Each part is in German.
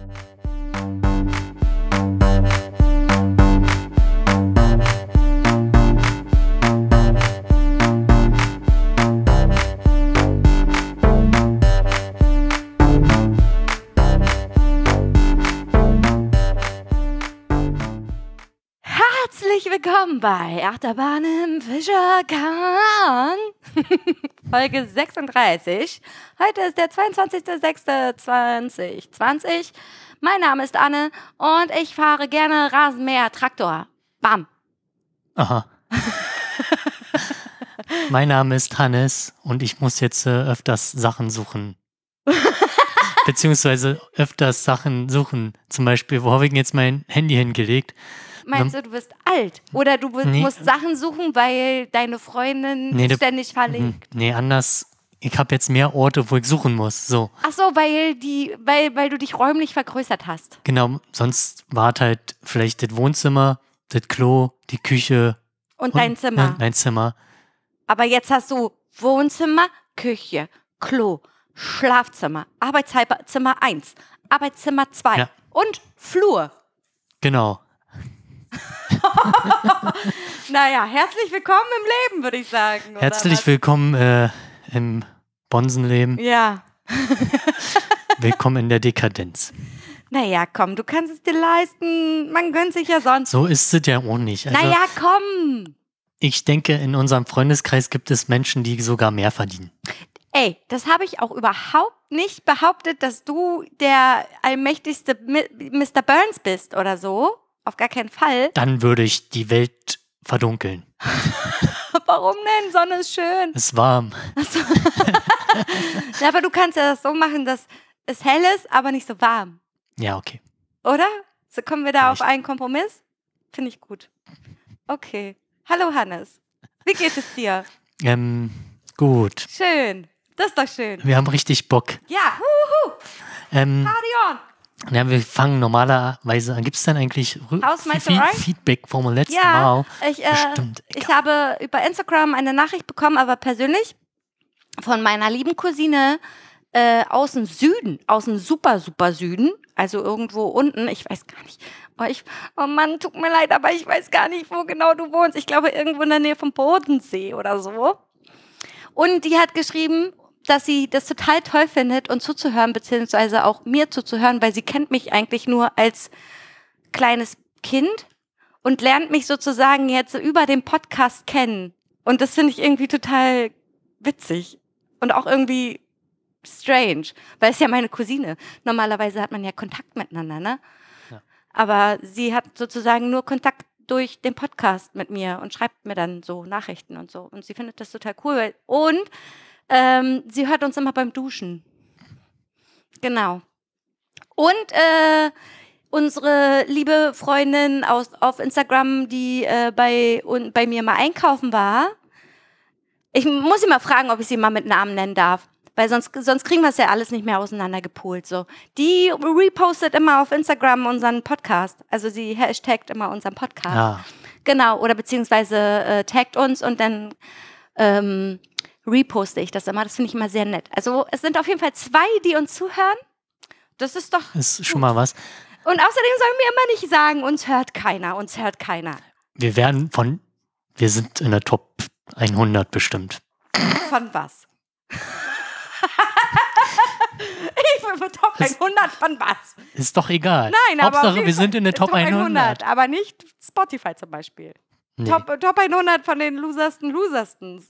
Herzlich willkommen bei Achterbahn im Fischerkahn. Folge 36. Heute ist der 22.06.2020. Mein Name ist Anne und ich fahre gerne Rasenmäher Traktor. Bam. Aha. mein Name ist Hannes und ich muss jetzt äh, öfters Sachen suchen. Beziehungsweise öfters Sachen suchen. Zum Beispiel, wo habe ich denn jetzt mein Handy hingelegt? Meinst du, du bist alt? Oder du Nee. musst Sachen suchen, weil deine Freundin Nee, ständig verlinkt? Hm, Nee, anders. Ich habe jetzt mehr Orte, wo ich suchen muss. So, Ach so, weil, die, weil, weil du dich räumlich vergrößert hast. genau. Sonst war halt vielleicht das Wohnzimmer, das Klo, die Küche. Und dein Zimmer. Ja, mein Zimmer. Aber jetzt hast du Wohnzimmer, Küche, Klo, Schlafzimmer, Arbeitszimmer 1, Arbeitszimmer 2 Ja. und Flur. Genau. Naja, herzlich willkommen im Leben, würde ich sagen. Herzlich willkommen äh, im Bonsenleben. Ja. Willkommen in der Dekadenz. Naja, komm, du kannst es dir leisten. Man gönnt sich ja sonst. So ist es ja auch nicht. Also, naja, komm. Ich denke, in unserem Freundeskreis gibt es Menschen, die sogar mehr verdienen. Ey, das habe ich auch überhaupt nicht behauptet, dass du der allmächtigste Mr. Burns bist oder so. Auf gar keinen Fall. Dann würde ich die Welt verdunkeln. Warum denn? Sonne ist schön. Es ist warm. Ja, aber du kannst ja das so machen, dass es hell ist, aber nicht so warm. Ja, okay. Oder? So kommen wir da auf Vielleicht. einen Kompromiss? Finde ich gut. Okay. Hallo Hannes. Wie geht es dir? Ähm, gut. Schön. Das ist doch schön. Wir haben richtig Bock. Ja, huhu, Ähm, Party on. Ja, wir fangen normalerweise an. Gibt es denn eigentlich Hausmeisterei? Feedback vom letzten Ja, Mal? ich, äh, Bestimmt. ich habe über Instagram eine Nachricht bekommen, aber persönlich von meiner lieben Cousine äh, aus dem Süden, aus dem super, super Süden, also irgendwo unten, ich weiß gar nicht. Oh, ich, oh Mann, tut mir leid, aber ich weiß gar nicht, wo genau du wohnst. Ich glaube, irgendwo in der Nähe vom Bodensee oder so. Und die hat geschrieben, dass sie das total toll findet und zuzuhören, beziehungsweise auch mir zuzuhören, weil sie kennt mich eigentlich nur als kleines Kind und lernt mich sozusagen jetzt über den Podcast kennen. Und das finde ich irgendwie total witzig und auch irgendwie strange, weil es ja meine Cousine. Normalerweise hat man ja Kontakt miteinander, ne? Ja. Aber sie hat sozusagen nur Kontakt durch den Podcast mit mir und schreibt mir dann so Nachrichten und so. Und sie findet das total cool. Und ähm, sie hört uns immer beim Duschen. Genau. Und äh, unsere liebe Freundin aus, auf Instagram, die äh, bei, und bei mir mal einkaufen war. Ich muss sie mal fragen, ob ich sie mal mit Namen nennen darf. Weil sonst, sonst kriegen wir es ja alles nicht mehr auseinandergepult. So. Die repostet immer auf Instagram unseren Podcast. Also sie hashtagt immer unseren Podcast. Ja, Genau, oder beziehungsweise äh, taggt uns und dann ähm, reposte ich das immer. Das finde ich immer sehr nett. Also es sind auf jeden Fall zwei, die uns zuhören. Das ist doch. ist schon mal was. Und außerdem sollen wir immer nicht sagen, uns hört keiner, uns hört keiner. Wir werden von, wir sind in der Top 100 bestimmt. Von was? ich bin von Top Das- 100 von was? Ist doch egal. Nein, aber. Hauptsache, jeden wir sind in der Top 100. Aber nicht Spotify zum Beispiel. Nee. Top, Top 100 von den losersten, losersten.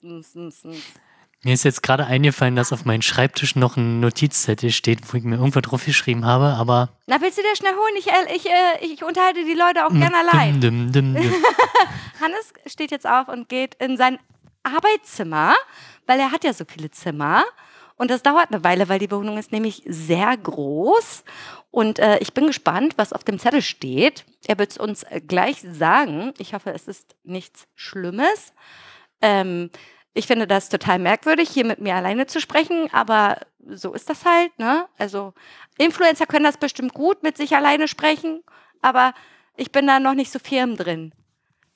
Mir ist jetzt gerade eingefallen, dass auf meinem Schreibtisch noch ein Notizzettel steht, wo ich mir irgendwas drauf geschrieben habe, aber. Na, willst du dir schnell holen? Ich, äh, ich, äh, ich unterhalte die Leute auch gerne allein. Dim, dim, dim. Hannes steht jetzt auf und geht in sein Arbeitszimmer, weil er hat ja so viele Zimmer. Und das dauert eine Weile, weil die Wohnung ist nämlich sehr groß. Und äh, ich bin gespannt, was auf dem Zettel steht. Er wird es uns gleich sagen. Ich hoffe, es ist nichts Schlimmes. Ähm, ich finde das total merkwürdig, hier mit mir alleine zu sprechen, aber so ist das halt. Ne? Also Influencer können das bestimmt gut mit sich alleine sprechen, aber ich bin da noch nicht so firm drin.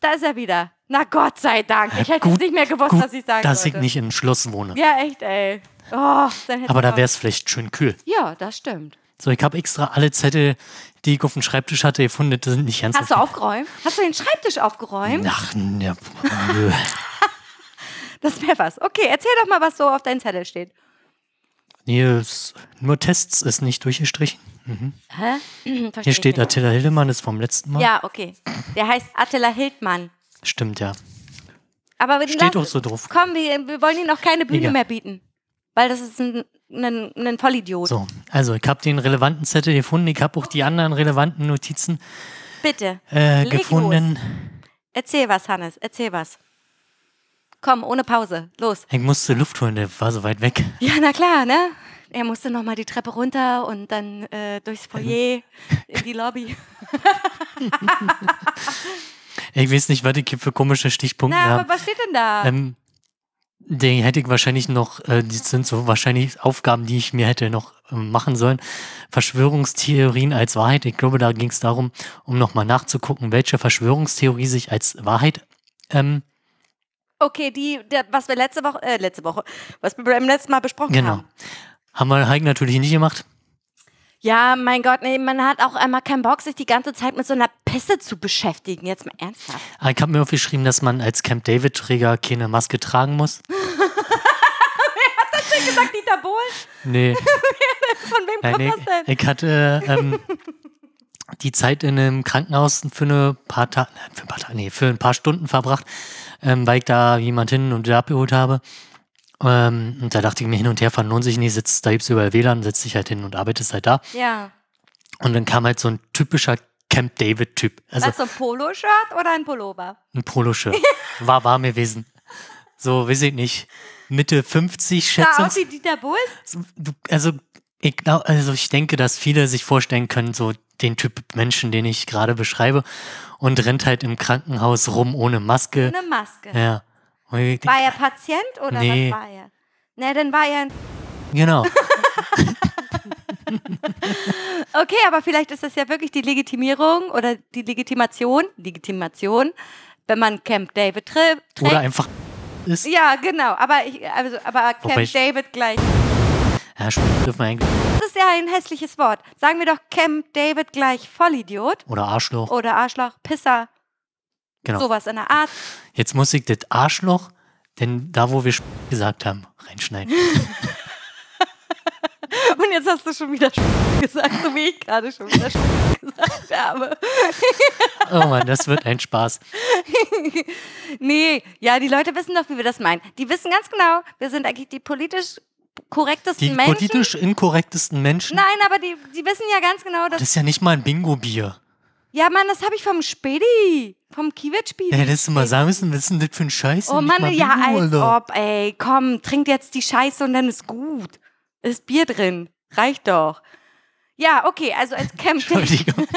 Da ist er wieder. Na Gott sei Dank. Ich hätte Gut- nicht mehr gewusst, Gut, was ich sagen dass sollte. ich nicht im Schloss wohne. Ja, echt, ey. Oh, Aber da wäre es vielleicht schön kühl. Ja, das stimmt. So, ich habe extra alle Zettel, die ich auf dem Schreibtisch hatte, gefunden. Das sind nicht ganz Hast du aufgeräumt? Hast du den Schreibtisch aufgeräumt? Ach, ja. Das wäre was. Okay, erzähl doch mal, was so auf deinem Zettel steht. Nee, nur Tests ist nicht durchgestrichen. Mhm. Hier steht. Attila Hildemann, ist vom letzten Mal. Ja, okay. Der heißt Attila Hildmann. Stimmt, ja. Aber Steht lass- auch so drauf. Komm, wir, wir wollen ihm auch keine Bühne Egal. mehr bieten. Weil das ist ein, ein, ein Vollidiot. So, also ich habe den relevanten Zettel gefunden. Ich habe auch die anderen relevanten Notizen Bitte, äh, gefunden. erzähl was, Hannes. Erzähl was. Komm, ohne Pause. Los. Ich musste Luft holen, der war so weit weg. Ja, na klar, ne? Er musste nochmal die Treppe runter und dann äh, durchs Foyer in die Lobby. Ich weiß nicht, was ich hier für komische Stichpunkte Na, habe. aber was steht denn da? Ähm, die hätte ich wahrscheinlich noch, äh, die sind so wahrscheinlich Aufgaben, die ich mir hätte noch ähm, machen sollen. Verschwörungstheorien als Wahrheit. Ich glaube, da ging es darum, um nochmal nachzugucken, welche Verschwörungstheorie sich als Wahrheit ähm, Okay, die, der, was wir letzte Woche, äh, letzte Woche, was wir beim letzten Mal besprochen Genau. haben. Haben wir Heik natürlich nicht gemacht. Ja, mein Gott, nee, man hat auch einmal keinen Bock, sich die ganze Zeit mit so einer Pisse zu beschäftigen. Jetzt mal ernsthaft. Aber Ich habe mir aufgeschrieben, dass man als Camp David-Träger keine Maske tragen muss. Sagt Dieter Bohlen? Nee, Von wem nein, kommt nee. das denn? Ich hatte ähm, die Zeit in einem Krankenhaus für eine paar Tage, für ein paar Tage, nee, für ein paar Stunden verbracht, ähm, weil ich da jemand hin und wieder abgeholt habe. Ähm, und da dachte ich mir hin und her fahren lohnt sich nicht, sitzt, da gibt's überall WLAN, setzt dich halt hin und arbeitest halt da. Ja. Und dann kam halt so ein typischer Camp David-Typ. Also Was, so ein Polo-Shirt oder ein Pullover? ein Poloshirt. War warm gewesen. So, weiß ich nicht. Mitte 50 Sah aus schätze wie Dieter Bohlen? Also ich glaub, also ich denke, dass viele sich vorstellen können, so den Typ Menschen, den ich gerade beschreibe, und rennt halt im Krankenhaus rum ohne Maske. Eine Maske. Ja. Und ich denk, War er Patient oder Nee. was war er? Ne, dann war er ein Genau. Okay, aber vielleicht ist das ja wirklich die Legitimierung oder die Legitimation, Legitimation, wenn man Camp David tri- trägt. Oder einfach ist. ja, genau, aber ich, also, aber Camp ich- David gleich. Ja, dürfen wir eigentlich. Das ist ja ein hässliches Wort. Sagen wir doch Camp David gleich Vollidiot Oder Arschloch. oder Arschloch, Pisser, Genau. sowas in der Art. Jetzt muss ich das Arschloch, denn da, wo wir gesagt haben, reinschneiden. Und jetzt hast du schon wieder gesagt, so wie ich gerade schon wieder gesagt habe. Oh Mann, das wird ein Spaß. Nee, ja, die Leute wissen doch, wie wir das meinen. Die wissen ganz genau, wir sind eigentlich die politisch korrektesten Die Menschen. politisch inkorrektesten Menschen. Nein, aber die, die wissen ja ganz genau, dass. Das ist ja nicht mal ein Bingo-Bier. Ja, Mann, das habe ich vom Spedi. Vom Kiewit-Spedi. Ja, hättest du mal sagen müssen, was ist denn das für ein Scheiß? Oh Mann, ja, Bingo, als Alter. ob, ey. Komm, trink jetzt die Scheiße und dann ist gut. Ist Bier drin. Reicht doch. Ja, okay, also als Camp David, Entschuldigung.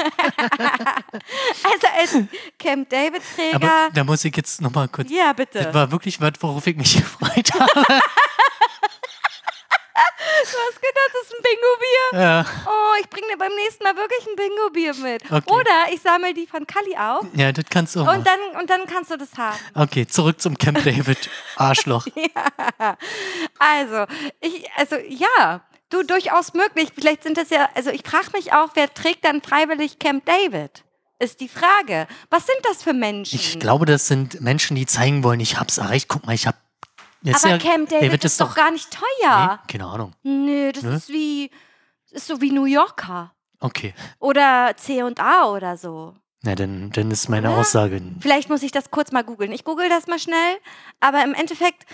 also als Camp David Träger. Aber da muss ich jetzt nochmal kurz. ja, Das bitte. war wirklich was, worauf ich mich gefreut habe. Du hast gedacht, das ist ein Bingo-Bier. ja. Oh, ich bringe dir beim nächsten Mal wirklich ein Bingo-Bier mit. Okay. Oder ich sammle die von Kali auf ja, das kannst du auch und machen. dann, und dann kannst du das haben. Okay, zurück zum Camp David. Arschloch. Also, ich, also ja, du durchaus möglich. Vielleicht sind das ja, also ich frage mich auch, wer trägt dann freiwillig Camp David? Ist die Frage. Was sind das für Menschen? Ich glaube, das sind Menschen, die zeigen wollen, ich hab's erreicht. Guck mal, ich hab. Jetzt Aber ja, Camp David, ist doch gar nicht teuer. Nee, keine Ahnung. Nö, das Nö? ist wie, ist so wie New Yorker. Okay. Oder C&A oder so. Na, dann, dann ist meine Oder? Aussage. Vielleicht muss ich das kurz mal googeln. Ich google das mal schnell. Aber im Endeffekt,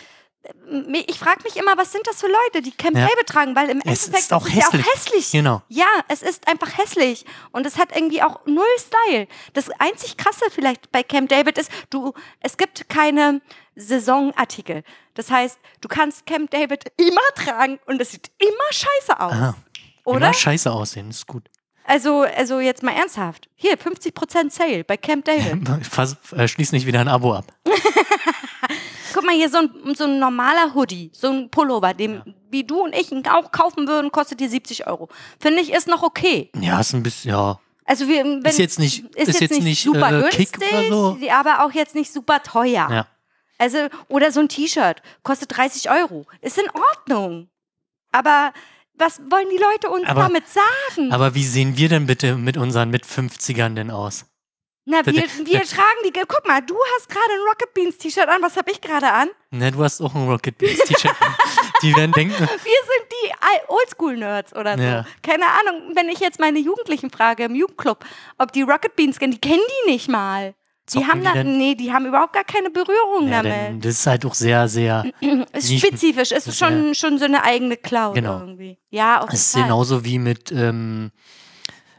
ich frage mich immer, was sind das für Leute, die Camp Ja. David tragen? Weil im Es Endeffekt ist auch es ja auch hässlich. hässlich. Genau. Ja, es ist einfach hässlich. Und es hat irgendwie auch null Style. Das einzig Krasse vielleicht bei Camp David ist, du, es gibt keine Saisonartikel. Das heißt, du kannst Camp David immer tragen und es sieht immer scheiße aus. Aha. Oder? Immer scheiße aussehen, ist gut. Also, also jetzt mal ernsthaft. Hier, 50% Sale bei Camp David. Fass, äh, schließ nicht wieder ein Abo ab. Guck mal hier, so ein, so ein normaler Hoodie, so ein Pullover, den wie du und ich ihn auch kaufen würden, kostet dir 70 Euro. Finde ich, ist noch okay. Ja, ist ein bisschen, ja. Also wir, wenn, Ist jetzt nicht- ist jetzt nicht, super äh, günstig, so. aber auch jetzt nicht super teuer. Ja. Also, oder so ein T-Shirt kostet 30 Euro. Ist in Ordnung. Aber was wollen die Leute uns Aber- damit sagen? Aber wie sehen wir denn bitte mit unseren Mit-50ern denn aus? Na, wir, wir tragen die. Guck mal, du hast gerade ein Rocket Beans T-Shirt an. Was habe ich gerade an? Ne, du hast auch ein Rocket Beans T-Shirt. an. die werden denken, Wir sind die Oldschool-Nerds oder so. Ja. Keine Ahnung, wenn ich jetzt meine Jugendlichen frage im Jugendclub, ob die Rocket Beans kennen, die kennen die nicht mal. Die haben die da, nee, die haben überhaupt gar keine Berührung ja, damit. das ist halt auch sehr, sehr, Ist spezifisch, ist ist schon, schon so eine eigene Cloud Genau. irgendwie. Ja, auf es ist jeden Fall. genauso wie mit ähm,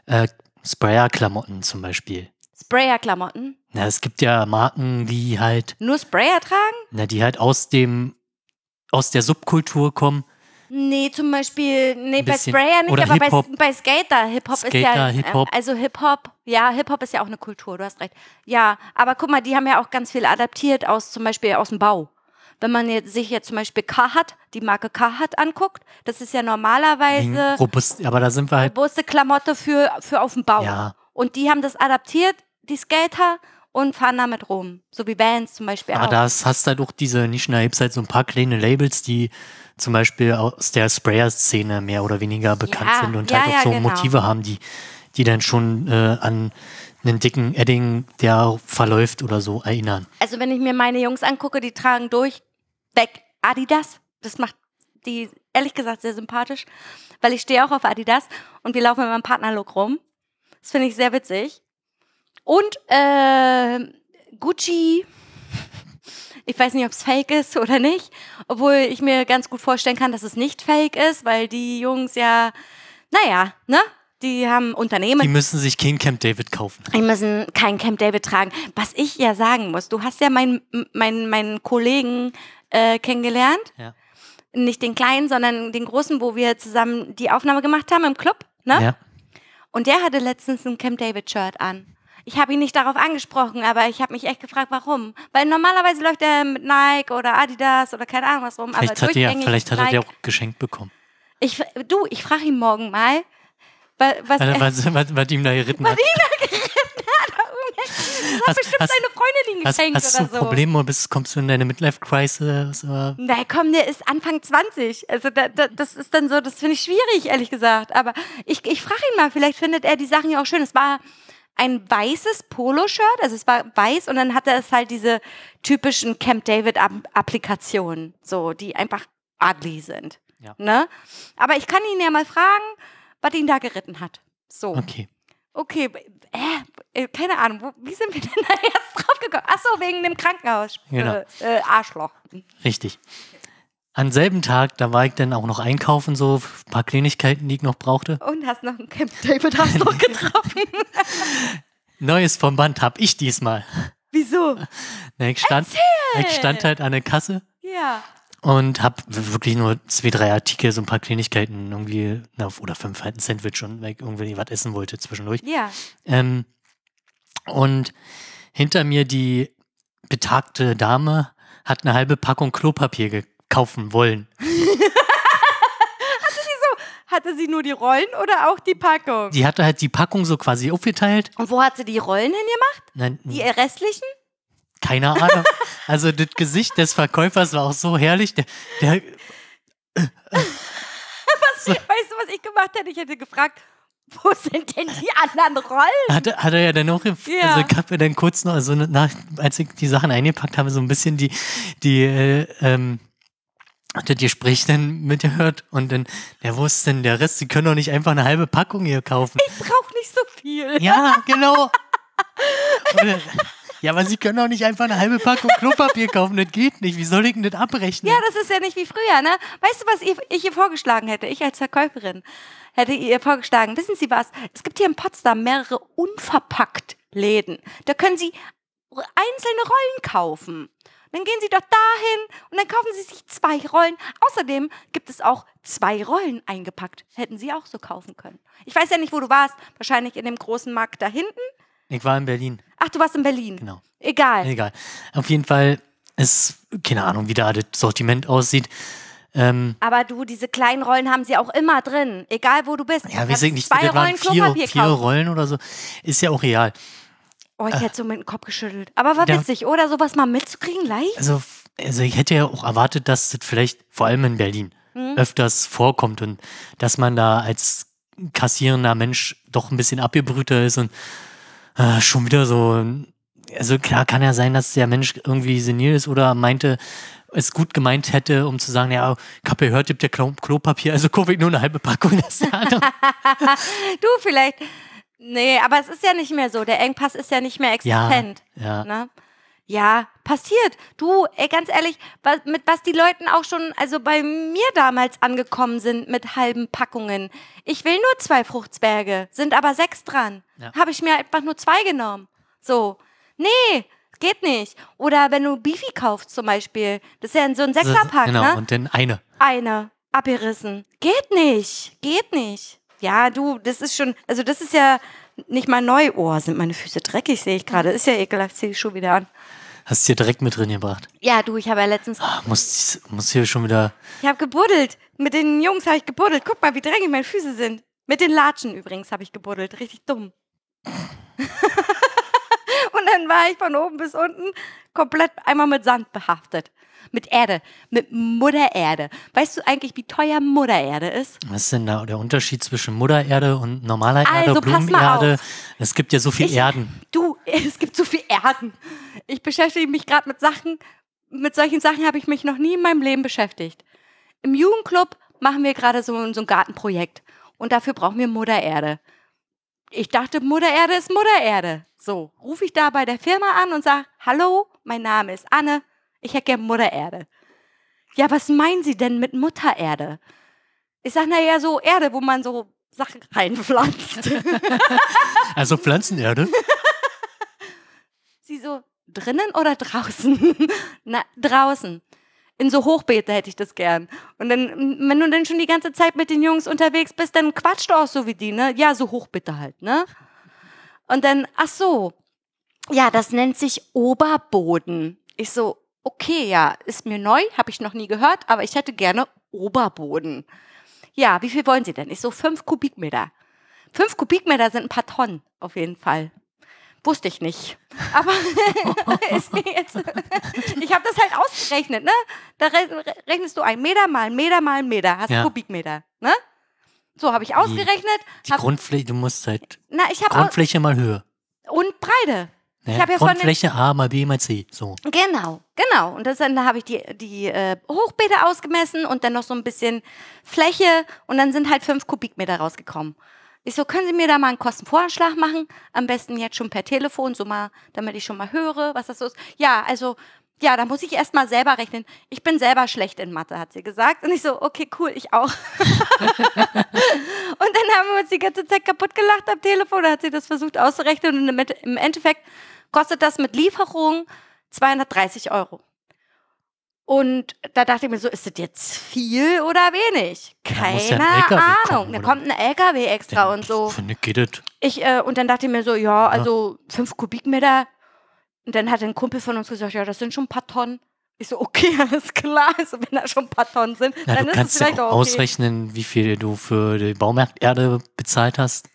äh, Sprayer-Klamotten zum Beispiel. Sprayer-Klamotten. Na, es gibt ja Marken, die halt, Nur Sprayer tragen? na, die halt aus dem, aus der Subkultur kommen. Nee, zum Beispiel, nee, bei Sprayer nicht, aber bei, bei Skater, Hip-Hop ist Skater, ja, Hip-Hop. ähm, also Hip-Hop, ja, Hip-Hop ist ja auch eine Kultur, du hast recht. Ja, aber guck mal, die haben ja auch ganz viel adaptiert aus, zum Beispiel aus dem Bau. Wenn man jetzt, sich jetzt zum Beispiel Carhartt, die Marke Carhartt anguckt, das ist ja normalerweise robust, aber da sind wir halt, robuste Klamotte für, für auf dem Bau. ja, Und die haben das adaptiert, die Skater, und fahren damit rum. So wie Vans zum Beispiel aber auch. da hast halt auch diese Nischen, da gibt's halt so ein paar kleine Labels, die zum Beispiel aus der Sprayer-Szene mehr oder weniger bekannt Ja, sind und ja, halt auch ja, so genau. Motive haben, die, die dann schon äh, an einen dicken Edding, der verläuft oder so, erinnern. Also wenn ich mir meine Jungs angucke, die tragen durchweg Adidas. Das macht die ehrlich gesagt sehr sympathisch, weil ich stehe auch auf Adidas und wir laufen mit meinem Partnerlook rum. Das finde ich sehr witzig. Und äh, Gucci, ich weiß nicht, ob es fake ist oder nicht, obwohl ich mir ganz gut vorstellen kann, dass es nicht fake ist, weil die Jungs ja, naja, ne? Die haben Unternehmen. Die müssen sich kein Camp David kaufen. Die müssen kein Camp David tragen. Was ich ja sagen muss, du hast ja meinen meinen meinen Kollegen äh, kennengelernt. Ja. Nicht den kleinen, sondern den großen, wo wir zusammen die Aufnahme gemacht haben im Club. Ne? Ja. Und der hatte letztens ein Camp David Shirt an. Ich habe ihn nicht darauf angesprochen, aber ich habe mich echt gefragt, warum. Weil normalerweise läuft er mit Nike oder Adidas oder keine Ahnung was rum. Vielleicht, aber hat, er, vielleicht hat er der auch geschenkt bekommen. Ich, du, ich frage ihn morgen mal, wa- was, Also, er, was, was, was ihm da geritten hat. das hat bestimmt hast- seine Freundin ihm Hast, geschenkt hast du oder so. Problem oder bist, kommst du in deine Midlife-Crisis? oder? Na komm, der ist Anfang 20. Also da, da, das ist dann so, das finde ich schwierig, ehrlich gesagt. Aber ich, ich frage ihn mal, vielleicht findet er die Sachen ja auch schön. Es war ein weißes Poloshirt, also es war weiß und dann hatte es halt diese typischen Camp David-Applikationen, so, die einfach ugly sind. Ja. Ne? Aber ich kann ihn ja mal fragen, was ihn da geritten hat. So. Okay. Okay, äh, keine Ahnung, wie sind wir denn da jetzt drauf gekommen? Ach so, wegen dem Krankenhaus. Genau. Äh, äh, Arschloch. Richtig. Am selben Tag, da war ich dann auch noch einkaufen, so ein paar Kleinigkeiten, die ich noch brauchte. Und hast noch einen Camp David Arschloch getroffen. Neues vom Band hab ich diesmal. Wieso? Na, Ich stand, ich stand halt an der Kasse Ja. und hab wirklich nur zwei, drei Artikel, so ein paar Kleinigkeiten irgendwie, na, oder fünf halt ein Sandwich und weil ich irgendwie was essen wollte zwischendurch. Ja. Ähm, und hinter mir die betagte Dame hat eine halbe Packung Klopapier gekaufen wollen. Hatte sie nur die Rollen oder auch die Packung? Die hatte halt die Packung so quasi aufgeteilt. Und wo hat sie die Rollen hingemacht? Nein, Die restlichen? keine Ahnung. Also das Gesicht des Verkäufers war auch so herrlich. Der, der, Was, Weißt du, was ich gemacht hätte? Ich hätte gefragt, wo sind denn die anderen Rollen? hat, er- hat er ja dann auch, also Ja. ich hab mir dann kurz noch, also nach, als ich die Sachen eingepackt habe, so ein bisschen die, die, äh, ähm, das Gespräch dann mitgehört und dann, der wusste denn der Rest, sie können doch nicht einfach eine halbe Packung hier kaufen. Ich brauche nicht so viel. Ja, genau. Und, ja, aber sie können doch nicht einfach eine halbe Packung Klopapier kaufen, das geht nicht. Wie soll ich denn das abrechnen? Ja, das ist ja nicht wie früher, ne? Weißt du, was ich, ich ihr vorgeschlagen hätte? Ich als Verkäuferin hätte ihr vorgeschlagen, wissen Sie was? Es gibt hier in Potsdam mehrere unverpackt Läden. Da können Sie einzelne Rollen kaufen. Dann gehen Sie doch dahin und dann kaufen Sie sich zwei Rollen. Außerdem gibt es auch zwei Rollen eingepackt. Hätten Sie auch so kaufen können. Ich weiß ja nicht, wo du warst. Wahrscheinlich in dem großen Markt da hinten. Ich war in Berlin, Ach, du warst in Berlin. genau. Egal. Egal. Auf jeden Fall ist, keine Ahnung, wie da das Sortiment aussieht. Ähm, Aber du, diese kleinen Rollen haben sie auch immer drin. Egal, wo du bist. ja, weiß ich kannst nicht, zwei das waren Rollen vier, vier. Rollen oder so. Ist ja auch real. Oh, ich hätte so mit dem Kopf geschüttelt. Aber war Ja. witzig, oder? Sowas mal mitzukriegen, leicht? Also, also ich hätte ja auch erwartet, dass das vielleicht, vor allem in Berlin, Hm? öfters vorkommt und dass man da als kassierender Mensch doch ein bisschen abgebrühter ist und äh, schon wieder so. Also klar kann ja sein, dass der Mensch irgendwie senil ist oder meinte, es gut gemeint hätte, um zu sagen, ja, ich habe gehört, gibt ja Klo Klopapier, also kaufe ich nur eine halbe Packung. Das ja du vielleicht. Nee, aber es ist ja nicht mehr so. Der Engpass ist ja nicht mehr ja, existent. ja. Ne? Ja, passiert. Du, ey, ganz ehrlich, was, mit was die Leuten auch schon, also bei mir damals angekommen sind mit halben Packungen. Ich will nur zwei Fruchtzwerge, sind aber sechs dran. Ja. Habe ich mir einfach nur zwei genommen. So. Nee, geht nicht. Oder wenn du Beefy kaufst zum Beispiel, das ist ja so ein Sechserpack, genau, ne? und dann eine. Eine, abgerissen. Geht nicht, geht nicht. Ja, du, das ist schon, also das ist ja nicht mal neu. Oh, sind meine Füße dreckig, sehe ich gerade. Ist ja ekelhaft, ziehe ich schon wieder an. Hast du hier direkt mit drin gebracht. Ja, du, ich habe ja letztens, Ah, muss, muss hier schon wieder. ich habe gebuddelt. Mit den Jungs habe ich gebuddelt. Guck mal, wie dreckig meine Füße sind. Mit den Latschen übrigens habe ich gebuddelt. Richtig dumm. Und dann war ich von oben bis unten komplett einmal mit Sand behaftet. Mit Erde. Mit Muttererde. Weißt du eigentlich, wie teuer Muttererde ist? Was ist denn da der Unterschied zwischen Muttererde und normaler Erde, Also, Blumenerde? Es gibt ja so viel Ich- Erden. Du, es gibt so viel Erden. Ich beschäftige mich gerade mit Sachen, mit solchen Sachen habe ich mich noch nie in meinem Leben beschäftigt. Im Jugendclub machen wir gerade so, so ein Gartenprojekt und dafür brauchen wir Muttererde. Ich dachte, Muttererde ist Muttererde. So, rufe ich da bei der Firma an und sage, hallo, mein Name ist Anne, ich hätte gern Muttererde. Ja, was meinen Sie denn mit Muttererde? Ich sage, naja, so Erde, wo man so Sachen reinpflanzt. Also Pflanzenerde. Sie so, drinnen oder draußen? Na, draußen. In so Hochbeete hätte ich das gern. Und dann, wenn du dann schon die ganze Zeit mit den Jungs unterwegs bist, dann quatscht du auch so wie die, ne? Ja, so Hochbeete halt, ne? Und dann, ach so, ja, das nennt sich Oberboden. Ich so, okay, ja, ist mir neu, habe ich noch nie gehört, aber ich hätte gerne Oberboden. Ja, wie viel wollen Sie denn? Ich so, fünf Kubikmeter. Fünf Kubikmeter sind ein paar Tonnen, auf jeden Fall. Wusste ich nicht. Aber ist mir jetzt, ich habe das halt ausgerechnet, ne? Da re rechnest du ein Meter mal ein Meter mal ein Meter, hast Ja. Kubikmeter, ne? So habe ich ausgerechnet. Die Hab, Grundfläche, du musst halt na, ich habe Grundfläche mal Höhe. und Breite. Ne? Ich ja Grundfläche A mal B mal C. So. Genau, genau. Und das, dann habe ich die, die äh, Hochbeete ausgemessen und dann noch so ein bisschen Fläche und dann sind halt fünf Kubikmeter rausgekommen. Ich so, können Sie mir da mal einen Kostenvoranschlag machen? Am besten jetzt schon per Telefon, so mal, damit ich schon mal höre, was das so ist. Ja, also, ja, da muss ich erst mal selber rechnen. Ich bin selber schlecht in Mathe, hat sie gesagt. Und ich so, okay, cool, ich auch. und dann haben wir uns die ganze Zeit kaputt gelacht am Telefon. Da hat sie das versucht auszurechnen und im Endeffekt kostet das mit Lieferung 230 Euro. Und da dachte ich mir so, ist das jetzt viel oder wenig? Ja Keine ein LKW Ahnung. da kommt ein LKW extra und so. Finde ich, geht das. Ich, äh, und dann dachte ich mir so, ja, also fünf Kubikmeter. Und dann hat ein Kumpel von uns gesagt, ja, das sind schon ein paar Tonnen. Ich so, okay, alles klar. Also wenn da schon ein paar Tonnen sind, Na, dann ist es kannst ja vielleicht auch auch okay. ausrechnen, wie viel du für die Baumarkterde bezahlt hast.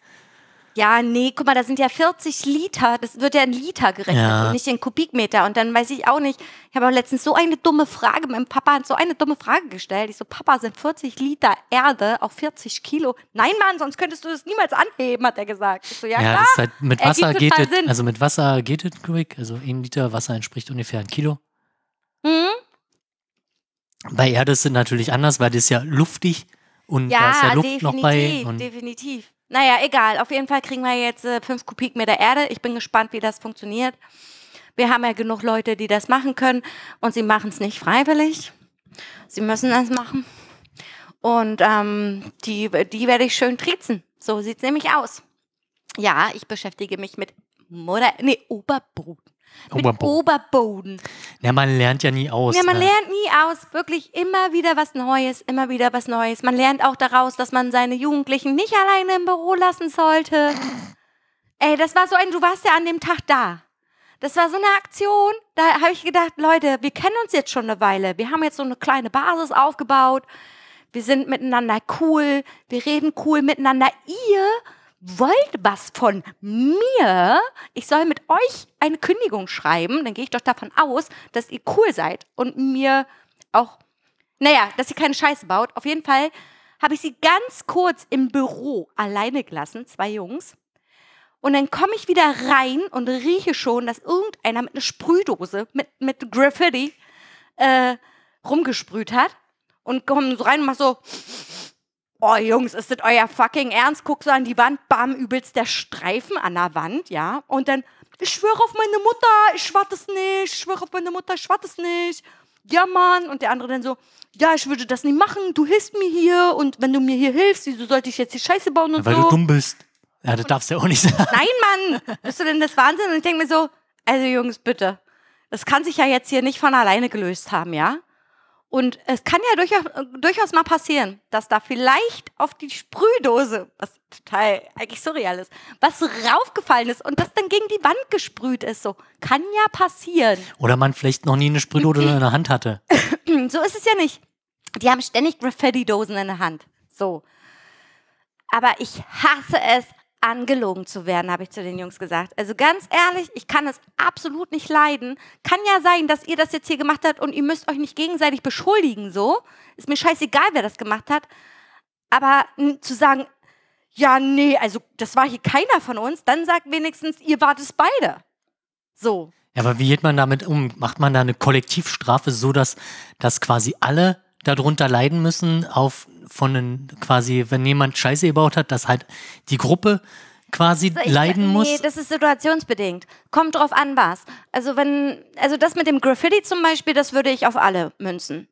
Ja, nee, guck mal, das sind ja 40 Liter. Das wird ja in Liter gerechnet Ja. und nicht in Kubikmeter. Und dann weiß ich auch nicht. Ich habe auch letztens so eine dumme Frage. Mein Papa hat so eine dumme Frage gestellt. Ich so, Papa, sind 40 Liter Erde auch 40 Kilo? Nein, Mann, sonst könntest du das niemals anheben, hat er gesagt. Ich so, ja, Ja, klar. halt mit Wasser geht es, also mit Wasser geht es quick, also ein Liter Wasser entspricht ungefähr ein Kilo. Hm? Bei Erde ist es natürlich anders, weil das ist ja luftig und da Ja, ist ja Luft definitiv, noch bei. Und definitiv. Naja, egal. Auf jeden Fall kriegen wir jetzt äh, fünf Kubikmeter Erde. Ich bin gespannt, wie das funktioniert. Wir haben ja genug Leute, die das machen können und sie machen es nicht freiwillig. Sie müssen das machen. Und ähm, die, die werde ich schön triezen. So sieht's nämlich aus. Ja, ich beschäftige mich mit Mutter, nee, Oberboden. Mit Oberboden. Oberboden. ja, man lernt ja nie aus. Ja, man ne? lernt nie aus. Wirklich immer wieder was Neues, immer wieder was Neues. Man lernt auch daraus, dass man seine Jugendlichen nicht alleine im Büro lassen sollte. Ey, das war so ein, du warst ja an dem Tag da. Das war so eine Aktion, da habe ich gedacht, Leute, wir kennen uns jetzt schon eine Weile. Wir haben jetzt so eine kleine Basis aufgebaut. Wir sind miteinander cool. Wir reden cool miteinander. Ihr wollt was von mir? Ich soll mit euch eine Kündigung schreiben. Dann gehe ich doch davon aus, dass ihr cool seid und mir auch Naja, dass sie keine Scheiße baut. Auf jeden Fall habe ich sie ganz kurz im Büro alleine gelassen, zwei Jungs. Und dann komme ich wieder rein und rieche schon, dass irgendeiner mit einer Sprühdose, mit, mit Graffiti, äh, rumgesprüht hat. Und komme so rein und mach so, oh Jungs, ist das euer fucking Ernst? Guck so an die Wand, bam, übelst der Streifen an der Wand, ja. Und dann, ich schwöre auf meine Mutter, ich schwarte es nicht, ich schwöre auf meine Mutter, ich schwarte es nicht. Ja, Mann. Und der andere dann so, ja, ich würde das nicht machen, du hilfst mir hier und wenn du mir hier hilfst, wieso sollte ich jetzt die Scheiße bauen und Weil so. du dumm bist. Ja, das darfst du ja auch nicht sagen. Nein, Mann, bist du denn das Wahnsinn? Und ich denke mir so, also Jungs, bitte. Das kann sich ja jetzt hier nicht von alleine gelöst haben, ja? Und es kann ja durchaus, durchaus mal passieren, dass da vielleicht auf die Sprühdose, was total eigentlich surreal ist, was raufgefallen ist und das dann gegen die Wand gesprüht ist. So, kann ja passieren. Oder man vielleicht noch nie eine Sprühdose in der Hand hatte. So ist es ja nicht. Die haben ständig Graffiti-Dosen in der Hand. So. Aber ich hasse es, angelogen zu werden, habe ich zu den Jungs gesagt. Also ganz ehrlich, ich kann es absolut nicht leiden. Kann ja sein, dass ihr das jetzt hier gemacht habt und ihr müsst euch nicht gegenseitig beschuldigen, so. Ist mir scheißegal, wer das gemacht hat. Aber zu sagen, ja, nee, also das war hier keiner von uns, dann sagt wenigstens, ihr wart es beide. So. Ja, aber wie geht man damit um? Macht man da eine Kollektivstrafe so, dass, dass quasi alle darunter leiden müssen, auf von den, quasi, wenn jemand Scheiße gebaut hat, dass halt die Gruppe quasi Ich- leiden nee, muss? das ist situationsbedingt. Kommt drauf an, was. Also wenn, also das mit dem Graffiti zum Beispiel, das würde ich auf alle münzen.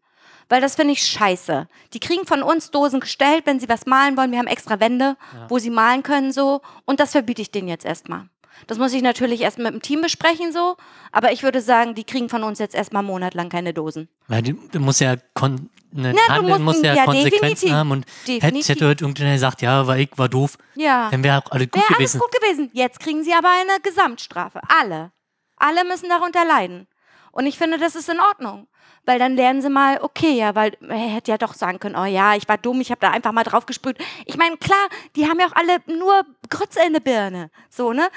Weil das finde ich scheiße. Die kriegen von uns Dosen gestellt, wenn sie was malen wollen. Wir haben extra Wände, wo sie malen können, so. Und das verbiete ich denen jetzt erstmal. Das muss ich natürlich erst mit dem Team besprechen, so. Aber ich würde sagen, die kriegen von uns jetzt erstmal monatelang keine Dosen. Weil die, du musst ja kon eine du Handel musst- muss ja, ja, Konsequenzen definitiv. haben und hätte, Definitiv. hätte heute irgendjemand gesagt, ja, war ich, war doof, Ja. dann wäre auch alle gut alles gewesen. gut gewesen. Jetzt kriegen sie aber eine Gesamtstrafe. Alle. Alle müssen darunter leiden. Und ich finde, das ist in Ordnung. Weil dann lernen sie mal, okay, ja, weil er hätte ja doch sagen können, oh ja, ich war dumm, ich habe da einfach mal drauf gesprüht. Ich meine, klar, die haben ja auch alle nur Grütze in der Birne. So, ne?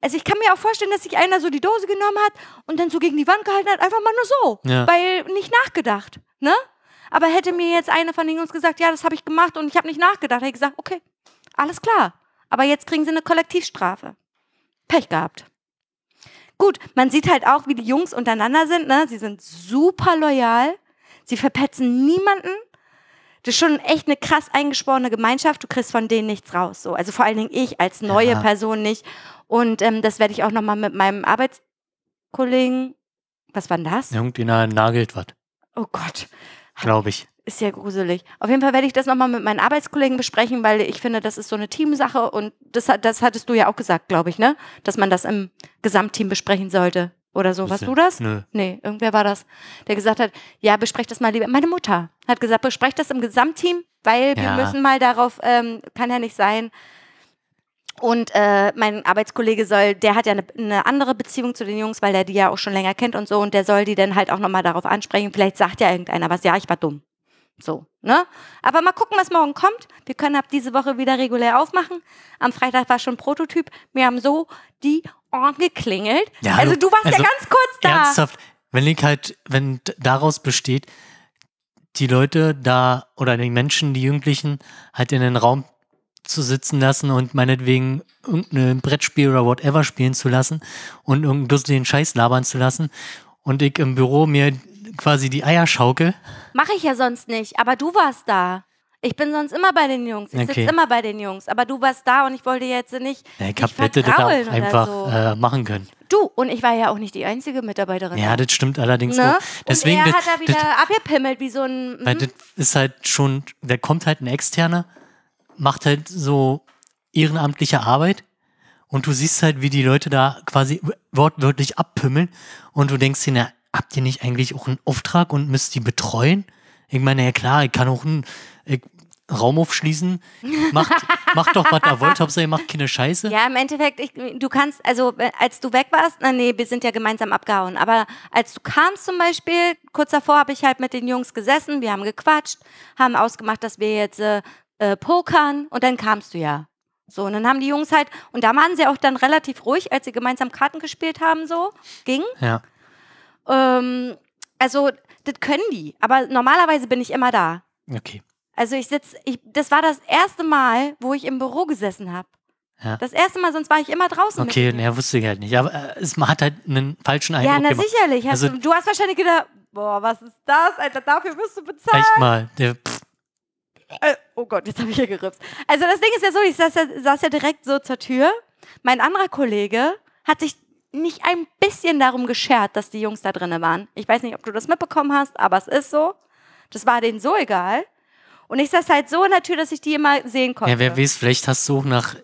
Also ich kann mir auch vorstellen, dass sich einer so die Dose genommen hat und dann so gegen die Wand gehalten hat, einfach mal nur so. Ja. Weil nicht nachgedacht, ne? Aber hätte mir jetzt einer von den Jungs gesagt, ja, das habe ich gemacht und ich habe nicht nachgedacht, hätte ich gesagt, okay, alles klar. Aber jetzt kriegen sie eine Kollektivstrafe. Pech gehabt. Gut, man sieht halt auch, wie die Jungs untereinander sind. Ne? Sie sind super loyal. Sie verpetzen niemanden. Das ist schon echt eine krass eingesporene Gemeinschaft. Du kriegst von denen nichts raus. So. Also vor allen Dingen ich als neue Ja. Person nicht. Und ähm, das werde ich auch nochmal mit meinem Arbeitskollegen. Was war denn das? Irgendjemand nagelt was, Oh Gott. glaube ich. Ist ja gruselig. Auf jeden Fall werde ich das nochmal mit meinen Arbeitskollegen besprechen, weil ich finde, das ist so eine Teamsache und das, hat- das hattest du ja auch gesagt, glaube ich, ne? Dass man das im Gesamtteam besprechen sollte. Oder so. Warst du das? Nö. Nee, irgendwer war das, der gesagt hat, ja, besprecht das mal lieber. Meine Mutter hat gesagt, besprecht das im Gesamtteam, weil wir Ja. müssen mal darauf, ähm, kann ja nicht sein. Und äh, mein Arbeitskollege soll, der hat ja eine, eine andere Beziehung zu den Jungs, weil der die ja auch schon länger kennt und so. Und der soll die dann halt auch nochmal darauf ansprechen. Vielleicht sagt ja irgendeiner was, ja, ich war dumm. So, ne? Aber mal gucken, was morgen kommt. Wir können ab diese Woche wieder regulär aufmachen. Am Freitag war schon Prototyp. Wir haben so die Ohren geklingelt. Ja, also du- warst also ja ganz kurz da. Ernsthaft, wenn ich halt, wenn daraus besteht, die Leute da oder die Menschen, die Jugendlichen, halt in den Raum zu sitzen lassen und meinetwegen irgendein Brettspiel oder whatever spielen zu lassen und irgendeinen lustigen Scheiß labern zu lassen und ich im Büro mir quasi die Eier schaukel. Mache ich ja sonst nicht, aber du warst da. Ich bin sonst immer bei den Jungs. Ich Okay. sitze immer bei den Jungs. Aber du warst da und ich wollte jetzt nicht. Ja, ich dich hab hätte das auch einfach So. äh, machen können. Du, und ich war ja auch nicht die einzige Mitarbeiterin. Ja, das stimmt allerdings ne? auch. Deswegen, und er hat da wieder das, abgepimmelt wie so ein. Weil hm? das ist halt schon, da kommt halt ein Externer, macht halt so ehrenamtliche Arbeit und du siehst halt, wie die Leute da quasi wortwörtlich abpümmeln und du denkst dir, na, habt ihr nicht eigentlich auch einen Auftrag und müsst die betreuen? Ich meine, ja klar, ich kann auch einen ich, Raum aufschließen, macht, macht doch, was ihr wollt, Hauptsache ihr macht keine Scheiße. Ja, im Endeffekt, ich, du kannst, also äh, als du weg warst, na nee, wir sind ja gemeinsam abgehauen, aber als du kamst zum Beispiel, kurz davor habe ich halt mit den Jungs gesessen, wir haben gequatscht, haben ausgemacht, dass wir jetzt äh, äh, pokern und dann kamst du ja. So, und dann haben die Jungs halt, und da waren sie auch dann relativ ruhig, als sie gemeinsam Karten gespielt haben, so, ging. Ja. Ähm, Also, das können die. Aber normalerweise bin ich immer da. Okay. Also ich sitze, ich, das war das erste Mal, wo ich im Büro gesessen habe. Ja. Das erste Mal, sonst war ich immer draußen. Okay, mit ne, wusste ich halt nicht. Aber äh, es, man hat halt einen falschen. Eindruck Ja, na gemacht. sicherlich. Also- du, hast wahrscheinlich gedacht, boah, was ist das, Alter, dafür wirst du bezahlt. Echt mal. Der, pff, Äh, oh Gott, jetzt habe ich hier geripst. Also das Ding ist ja so, ich saß ja, saß ja direkt so zur Tür. Mein anderer Kollege hat sich nicht ein bisschen darum geschert, dass die Jungs da drinnen waren. Ich weiß nicht, ob du das mitbekommen hast, aber es ist so. Das war denen so egal. Und ich saß halt so in der Tür, dass ich die immer sehen konnte. ja, wer weiß, vielleicht hast du auch nach,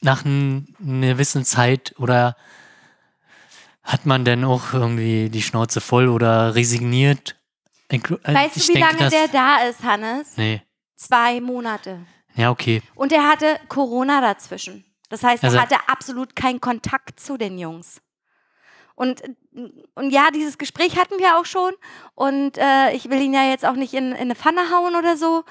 nach einer gewissen Zeit oder hat man denn auch irgendwie die Schnauze voll oder resigniert? Äh, Weißt ich du, wie denke, lange der da ist, Hannes? Nee. Zwei Monate. Ja, okay. Und er hatte Corona dazwischen. Das heißt, er Also- hatte absolut keinen Kontakt zu den Jungs. Und, und ja, dieses Gespräch hatten wir auch schon. Und äh, ich will ihn ja jetzt auch nicht in, in eine Pfanne hauen oder so.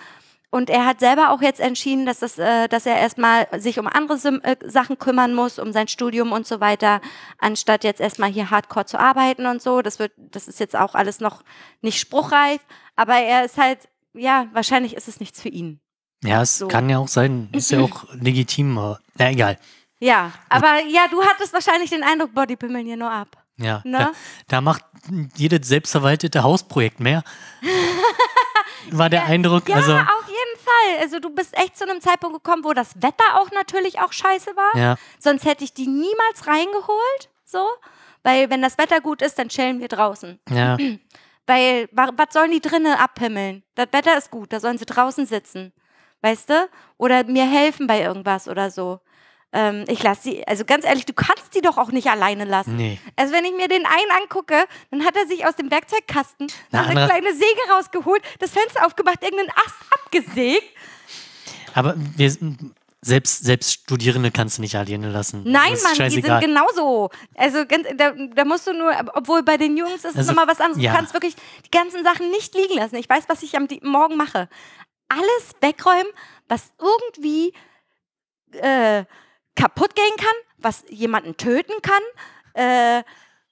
Und er hat selber auch jetzt entschieden, dass, das, äh, dass er erstmal sich um andere Sim äh, Sachen kümmern muss, um sein Studium und so weiter, anstatt jetzt erstmal hier hardcore zu arbeiten und so. Das wird, das ist jetzt auch alles noch nicht spruchreif. Aber er ist halt, ja, wahrscheinlich ist es nichts für ihn. Ja, es So. kann ja auch sein. Ist ja auch legitim, aber na egal. Ja, aber ja, du hattest wahrscheinlich den Eindruck, boah, die pimmeln hier nur ab. Ja, Ne? da, da macht jedes selbstverwaltete Hausprojekt mehr. War der Eindruck, Ja, also auf jeden Fall. Also du bist echt zu einem Zeitpunkt gekommen, wo das Wetter auch natürlich auch scheiße war. ja, Sonst hätte ich die niemals reingeholt, so. Weil wenn das Wetter gut ist, dann chillen wir draußen. ja, Weil, wa- was sollen die drinnen abhimmeln? Das Wetter ist gut, da sollen sie draußen sitzen. Weißt du? Oder mir helfen bei irgendwas oder so. Ähm, ich lasse sie, also ganz ehrlich, du kannst die doch auch nicht alleine lassen. nee. Also wenn ich mir den einen angucke, dann hat er sich aus dem Werkzeugkasten Na, eine andere- kleine Säge rausgeholt, das Fenster aufgemacht, irgendeinen Ast abgesägt. Aber wir, selbst, selbst Studierende kannst du nicht alleine lassen. Nein, Mann, die scheißegal. sind genauso. Also da, da musst du nur, obwohl bei den Jungs ist es Also, nochmal was anderes. ja. Du kannst wirklich die ganzen Sachen nicht liegen lassen. Ich weiß, was ich am Morgen mache. Alles wegräumen, was irgendwie äh, kaputt gehen kann, was jemanden töten kann. Äh,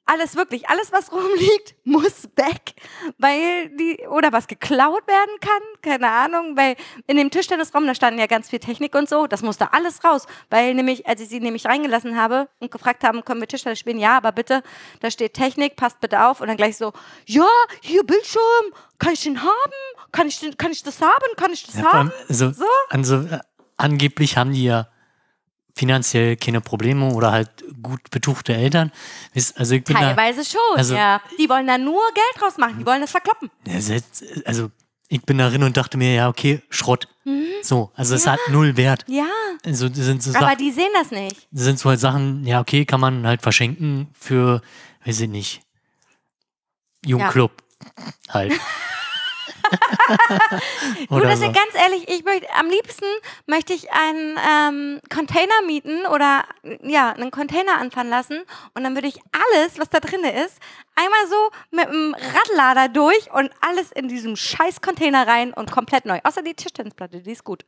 alles wirklich, alles, was rumliegt, muss weg, weil die, oder was geklaut werden kann, keine Ahnung, weil in dem Tischtennisraum, da standen ja ganz viel Technik und so, das musste alles raus, weil nämlich, als ich sie nämlich reingelassen habe und gefragt haben, können wir Tischtennis spielen, ja, aber bitte, da steht Technik, passt bitte auf und dann gleich so, ja, hier Bildschirm, kann ich den haben? Kann ich, den, kann ich das haben? Kann ich das Ja, haben? also, So? also, äh, angeblich haben die ja finanziell keine Probleme oder halt gut betuchte Eltern. Also ich bin da, Teilweise schon, also- ja. Die wollen da nur Geld draus machen, die wollen das verkloppen. Ja, also ich bin darin und dachte mir, ja, okay, Schrott. So, also es hat null Wert. Ja, Also sind so, aber die sehen das nicht. das sind so halt Sachen, ja, okay, kann man halt verschenken für, weiß ich nicht, Jugendclub halt. Du, so. ist ganz ehrlich, ich möchte, am liebsten möchte ich einen ähm, Container mieten oder ja, einen Container anfahren lassen und dann würde ich alles, was da drin ist, einmal so mit dem Radlader durch und alles in diesem scheiß Container rein und komplett neu. Außer die Tischtennisplatte, die ist gut.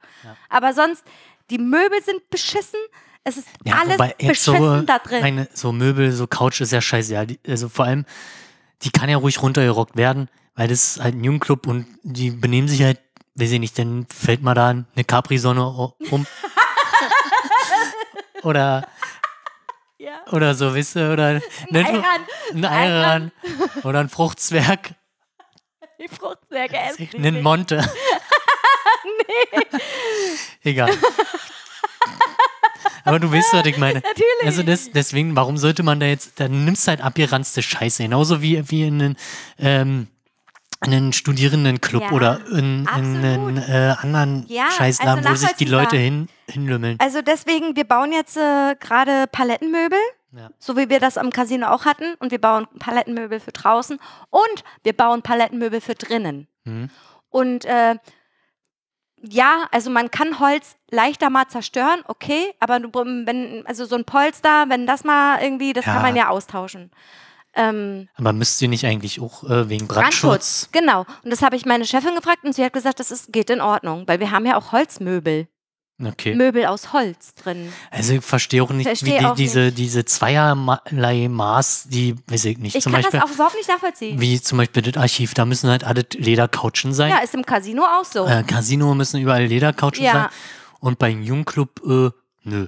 Aber sonst, die Möbel sind beschissen, es ist Ja, alles beschissen so, da drin. Meine, so Möbel, so Couch ist ja scheiße. Ja, also vor allem, die kann ja ruhig runtergerockt werden, weil das ist halt ein Jugendclub und die benehmen sich halt, weiß ich nicht, dann fällt mal da eine Capri-Sonne um. oder, ja. oder so, wisst ihr, oder ein Eiran. ein Eiran oder ein Fruchtzwerg, Die Fruchtwerke essen. einen. Monte. Egal. Aber du weißt, was ich meine. Natürlich. Also das, deswegen, warum sollte man da jetzt, dann nimmst du halt abgeranzte Scheiße, genauso wie, wie in einen, ähm, einen Studierendenclub Ja, oder in, in einen äh, anderen Ja, Scheißladen, also wo sich die. Leute hin, hinlümmeln. Also deswegen, wir bauen jetzt äh, gerade Palettenmöbel, Ja. so wie wir das am Casino auch hatten. Und wir bauen Palettenmöbel für draußen und wir bauen Palettenmöbel für drinnen. Mhm. Und äh, ja, also man kann Holz leichter mal zerstören, okay, aber wenn, also so ein Polster, wenn das mal irgendwie, das kann man ja austauschen. Ähm, Aber müsst ihr nicht eigentlich auch äh, wegen Brandschutz, Brandschutz? genau. Und das habe ich meine Chefin gefragt und sie hat gesagt, das ist, geht in Ordnung, weil wir haben ja auch Holzmöbel. Okay. Möbel aus Holz drin. Also ich verstehe auch nicht, Versteh wie die, auch diese, diese zweierlei Maß, die weiß ich nicht. Ich zum kann Beispiel, das auch überhaupt nicht nachvollziehen. wie zum Beispiel das Archiv, da müssen halt alle Ledercouchen sein. Ja, ist im Casino auch so. Äh, Casino müssen überall Ledercouchen Ja. sein. Und beim Jugendclub, äh, nö.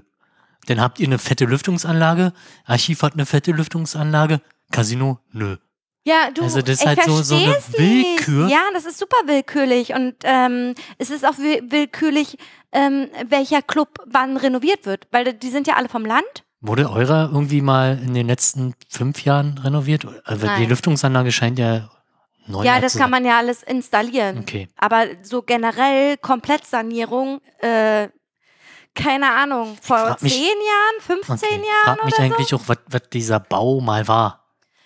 Dann habt ihr eine fette Lüftungsanlage, Archiv hat eine fette Lüftungsanlage, Casino, nö. Ja, du, Also das ist ich halt so- so eine Willkür. Nicht. Ja, das ist super willkürlich und ähm, es ist auch wi- willkürlich, ähm, welcher Club wann renoviert wird, weil die sind ja alle vom Land. Wurde eurer irgendwie mal in den letzten fünf Jahren renoviert? Also die Nein. Lüftungsanlage scheint ja neu ja, das kann man ja alles installieren. Okay. Aber so generell Komplettsanierung, äh, keine Ahnung, vor frag mich- zehn Jahren, 15 okay. Jahren Frag mich oder eigentlich auch, was dieser Bau mal war.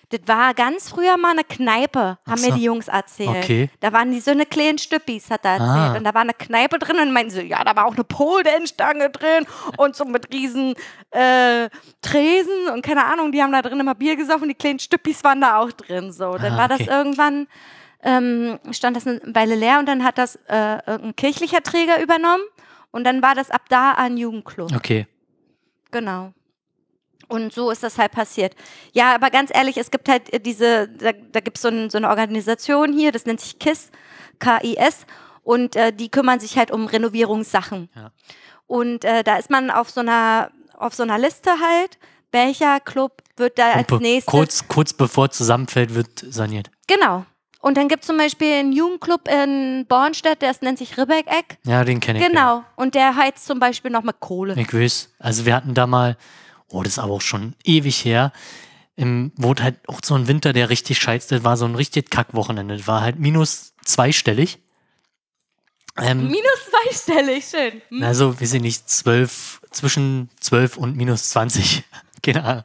Das war ganz früher mal eine Kneipe, haben so. mir die Jungs erzählt. Okay. Da waren die so eine kleinen Stüppis, hat er erzählt. Ah. Und da war eine Kneipe drin und meinten so, ja, da war auch eine Pole-Dance-Stange drin und so mit riesen äh, Tresen und keine Ahnung, die haben da drin immer Bier gesoffen und die kleinen Stüppis waren da auch drin. So, dann Ah, war das okay. irgendwann, ähm, stand das eine Weile leer und dann hat das äh, irgendein kirchlicher Träger übernommen und dann war das ab da ein Jugendclub. Okay. Genau. Und so ist das halt passiert. Ja, aber ganz ehrlich, es gibt halt äh, diese, da, da gibt so es so eine Organisation hier, das nennt sich KISS, K-I-S, und äh, die kümmern sich halt um Renovierungssachen. Ja. Und äh, da ist man auf so einer, auf so einer Liste halt, welcher Club wird da als Und nächstes. kurz, kurz bevor zusammenfällt, wird saniert. Genau. Und dann gibt es zum Beispiel einen Jugendclub in Bornstedt, der nennt sich Ribbeck-Eck. Ja, den kenne ich. Genau. Und der heizt zum Beispiel noch mit Kohle. Ja. Ich weiß. Also wir hatten da mal, oh, das ist aber auch schon ewig her, im, wo halt auch so ein Winter, der richtig scheißt, das war so ein richtig Kackwochenende. Das war halt minus zweistellig. Ähm, Minus zweistellig, schön. Hm? also, wir sind nicht zwölf, zwischen zwölf und minus zwanzig. Keine Ahnung.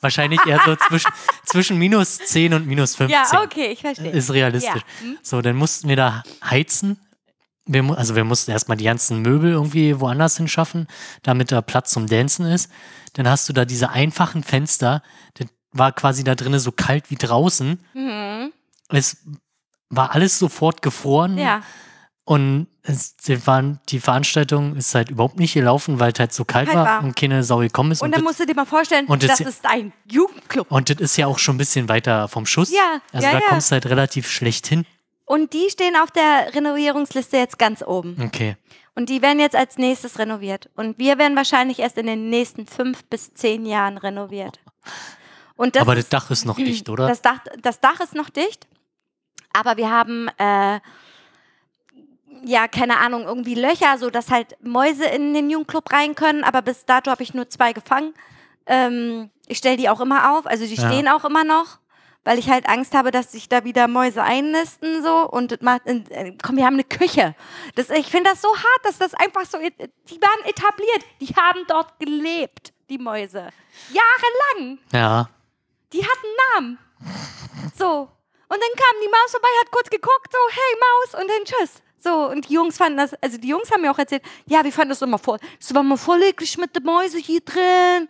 Wahrscheinlich eher so zwischen, zwischen minus 10 und minus 15. Ja, okay, ich verstehe. Ist realistisch. Ja. Hm? So, dann mussten wir da heizen. Wir, also wir mussten erstmal die ganzen Möbel irgendwie woanders hinschaffen, damit da Platz zum Dancen ist. Dann hast du da diese einfachen Fenster. Das war quasi da drinnen so kalt wie draußen. Mhm. Es war alles sofort gefroren. Ja. Und es, die, waren, die Veranstaltung ist halt überhaupt nicht gelaufen, weil es halt so kalt Kalt war, war. und keine Sau gekommen ist. Und Und, dann das, musst du dir mal vorstellen, und das- das ist ein Jugendclub. und das ist ja auch schon ein bisschen weiter vom Schuss. Ja, Also ja, da ja. kommst du halt relativ schlecht hin. Und die stehen auf der Renovierungsliste jetzt ganz oben. Okay. Und die werden jetzt als nächstes renoviert. Und wir werden wahrscheinlich erst in den nächsten fünf bis zehn Jahren renoviert. Das Aber das Dach ist noch dicht, oder? Das Dach, das Dach ist noch dicht. Aber wir haben, äh, ja, keine Ahnung, irgendwie Löcher, so dass halt Mäuse in den Jugendclub rein können. Aber bis dato habe ich nur zwei gefangen. Ähm, ich stelle die auch immer auf. Also die Ja. stehen auch immer noch. Weil ich halt Angst habe, dass sich da wieder Mäuse einnisten so und macht, äh, komm, wir haben eine Küche. Das, ich finde das so hart, dass das einfach so, et- die waren etabliert, die haben dort gelebt, die Mäuse. Jahrelang. Ja. Die hatten Namen. So. Und dann kam die Maus vorbei, hat kurz geguckt, so, hey Maus, und dann tschüss. So, und die Jungs fanden das, also die Jungs haben mir auch erzählt, ja, wir fanden das immer voll, das war mal voll eklig mit den Mäuse hier drin.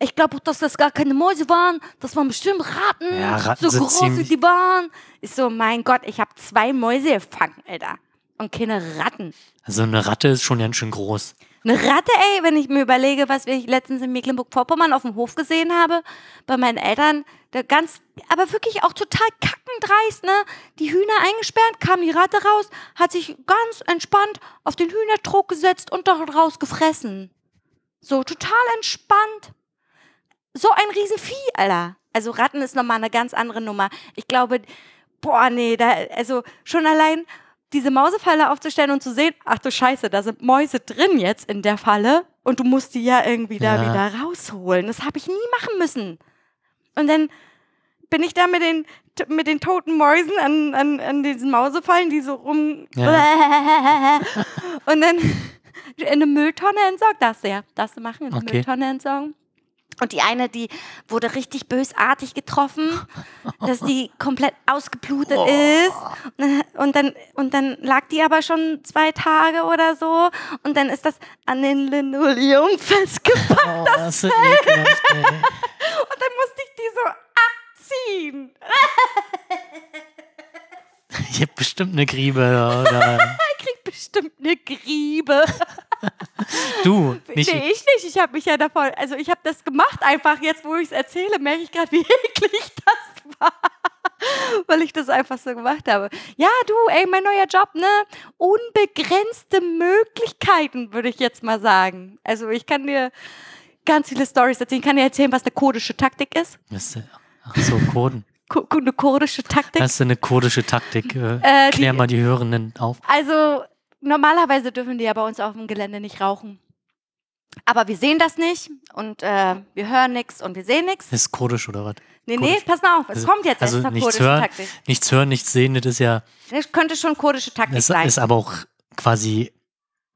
Ich glaube auch, dass das gar keine Mäuse waren. Das waren bestimmt Ratten. Ja, Ratten so sind groß wie die waren. Ich so, mein Gott, ich habe zwei Mäuse gefangen, Alter. Und keine Ratten. Also eine Ratte ist schon ganz schön groß. Eine Ratte, ey, wenn ich mir überlege, was ich letztens in Mecklenburg-Vorpommern auf dem Hof gesehen habe, bei meinen Eltern, da ganz, aber wirklich auch total kackendreist, ne? Die Hühner eingesperrt, kam die Ratte raus, hat sich ganz entspannt auf den Hühnertrog gesetzt und daraus gefressen. So, total entspannt. So ein Riesenvieh, Alter. Also Ratten ist nochmal eine ganz andere Nummer. Ich glaube, boah, nee, da, also schon allein diese Mausefalle aufzustellen und zu sehen, ach du Scheiße, da sind Mäuse drin jetzt in der Falle und du musst die ja irgendwie da Ja. wieder rausholen. Das habe ich nie machen müssen. Und dann bin ich da mit den, mit den toten Mäusen an, an, an diesen Mausefallen, die so rum. und dann in eine Mülltonne entsorgt. Darfst du ja, darfst du machen, in eine Okay. Mülltonne entsorgen. Und die eine, die wurde richtig bösartig getroffen, dass die komplett ausgeblutet ist. Und dann, und dann lag die aber schon zwei Tage oder so. Und dann ist das an den Linoleum festgepackt. Oh, das ist ekelhaft. Und dann musste ich die so abziehen. Ich hab bestimmt eine Griebe. Oder? Ich krieg bestimmt eine Griebe. Du, nicht nee, ich nicht. Ich habe mich ja davon, also ich habe das gemacht einfach. Jetzt, wo ich es erzähle, merke ich gerade, wie eklig das war. Weil ich das einfach so gemacht habe. Ja, du, ey, mein neuer Job, ne? Unbegrenzte Möglichkeiten, würde ich jetzt mal sagen. Also ich kann dir ganz viele Stories erzählen. Ich kann dir erzählen, was eine kurdische Taktik ist. Was, ach so, Kurden. Ku- Eine kurdische Taktik. Das ist eine kurdische Taktik. Äh, Äh, die- klär mal die Hörenden auf. Also normalerweise dürfen die ja bei uns auf dem Gelände nicht rauchen. Aber wir sehen das nicht und äh, wir hören nichts und wir sehen nichts. Ist kurdisch oder was? Nee, nee, Kurdisch. pass mal auf, es Also- kommt jetzt also erst nichts kurdische hören. Taktik. Nichts hören, nichts sehen, das ist ja, Das könnte schon kurdische Taktik das sein. ist aber auch quasi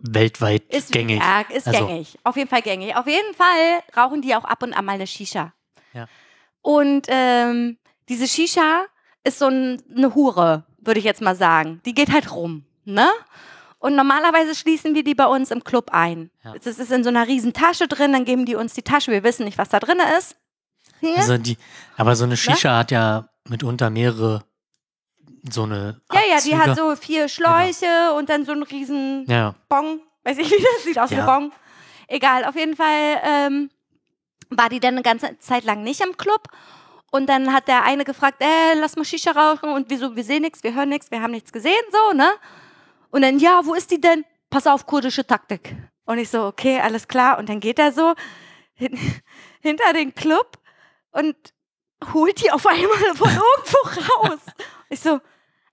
weltweit Ist gängig. Ja, ist Also- gängig. Auf jeden Fall gängig. Auf jeden Fall rauchen die auch ab und an mal eine Shisha. Ja. Und ähm, diese Shisha ist so ein, eine Hure, würde ich jetzt mal sagen. Die geht halt rum, ne? Und normalerweise schließen wir die bei uns im Club ein. Ja. Es ist in so einer riesen Tasche drin, dann geben die uns die Tasche. Wir wissen nicht, was da drin ist. Hier. Also die, aber so eine Shisha hat ja mitunter mehrere so eine ja, ja, die hat Abzüge. so vier Schläuche und dann so einen riesen Ja, Bon. Weiß ich, wie das sieht aus wie Ja. Bon. Egal, auf jeden Fall ähm, war die dann eine ganze Zeit lang nicht im Club. Und dann hat der eine gefragt, äh, lass mal Shisha rauchen. Und wieso, wir sehen nichts, wir hören nichts, wir haben nichts gesehen, so, ne? Und dann, ja, wo ist die denn? Pass auf, kurdische Taktik. Und ich so, okay, alles klar. Und dann geht er so hin, hinter den Club und holt die auf einmal von irgendwo raus. Ich so,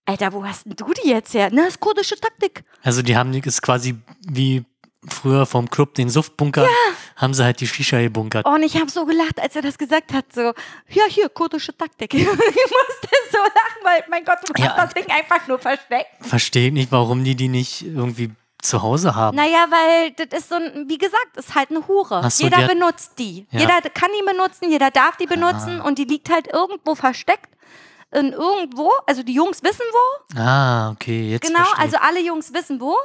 Alter, wo hast denn du die jetzt her? Ne, das ist kurdische Taktik. also die haben ist quasi wie früher vom Club den Suftbunker, haben sie halt die Shisha gebunkert. Und ich habe so gelacht, als er das gesagt hat. So, ja, hier, kurdische Taktik. ich musste lachen, weil, mein Gott, du hast Ja. das Ding einfach nur versteckt. Verstehe nicht, warum die die nicht irgendwie zu Hause haben. Naja, weil das ist so ein, wie gesagt, ist halt eine Hure. So, jeder die hat- benutzt die. Ja. Jeder kann die benutzen, jeder darf die benutzen und die liegt halt irgendwo versteckt. In irgendwo, also die Jungs wissen wo, Ah, okay, jetzt genau, verstehe. also alle Jungs wissen wo,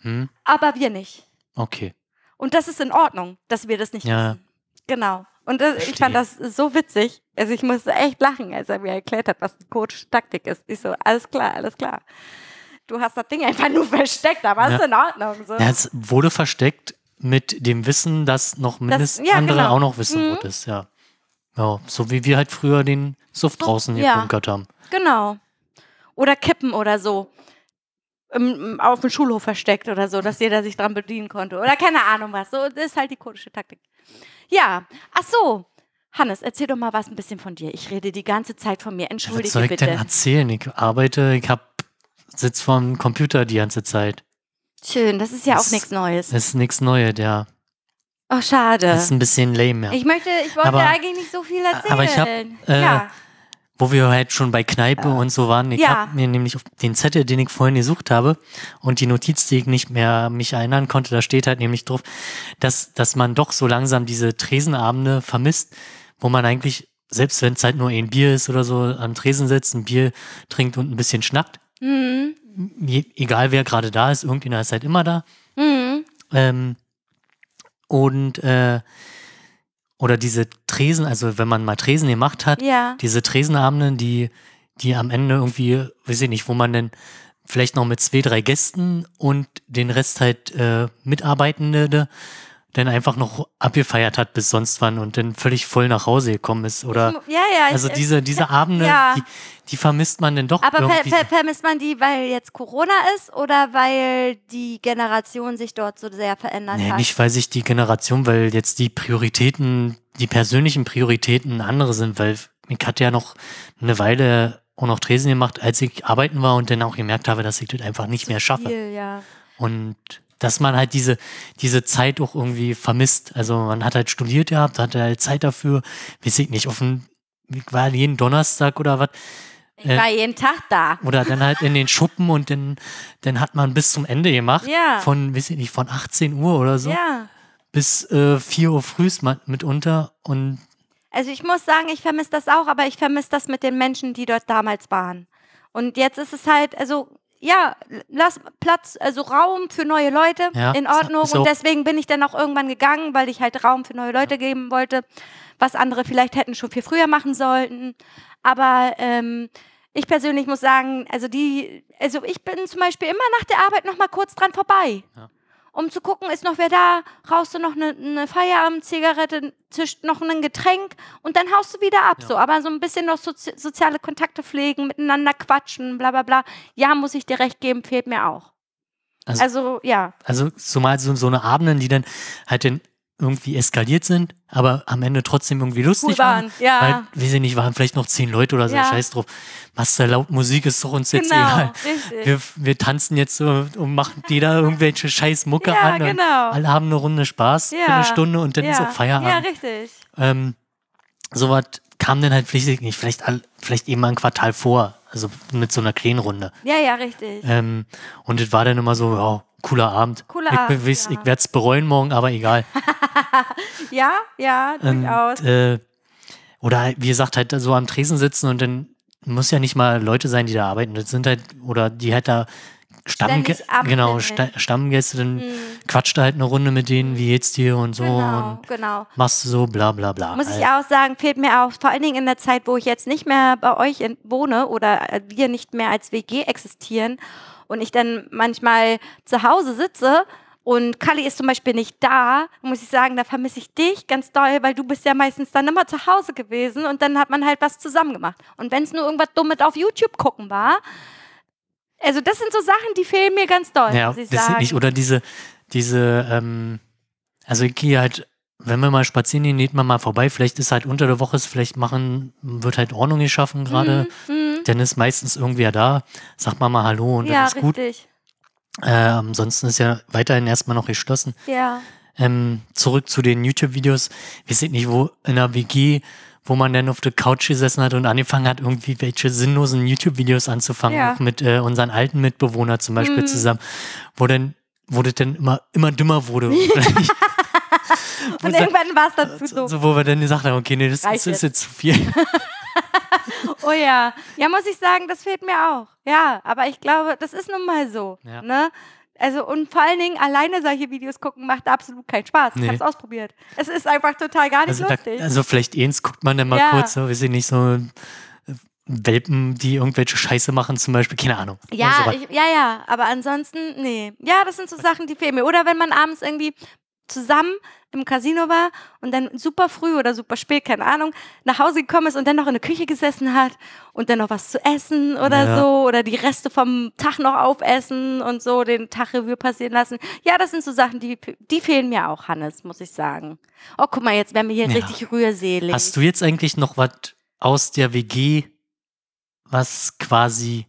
hm, aber wir nicht. okay. Und das ist in Ordnung, dass wir das nicht Ja. wissen. Genau. Und das, ich fand das so witzig. Also ich musste echt lachen, als er mir erklärt hat, was die kurdische Taktik ist. Ich so, alles klar, alles klar. Du hast das Ding einfach nur versteckt, aber Ja. ist in Ordnung. So. Ja, es wurde versteckt mit dem Wissen, dass noch mindestens ja, andere genau. auch noch wissen, wo Mhm. das ist, ja. Ja, so wie wir halt früher den Suft draußen ja. gebunkert haben. Genau. Oder Kippen oder so. Im, auf dem Schulhof versteckt oder so, dass jeder sich dran bedienen konnte. Oder keine Ahnung was. So, das ist halt die kurdische Taktik. Ja, ach so. Hannes, erzähl doch mal was ein bisschen von dir. Ich rede die ganze Zeit von mir. Was Entschuldige soll ich bitte. denn erzählen? Ich arbeite, ich hab, sitz vorm Computer die ganze Zeit. Schön, das ist ja Das- auch nichts Neues. Das ist nichts Neues, ja. Oh, schade. Das ist ein bisschen lame, ja. Ich möchte, ich wollte Aber- eigentlich nicht so viel erzählen. aber ich hab, äh, ja. Wo wir halt schon bei Kneipe und so waren. Ich Ja. hab mir nämlich auf den Zettel, den ich vorhin gesucht habe und die Notiz, die ich nicht mehr mich erinnern konnte, da steht halt nämlich drauf, dass, dass man doch so langsam diese Tresenabende vermisst, wo man eigentlich, selbst wenn es halt nur ein Bier ist oder so, am Tresen sitzt, ein Bier trinkt und ein bisschen schnackt. Mhm. Egal wer gerade da ist, irgendjemand ist halt immer da. Mhm. Ähm, und äh, oder diese Tresen, also wenn man mal Tresen gemacht hat, Ja. diese Tresenabende, die, die am Ende irgendwie, weiß ich nicht, wo man dann vielleicht noch mit zwei, drei Gästen und den Rest halt äh, Mitarbeitende dann einfach noch abgefeiert hat bis sonst wann und dann völlig voll nach Hause gekommen ist. Oder Ja, ja. also ich, diese, diese Abende, ja. die, die vermisst man dann doch aber ver, irgendwie. ver, vermisst man die, weil jetzt Corona ist oder weil die Generation sich dort so sehr verändert Nee, hat? nicht weil sich die Generation, weil jetzt die Prioritäten, die persönlichen Prioritäten andere sind, weil ich hatte ja noch eine Weile auch noch Tresen gemacht, als ich arbeiten war und dann auch gemerkt habe, dass ich das einfach nicht mehr schaffe. Viel, ja. Und dass man halt diese, diese Zeit auch irgendwie vermisst. Also man hat halt studiert gehabt, hatte halt Zeit dafür, weiß ich nicht, ich war jeden Donnerstag oder was, Ich Äh, war jeden Tag da. oder dann halt in den Schuppen und dann, dann hat man bis zum Ende gemacht. Ja. Von, weiß ich nicht, von 18 Uhr oder so Ja. bis äh, 4 Uhr früh mitunter und Also ich muss sagen, ich vermisse das auch, aber ich vermisse das mit den Menschen, die dort damals waren. Und jetzt ist es halt, also ja, lass Platz, also Raum für neue Leute Ja, in Ordnung. ist Und deswegen bin ich dann auch irgendwann gegangen, weil ich halt Raum für neue Leute geben wollte, was andere vielleicht hätten schon viel früher machen sollten. Aber ähm, ich persönlich muss sagen, also die, also ich bin zum Beispiel immer nach der Arbeit noch mal kurz dran vorbei. Ja. Um zu gucken, ist noch wer da, rauchst du noch eine, eine Feierabend-Zigarette, zischt noch ein Getränk und dann haust du wieder ab. Ja. So, aber so ein bisschen noch sozi soziale Kontakte pflegen, miteinander quatschen, bla bla bla. Ja, muss ich dir recht geben, fehlt mir auch. Also- Also, ja. Also zumal so, so eine Abenden, die dann halt dann irgendwie eskaliert sind, aber am Ende trotzdem irgendwie lustig Cool waren, ja. Weil, weiß ich nicht, waren vielleicht noch zehn Leute oder so, Ja. scheiß drauf. Was da laut Musik ist doch uns jetzt Genau, egal. richtig. Wir, wir tanzen jetzt so und machen jeder irgendwelche scheiß Mucke Ja, an genau. und alle haben eine Runde Spaß für Ja. eine Stunde und dann ist auch Feierabend. Ja, richtig. ähm, Sowas kam dann halt vielleicht nicht, vielleicht, all- vielleicht eben mal ein Quartal vor, also mit so einer kleinen Runde. Ja, ja, richtig. Ähm, und es war dann immer so, ja, cooler Abend. Cooler ich Abend, weiß, ja. ich werde es bereuen morgen, aber egal. Ja, ja, Und, durchaus. äh, oder wie gesagt, halt so am Tresen sitzen und dann muss ja nicht mal Leute sein, die da arbeiten. Das sind halt, oder die halt da ab- genau. Sta Stammgäste, dann Mhm. quatscht halt eine Runde mit denen, wie geht's dir und so Genau, und genau. machst du so bla bla bla. Muss ich Halt. auch sagen, fehlt mir auch, vor allen Dingen in der Zeit, wo ich jetzt nicht mehr bei euch wohne oder äh, wir nicht mehr als WG existieren und ich dann manchmal zu Hause sitze und Kali ist zum Beispiel nicht da, muss ich sagen, da vermisse ich dich ganz doll, weil du bist ja meistens dann immer zu Hause gewesen und dann hat man halt was zusammen gemacht. Und wenn es nur irgendwas Dummes auf YouTube gucken war, also das sind so Sachen, die fehlen mir ganz doll, Ja, muss ich das sagen. nicht, oder diese, diese, ähm, also ich gehe halt, wenn wir mal spazieren gehen, geht man mal vorbei. Vielleicht ist halt unter der Woche, ist vielleicht machen, wird halt Ordnung geschaffen gerade. Mhm, Dann ist meistens irgendwer da, sagt man mal Hallo und ja, dann ist gut. richtig. Äh, ansonsten ist ja weiterhin erstmal noch geschlossen. Ja. Ähm, zurück zu den YouTube-Videos. Wir sind nicht wo in einer WG, wo man dann auf der Couch gesessen hat und angefangen hat, irgendwie welche sinnlosen YouTube-Videos anzufangen, Ja. auch mit äh, unseren alten Mitbewohnern zum Beispiel Mhm. zusammen, wo dann, wo das dann immer, immer dümmer wurde. Und irgendwann war es dazu so. so, wo wir dann gesagt haben, okay, nee, das, das ist jetzt zu viel. Oh ja. Ja, muss ich sagen, das fehlt mir auch. Ja, aber ich glaube, das ist nun mal so. Ja. Ne? Also, und vor allen Dingen alleine solche Videos gucken macht absolut keinen Spaß. Ich Nee. hab's ausprobiert. Es ist einfach total gar nicht Also, da, lustig. also vielleicht eins guckt man dann mal Ja. kurz, so, weiß ich nicht, so äh, Welpen, die irgendwelche Scheiße machen, zum Beispiel, keine Ahnung. ja, So was. ich, ja, ja, aber ansonsten, nee. Ja, das sind so Sachen, die fehlen mir. Oder wenn man abends irgendwie zusammen im Casino war und dann super früh oder super spät, keine Ahnung, nach Hause gekommen ist und dann noch in der Küche gesessen hat und dann noch was zu essen oder Ja. so oder die Reste vom Tag noch aufessen und so den Tag Revue passieren lassen. Ja, das sind so Sachen, die, die fehlen mir auch, Hannes, muss ich sagen. Oh, guck mal, jetzt werden wir hier Ja. richtig rührselig. Hast du jetzt eigentlich noch was aus der WG, was quasi,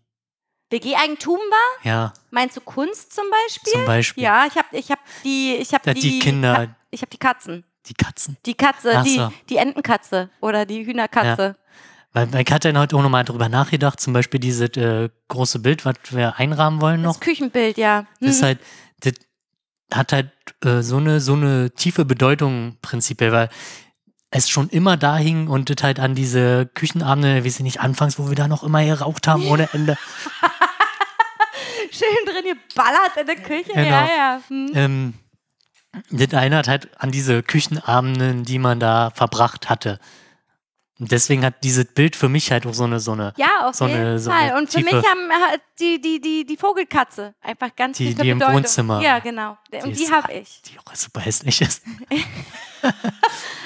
WG-Eigentum war? ja, Meinst du Kunst zum Beispiel? zum Beispiel Ja, ich habe ich hab die, ich habe Ja, die, die Kinder- Ka ich habe die Katzen. die Katzen? Die Katze, Ach die, so. die Entenkatze oder die Hühnerkatze. Weil, weil ich hatte heute auch nochmal drüber nachgedacht, zum Beispiel dieses äh, große Bild, was wir einrahmen wollen noch. Das Küchenbild, ja. Das ist halt, das hat halt äh, so, eine, so eine tiefe Bedeutung prinzipiell, weil es schon immer da hing und das halt an diese Küchenabende, wie sie nicht anfangs, wo wir da noch immer geraucht haben ohne Ende. Schön drin geballert in der Küche. Genau. Ja, ja. Hm. ähm, das erinnert halt an diese Küchenabenden, die man da verbracht hatte. Und deswegen hat dieses Bild für mich halt auch so eine, so eine, Ja, auf so jeden eine- so Fall. eine Und für tiefe- mich haben äh, die, die, die, die Vogelkatze einfach ganz Die- die im Bedeutung. Wohnzimmer. Ja, genau. Und die habe ich. die auch super hässlich ist.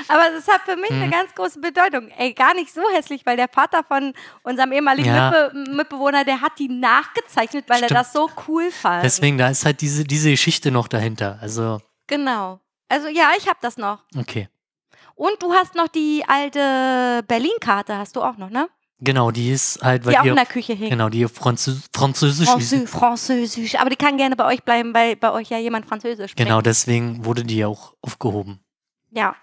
Aber das hat für mich Mhm. eine ganz große Bedeutung. Ey, gar nicht so hässlich, weil der Vater von unserem ehemaligen Ja. Mitbe Mitbewohner, der hat die nachgezeichnet, weil Stimmt. er das so cool fand. Deswegen, da ist halt diese, diese Geschichte noch dahinter. Also, Genau. Also ja, ich habe das noch. okay. Und du hast noch die alte Berlin-Karte, hast du auch noch, ne? Genau, die ist halt, weil Die auch in der Küche hing. genau, die Französ Französisch ist. Franzö Französisch. Aber die kann gerne bei euch bleiben, weil bei euch ja jemand Französisch spricht. Genau, deswegen wurde die ja auch aufgehoben. Ja.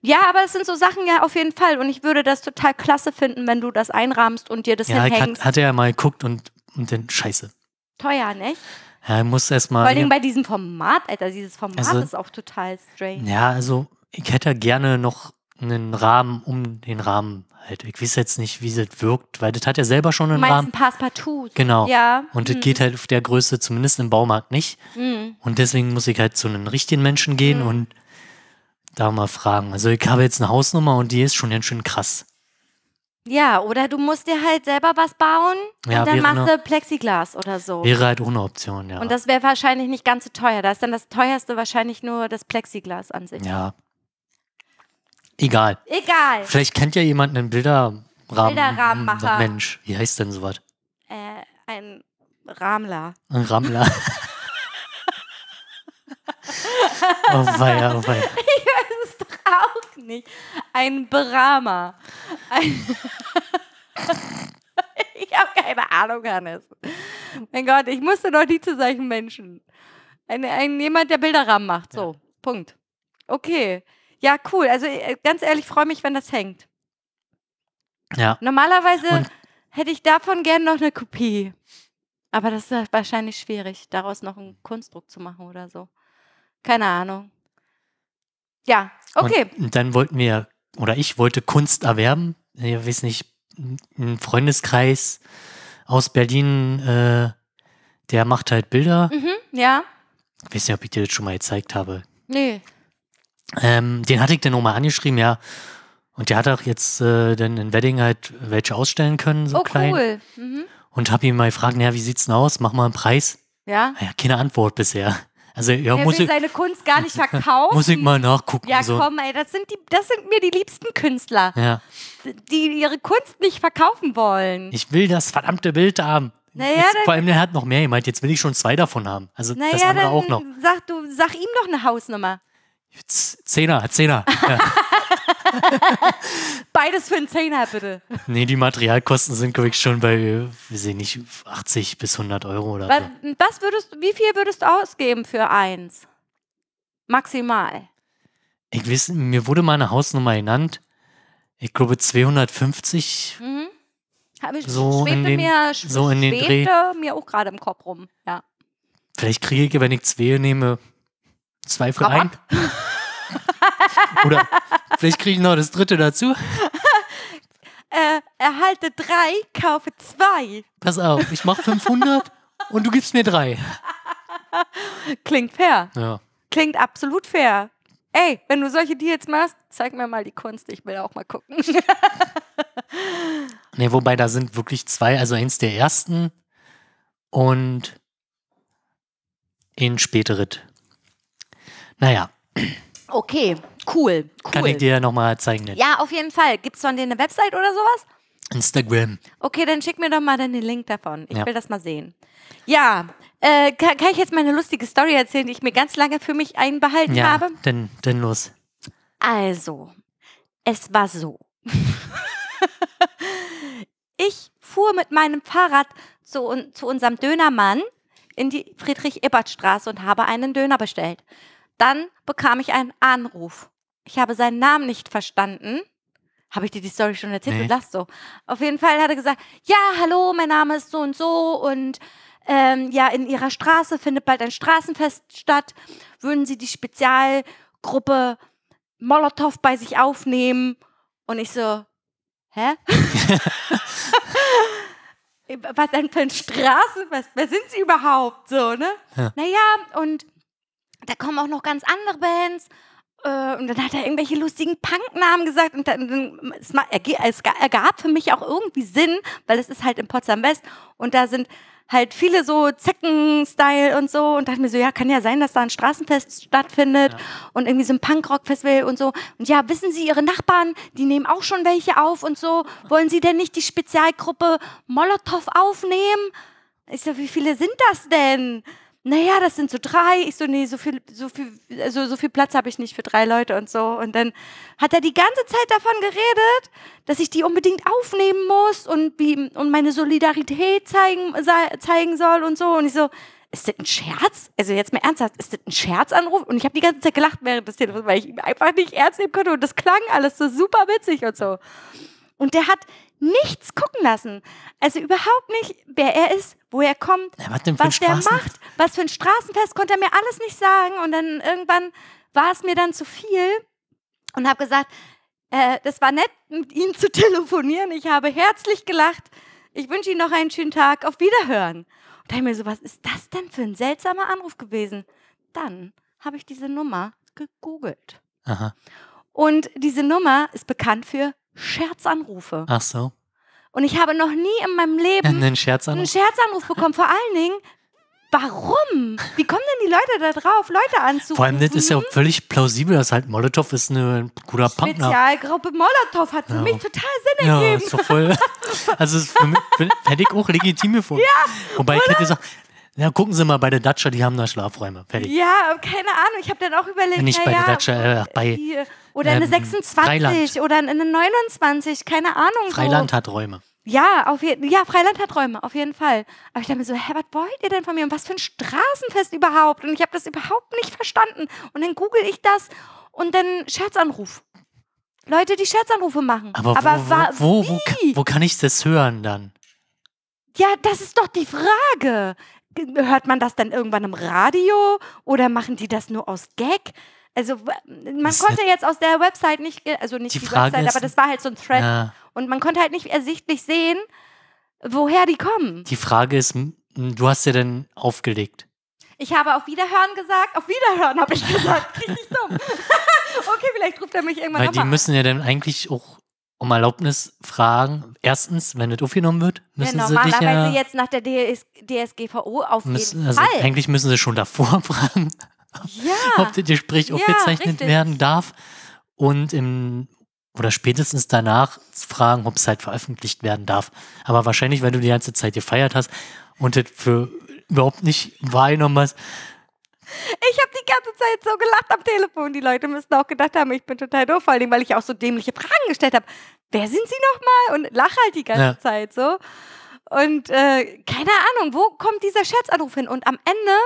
Ja, aber es sind so Sachen ja auf jeden Fall. Und ich würde das total klasse finden, wenn du das einrahmst und dir das Ja, hinhängst. hat, hatte ja mal geguckt und, und dann scheiße. Teuer, nicht? Ja, muss Vor erstmal. allen Dingen bei diesem Format, Alter. Dieses Format Also- ist auch total strange. Ja, also ich hätte gerne noch einen Rahmen um den Rahmen halt. Ich weiß jetzt nicht, wie das wirkt, weil das hat ja selber schon einen meinst Rahmen. ein Passepartout? Genau. Ja. Und das hm, geht halt auf der Größe, zumindest im Baumarkt nicht. hm. Und deswegen muss ich halt zu einem richtigen Menschen gehen Mhm. und da mal fragen. Also ich habe jetzt eine Hausnummer und die ist schon ganz schön krass. Ja, oder du musst dir halt selber was bauen Ja, und dann machst du Plexiglas oder so. Wäre halt ohne Option, ja. Und das wäre wahrscheinlich nicht ganz so teuer. Da ist dann das teuerste wahrscheinlich nur das Plexiglas an sich. ja. Egal. Egal. Vielleicht kennt ja jemand einen Bilderrahmen. Bilderrahmenmacher. Mensch, wie heißt denn sowas? Äh, ein Ramler. Ein Rammler. oh weia, oh weia. Das ist doch auch nicht. Ein Berahmer. Ein ich habe keine Ahnung, Hannes. Mein Gott, ich musste noch nie zu solchen Menschen. Ein, ein, jemand, der Bilderrahmen macht. So, Punkt. Okay. Ja, cool. Also äh, ganz ehrlich, freue mich, wenn das hängt. Ja. Normalerweise Und- hätte ich davon gern noch eine Kopie. Aber das ist wahrscheinlich schwierig, daraus noch einen Kunstdruck zu machen oder so. Keine Ahnung. Ja, okay. Und, und dann wollten wir, oder ich wollte Kunst erwerben. Ich weiß nicht, ein Freundeskreis aus Berlin, äh, der macht halt Bilder. Mhm, ja. Ich weiß nicht, ob ich dir das schon mal gezeigt habe. Nee. Ähm, den hatte ich dann nochmal angeschrieben, ja. Und der hat auch jetzt äh, dann in Wedding halt welche ausstellen können, so oh, klein. cool. Mhm. Und habe ihn mal gefragt, naja, wie sieht's denn aus? Mach mal einen Preis. Ja. Naja, keine Antwort bisher. Also, ja, Er muss will ich, seine Kunst gar nicht verkaufen. muss ich mal nachgucken. Ja, so. komm, ey, das sind, die, das sind mir die liebsten Künstler, Ja, die ihre Kunst nicht verkaufen wollen. ich will das verdammte Bild haben. Naja, jetzt, dann- vor allem, der hat noch mehr gemeint. Jetzt will ich schon zwei davon haben. Also das naja, andere dann auch noch. Sag, du, sag ihm doch eine Hausnummer. Zehner, Zehner. Ja. Beides für einen Zehner, bitte. nee, die Materialkosten sind, glaube ich, schon bei, weiß ich nicht, 80 bis 100 Euro oder Was, so. was würdest, wie viel würdest du ausgeben für eins? Maximal. Ich weiß, mir wurde mal eine Hausnummer genannt. Ich glaube 250. Mhm. Ich, So in den- mir, so in den Dreh. mir auch gerade im Kopf rum. Ja. Vielleicht kriege ich, wenn ich zwei nehme, zwei für ein. Oder vielleicht kriege ich noch das dritte dazu. Äh, erhalte drei, kaufe zwei. Pass auf, ich mache 500 und du gibst mir drei. Klingt fair. Ja. Klingt absolut fair. Ey, wenn du solche Deals machst, zeig mir mal die Kunst. Ich will auch mal gucken. Nee, wobei da sind wirklich zwei, also eins der ersten und ein späteres. Naja, okay, cool. cool. kann ich dir ja nochmal zeigen. Dann. ja, auf jeden Fall. Gibt es von denen eine Website oder sowas? Instagram. Okay, dann schick mir doch mal den Link davon. Ich Ja. will das mal sehen. Ja, äh, kann, kann ich jetzt meine lustige Story erzählen, die ich mir ganz lange für mich einbehalten Ja, habe? dann, dann los. Also, es war so. ich fuhr mit meinem Fahrrad zu, zu unserem Dönermann in die Friedrich-Ebert-Straße und habe einen Döner bestellt. Dann bekam ich einen Anruf. Ich habe seinen Namen nicht verstanden. Habe ich dir die Story schon erzählt? Nee. Du lachst so. Auf jeden Fall hat er gesagt, ja, hallo, mein Name ist so und so und ähm, ja, in Ihrer Straße findet bald ein Straßenfest statt. Würden Sie die Spezialgruppe Molotow bei sich aufnehmen? Und ich so, hä? Was denn für ein Straßenfest? Wer sind Sie überhaupt? So, ne? Ja. Naja, und da kommen auch noch ganz andere Bands. Äh, Und dann hat er irgendwelche lustigen Punknamen gesagt und dann, dann es, es ga- ergab für mich auch irgendwie Sinn, weil es ist halt in Potsdam West und da sind halt viele so Zecken-Style und so und dachte mir so, ja, kann ja sein, dass da ein Straßenfest stattfindet Ja. und irgendwie so ein Punkrock-Festival und so. Und ja, wissen Sie, Ihre Nachbarn, die nehmen auch schon welche auf und so. Wollen Sie denn nicht die Spezialgruppe Molotow aufnehmen? Ich so, wie viele sind das denn? Naja, das sind so drei. Ich so, nee, so viel, so viel, also so viel Platz habe ich nicht für drei Leute und so. Und dann hat er die ganze Zeit davon geredet, dass ich die unbedingt aufnehmen muss und wie und meine Solidarität zeigen, zeigen soll und so. Und ich so, ist das ein Scherz? Also jetzt mal ernsthaft, ist das ein Scherzanruf? Und ich habe die ganze Zeit gelacht während des Telefons, weil ich ihn einfach nicht ernst nehmen konnte. Und das klang alles so super witzig und so. Und der hat nichts gucken lassen. Also überhaupt nicht, wer er ist, wo er kommt, Ja, was was der macht, was für ein Straßenfest, konnte er mir alles nicht sagen. Und dann irgendwann war es mir dann zu viel und habe gesagt, äh, das war nett, mit Ihnen zu telefonieren. Ich habe herzlich gelacht. Ich wünsche Ihnen noch einen schönen Tag. Auf Wiederhören. Und da habe ich mir so, was ist das denn für ein seltsamer Anruf gewesen? Dann habe ich diese Nummer gegoogelt. Aha. Und diese Nummer ist bekannt für Scherzanrufe. Ach so. Und ich habe noch nie in meinem Leben Einen Scherz an. einen Scherzanruf bekommen. Vor allen Dingen, warum? Wie kommen denn die Leute da drauf, Leute anzurufen? Vor allem, das ist ja auch völlig plausibel, dass halt Molotow ist ein guter Punkner. Spezialgruppe Molotow hat für Ja. mich total Sinn Ja, ergeben. ist doch voll. Also, es ist für mich, für- hätte ich auch legitim gefunden. Wobei ich hätte gesagt, ja, gucken Sie mal bei der Datscha, die haben da Schlafräume. Fertig. Ja, keine Ahnung. Ich habe dann auch überlegt, Nicht bei naja, der Datscha, äh, bei die, oder eine ähm, 26 Freiland. oder eine 29, keine Ahnung. Freiland so. hat Räume. Ja, auf jeden ja, Freiland hat Räume, auf jeden Fall. Aber ich dachte mir so, hä, was wollt ihr denn von mir? Und was für ein Straßenfest überhaupt? Und ich habe das überhaupt nicht verstanden. Und dann google ich das und dann Scherzanruf. Leute, die Scherzanrufe machen. Aber, wo, wa- wo, wo, wo, wo kann ich das hören dann? Ja, das ist doch die Frage. Hört man das dann irgendwann im Radio oder machen die das nur aus Gag? Also man Das konnte jetzt aus der Website nicht, also nicht Die die, Website, ist- aber das war halt so ein Thread Ja, und man konnte halt nicht ersichtlich sehen, woher die kommen. die Frage ist, du hast ja dann aufgelegt. Ich habe auf Wiederhören gesagt, auf Wiederhören habe ich gesagt, richtig dumm. okay, vielleicht ruft er mich irgendwann Weil die an. müssen ja dann eigentlich auch um Erlaubnis fragen. Erstens, wenn das aufgenommen wird, Ja, müssen sie dich normalerweise ja. jetzt nach der DS, DSGVO auf Müssen, jeden also Fall. eigentlich müssen sie schon davor fragen, Ja, ob das Gespräch Ja, aufgezeichnet richtig. werden darf. Und im oder spätestens danach fragen, ob es halt veröffentlicht werden darf. Aber wahrscheinlich, wenn du die ganze Zeit gefeiert hast und das für überhaupt nicht wahrgenommen hast, ich habe die ganze Zeit so gelacht am Telefon. Die Leute müssten auch gedacht haben, ich bin total doof, vor allem, weil ich auch so dämliche Fragen gestellt habe. Wer sind Sie nochmal? Und lach halt die ganze Ja. Zeit so. Und äh, keine Ahnung, wo kommt dieser Scherzanruf hin? Und am Ende,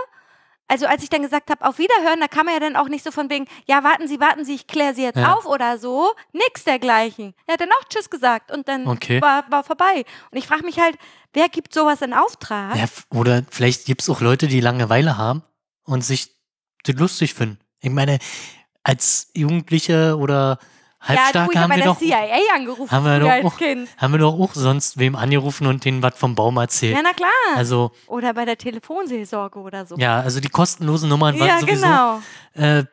also als ich dann gesagt habe, auf Wiederhören, da kam er ja dann auch nicht so von wegen, ja, warten Sie, warten Sie, ich kläre Sie jetzt Ja. auf oder so. Nix dergleichen. Er hat dann auch Tschüss gesagt und dann Okay. war, war vorbei. Und ich frage mich halt, wer gibt sowas in Auftrag? ja, oder vielleicht gibt es auch Leute, die Langeweile haben und sich das lustig finden. Ich meine, als Jugendliche oder ja, du, haben wir doch CIA angerufen haben wir doch auch- haben wir doch auch sonst wem angerufen und denen was vom Baum erzählt. Ja, na klar. Also, Oder bei der Telefonseelsorge oder so. ja, also die kostenlosen Nummern waren Ja, sowieso. genau. Äh,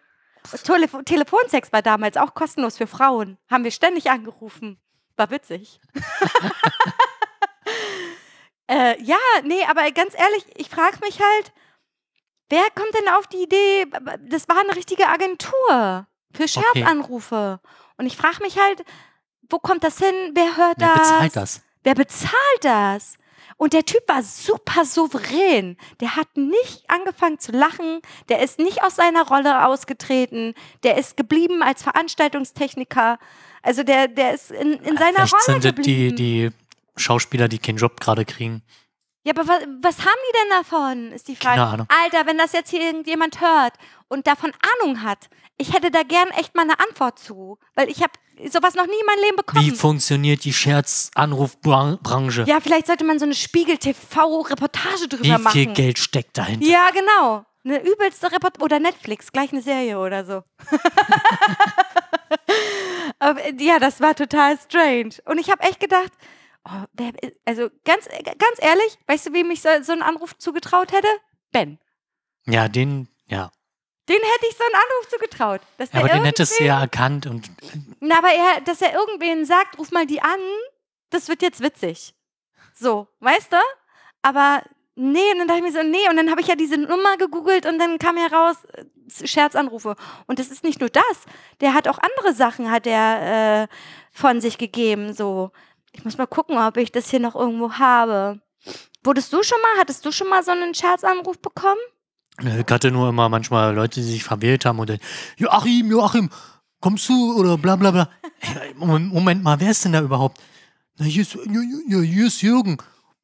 Telefo Telefonsex war damals auch kostenlos für Frauen. Haben wir ständig angerufen. War witzig. äh, ja, nee, aber ganz ehrlich, ich frage mich halt, wer kommt denn auf die Idee? Das war eine richtige Agentur für Scherzanrufe. Und ich frage mich halt, wo kommt das hin? Wer hört wer das? bezahlt das? Wer bezahlt das? Und der Typ war super souverän. Der hat nicht angefangen zu lachen. Der ist nicht aus seiner Rolle ausgetreten. Der ist geblieben als Veranstaltungstechniker. Also der, der ist in, in seiner Vielleicht Rolle sind das geblieben. die, die Schauspieler, die keinen Job gerade kriegen. Ja, aber was, was haben die denn davon, ist die Frage. Keine Ahnung. Alter, wenn das jetzt hier irgendjemand hört und davon Ahnung hat, ich hätte da gern echt mal eine Antwort zu. Weil ich habe sowas noch nie in meinem Leben bekommen. Wie funktioniert die Scherzanrufbranche? ja, vielleicht sollte man so eine Spiegel-TV-Reportage drüber Wie machen. viel Geld steckt dahinter? Ja, genau. Eine übelste Report oder Netflix, gleich eine Serie oder so. Ja, das war total strange. Und ich habe echt gedacht, oh, wer, also ganz, ganz ehrlich, weißt du, wem ich so, so einen Anruf zugetraut hätte? Ben. Ja, den, ja. Den hätte ich so einen Anruf zugetraut. Dass der Aber den hättest du ja erkannt und Na, aber er, dass er irgendwen sagt, ruf mal die an, das wird jetzt witzig. So, weißt du? Aber nee, und dann dachte ich mir so, nee, und dann habe ich ja diese Nummer gegoogelt und dann kam heraus, äh, Scherzanrufe. Und das ist nicht nur das, der hat auch andere Sachen, hat er äh, von sich gegeben, so. Ich muss mal gucken, ob ich das hier noch irgendwo habe. Wurdest du schon mal, hattest du schon mal so einen Scherzanruf bekommen? Ich hatte nur immer manchmal Leute, die sich verwählt haben und dann, Joachim, Joachim, kommst du oder bla bla bla. Moment, mal, wer ist denn da überhaupt? Na, hier ist, ja, hier ist Jürgen,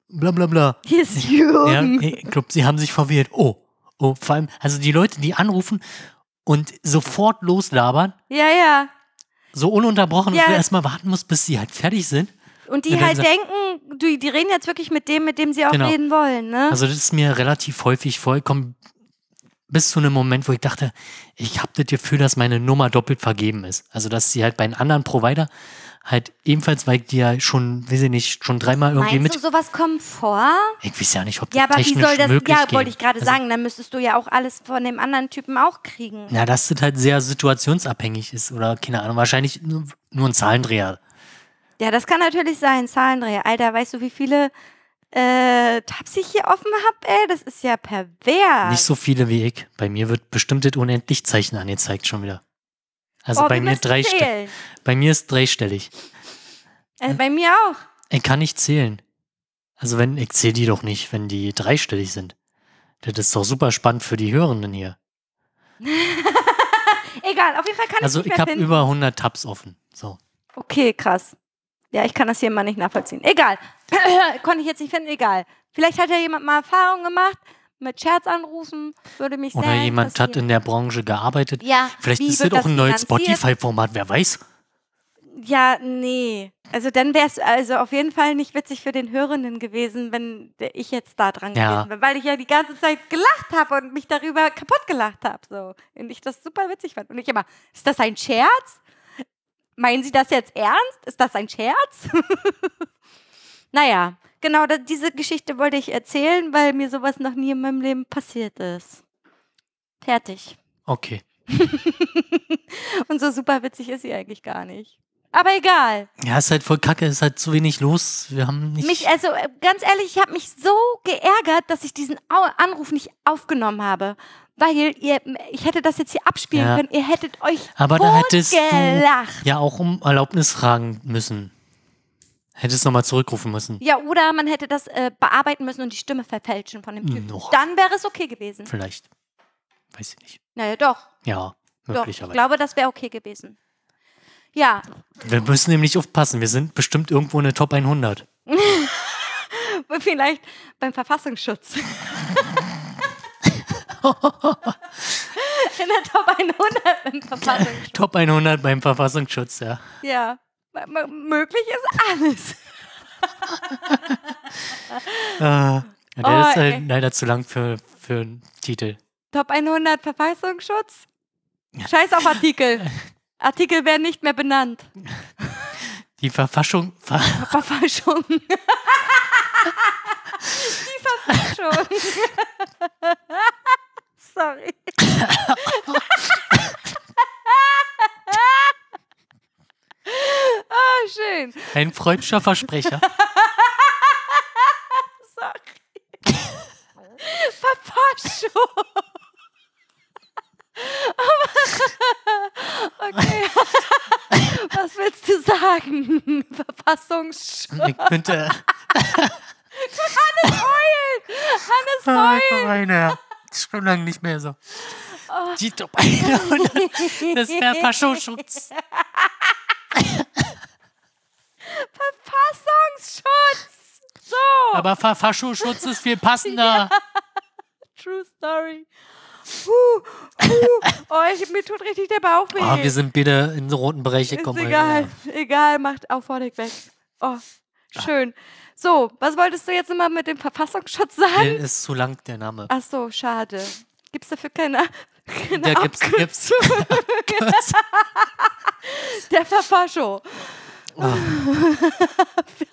bla bla bla. Hier ist Ja, Jürgen. ey, ich glaube, sie haben sich verwählt. Oh, oh, vor allem, also die Leute, die anrufen und sofort loslabern, Ja, ja. so ununterbrochen Ja. und du erstmal warten musst, bis sie halt fertig sind. Und die Ja, halt denken, du, die reden jetzt wirklich mit dem, mit dem sie auch Genau. reden wollen, ne? Also das ist mir relativ häufig vollkommen bis zu einem Moment, wo ich dachte, ich habe das Gefühl, dass meine Nummer doppelt vergeben ist. Also dass sie halt bei einem anderen Provider halt ebenfalls, weil ich die ja schon, weiß ich nicht, schon dreimal irgendwie Meinst mit. du, sowas kommt vor? Ich weiß ja nicht, ob das Ja, aber wie technisch soll das, möglich ja, geht. wollte ich gerade Also, sagen, dann müsstest du ja auch alles von dem anderen Typen auch kriegen. Ja, dass das halt sehr situationsabhängig ist oder keine Ahnung, wahrscheinlich nur ein Zahlendreher. Ja, das kann natürlich sein. Zahlendreher. Alter, weißt du, wie viele äh, Tabs ich hier offen habe, ey? Das ist ja pervers. Nicht so viele wie ich. Bei mir wird bestimmt das Unendlich-Zeichen angezeigt schon wieder. Also oh, bei mir zählen. Bei mir ist dreistellig. Äh, bei mir auch. Ich kann nicht zählen. Also wenn, ich zähle die doch nicht, wenn die dreistellig sind. Das ist doch super spannend für die Hörenden hier. Egal, auf jeden Fall kann Also ich ich nicht mehr habe über 100 Tabs offen. So. Okay, krass. Ja, ich kann das hier mal nicht nachvollziehen. Egal. Konnte ich jetzt nicht finden, egal. Vielleicht hat ja jemand mal Erfahrung gemacht mit Scherzanrufen, würde mich Oder sehr jemand hat in der Branche gearbeitet. Ja, Vielleicht ist das auch ein neues? Spotify-Format, wer weiß. Ja, nee. Also dann wäre es also auf jeden Fall nicht witzig für den Hörenden gewesen, wenn ich jetzt da dran Ja. gewesen wäre, weil ich ja die ganze Zeit gelacht habe und mich darüber kaputt gelacht habe. So. Und ich das super witzig fand. Und ich immer, ist das ein Scherz? Meinen Sie das jetzt ernst? Ist das ein Scherz? naja, genau da, diese Geschichte wollte ich erzählen, weil mir sowas noch nie in meinem Leben passiert ist. Fertig. Okay. Und so super witzig ist sie eigentlich gar nicht. Aber egal. Ja, ist halt voll kacke, ist halt zu wenig los. Wir haben nicht. Mich, also äh, ganz ehrlich, ich habe mich so geärgert, dass ich diesen Anruf nicht aufgenommen habe. Weil ihr, ich hätte das jetzt hier abspielen Ja. können. Ihr hättet euch Aber da hättest gelacht. ja auch um Erlaubnis fragen müssen. Hättest nochmal zurückrufen müssen. Ja, oder man hätte das äh, bearbeiten müssen und die Stimme verfälschen von dem Typen. Noch. Dann wäre es okay gewesen. Vielleicht. Weiß ich nicht. Naja, doch. Ja, Doch, ich möglicherweise. glaube, das wäre okay gewesen. Ja, Wir müssen nämlich aufpassen. Wir sind bestimmt irgendwo in der Top 100. vielleicht beim Verfassungsschutz. In der Top 100 beim Verfassungsschutz. Top 100 beim Verfassungsschutz, ja. Ja, m- möglich ist alles. Ja, der Oh, ist halt ey. leider zu lang für, für einen Titel. Top 100 Verfassungsschutz? Scheiß auf Artikel. Artikel werden nicht mehr benannt. Die Verfassung. Ver Verfassung. Die Verfassung. Sorry. Ah, schön. ein freudscher Versprecher. Sorry. Verfassung. Okay. Was willst du sagen? Verfassungsschutz. Ich könnte. Hannes Heul. Meine, schon lange nicht mehr so. Oh. Die Top 100 des Verfassungsschutz. Verfassungsschutz. So. Aber Verfassungsschutz ist viel passender. True Story. Puh, puh. Oh, ich, mir tut richtig der Bauch weh. Oh, wir sind wieder in den roten Bereich Ist gekommen. egal, egal, macht auch vorne weg. Oh, schön. So, was wolltest du jetzt immer mit dem Verfassungsschutz Der sagen? ist zu lang, der Name. Ach so, schade. Gibt's dafür keine, keine Da gibt's, gibt's. Der Verfascho. Ah.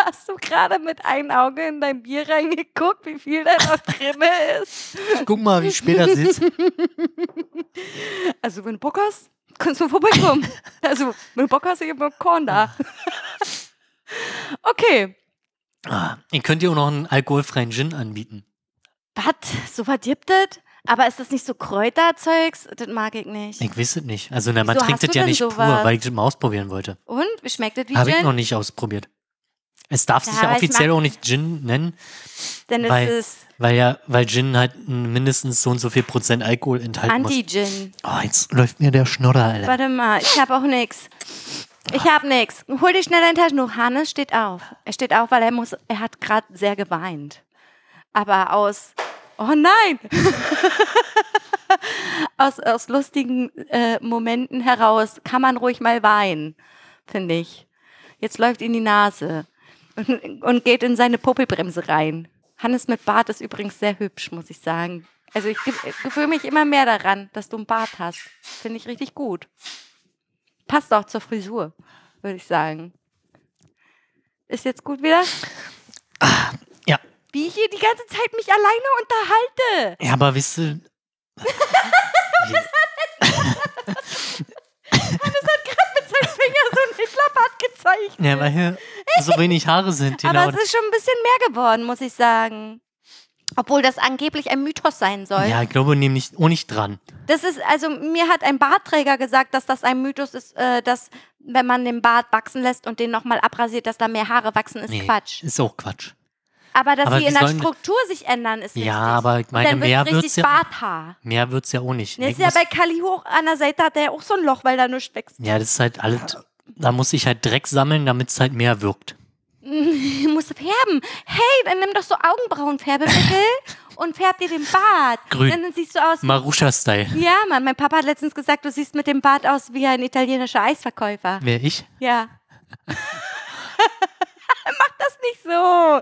Hast du gerade mit einem Auge in dein Bier reingeguckt, wie viel da noch drin ist? Guck mal, wie spät das ist. Also, wenn du Bock hast, kannst du vorbeikommen. Also, wenn du Bock hast, ich hab noch Korn da. Okay. Ah, Ihr könnt ihr auch noch einen alkoholfreien Gin anbieten. Was? So was gibt es? Aber ist das nicht so Kräuterzeugs? Das mag ich nicht. Ich weiß es nicht. Also, na, man Wieso trinkt hast das du ja denn nicht sowas? pur, weil ich das mal ausprobieren wollte. Und? Wie schmeckt das wie Habe ich Gin? noch nicht ausprobiert. Es darf sich Ja, ja aber ich offiziell mag- auch nicht Gin nennen, Denn weil- es ist weil ja, weil Gin halt mindestens so und so viel Prozent Alkohol enthalten muss. Anti-Gin. Oh, jetzt läuft mir der Schnodder, Alter. Warte mal, ich habe auch nix. Ich habe nix. Hol dir schnell dein Taschentuch. Hannes steht auf. Er steht auf, weil er muss, er hat gerade sehr geweint. Aber aus, oh nein! aus, aus lustigen äh, Momenten heraus kann man ruhig mal weinen, finde ich. Jetzt läuft ihm die Nase und, und geht in seine Popelbremse rein. Hannes mit Bart ist übrigens sehr hübsch, muss ich sagen. Also ich ge- gewöhne mich immer mehr daran, dass du einen Bart hast. Finde ich richtig gut. Passt auch zur Frisur, würde ich sagen. Ist jetzt gut wieder? Ja. Wie ich hier die ganze Zeit mich alleine unterhalte. Ja, aber wisst ihr. Hannes hat gerade mit seinem Finger so Hitler hat gezeichnet. Ja, weil hier so wenig Haare sind. Genau. Aber es ist schon ein bisschen mehr geworden, muss ich sagen. Obwohl das angeblich ein Mythos sein soll. ja, ich glaube nämlich auch nicht dran. Das ist, also mir hat ein Bartträger gesagt, dass das ein Mythos ist, äh, dass wenn man den Bart wachsen lässt und den nochmal abrasiert, dass da mehr Haare wachsen, ist Nee, Quatsch. Ist auch Quatsch. Aber dass Aber die wie in der sollen- Struktur sich ändern, ist richtig. Ja, aber ich Und meine, dann mehr wird's wird's richtig ja, Barthaar. mehr wird's ja auch nicht. Das Ich ist ja muss- bei Kali hoch an der Seite hat der auch so ein Loch, weil da nichts wächst. ja, das ist halt alles, da muss ich halt Dreck sammeln, damit es halt mehr wirkt. Du musst färben. Hey, dann nimm doch so Augenbrauenfärbemittel und färb dir den Bart. Grün. Dann siehst du aus. Marusha-Style. Ja, Mann, mein Papa hat letztens gesagt, du siehst mit dem Bart aus wie ein italienischer Eisverkäufer. Wer ich? Ja. Mach das nicht so.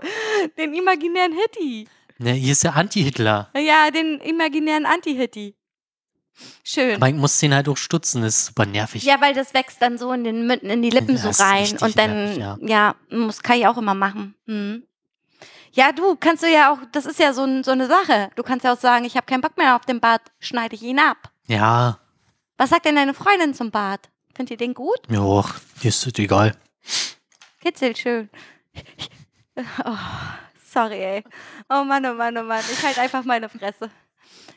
Den imaginären Hitti. Ne, hier ist der Anti-Hitler. Ja, den imaginären Anti-Hitti. Schön. Aber ich muss den halt auch stutzen, das ist super nervig. Ja, weil das wächst dann so in, den, Münden- in die Lippen Das so rein. richtig Und dann, nervig, ja. ja. muss kann ich auch immer machen. Hm. Ja, du kannst du ja auch, das ist ja so, so eine Sache. Du kannst ja auch sagen, ich habe keinen Bock mehr auf den Bart, schneide ich ihn ab. Ja, Was sagt denn deine Freundin zum Bart? Findet ihr den gut? ja, ist das egal. Kitzelt schön. Oh, sorry, ey. Oh Mann, oh Mann, oh Mann. Ich halt einfach meine Fresse.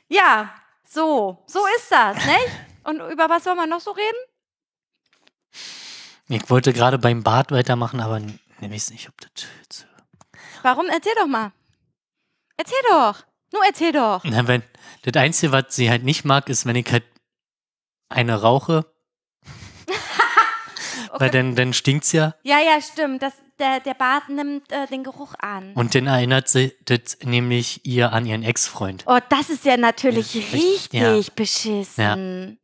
Ja, so. So ist das, nicht? Und über was soll man noch so reden? Ich wollte gerade beim Bart weitermachen, aber ich weiß nicht, ob das jetzt. Warum? Erzähl doch mal. Erzähl doch. Nur erzähl doch. Na, wenn, das Einzige, was sie halt nicht mag, ist, wenn ich halt eine rauche, weil dann, dann stinkt's ja. Ja, ja, stimmt. Das, der, der Bart nimmt äh, den Geruch an. Und dann erinnert sie das nämlich ihr an ihren Ex-Freund. Oh, das ist ja natürlich Ja, richtig richtig, beschissen. Wenn-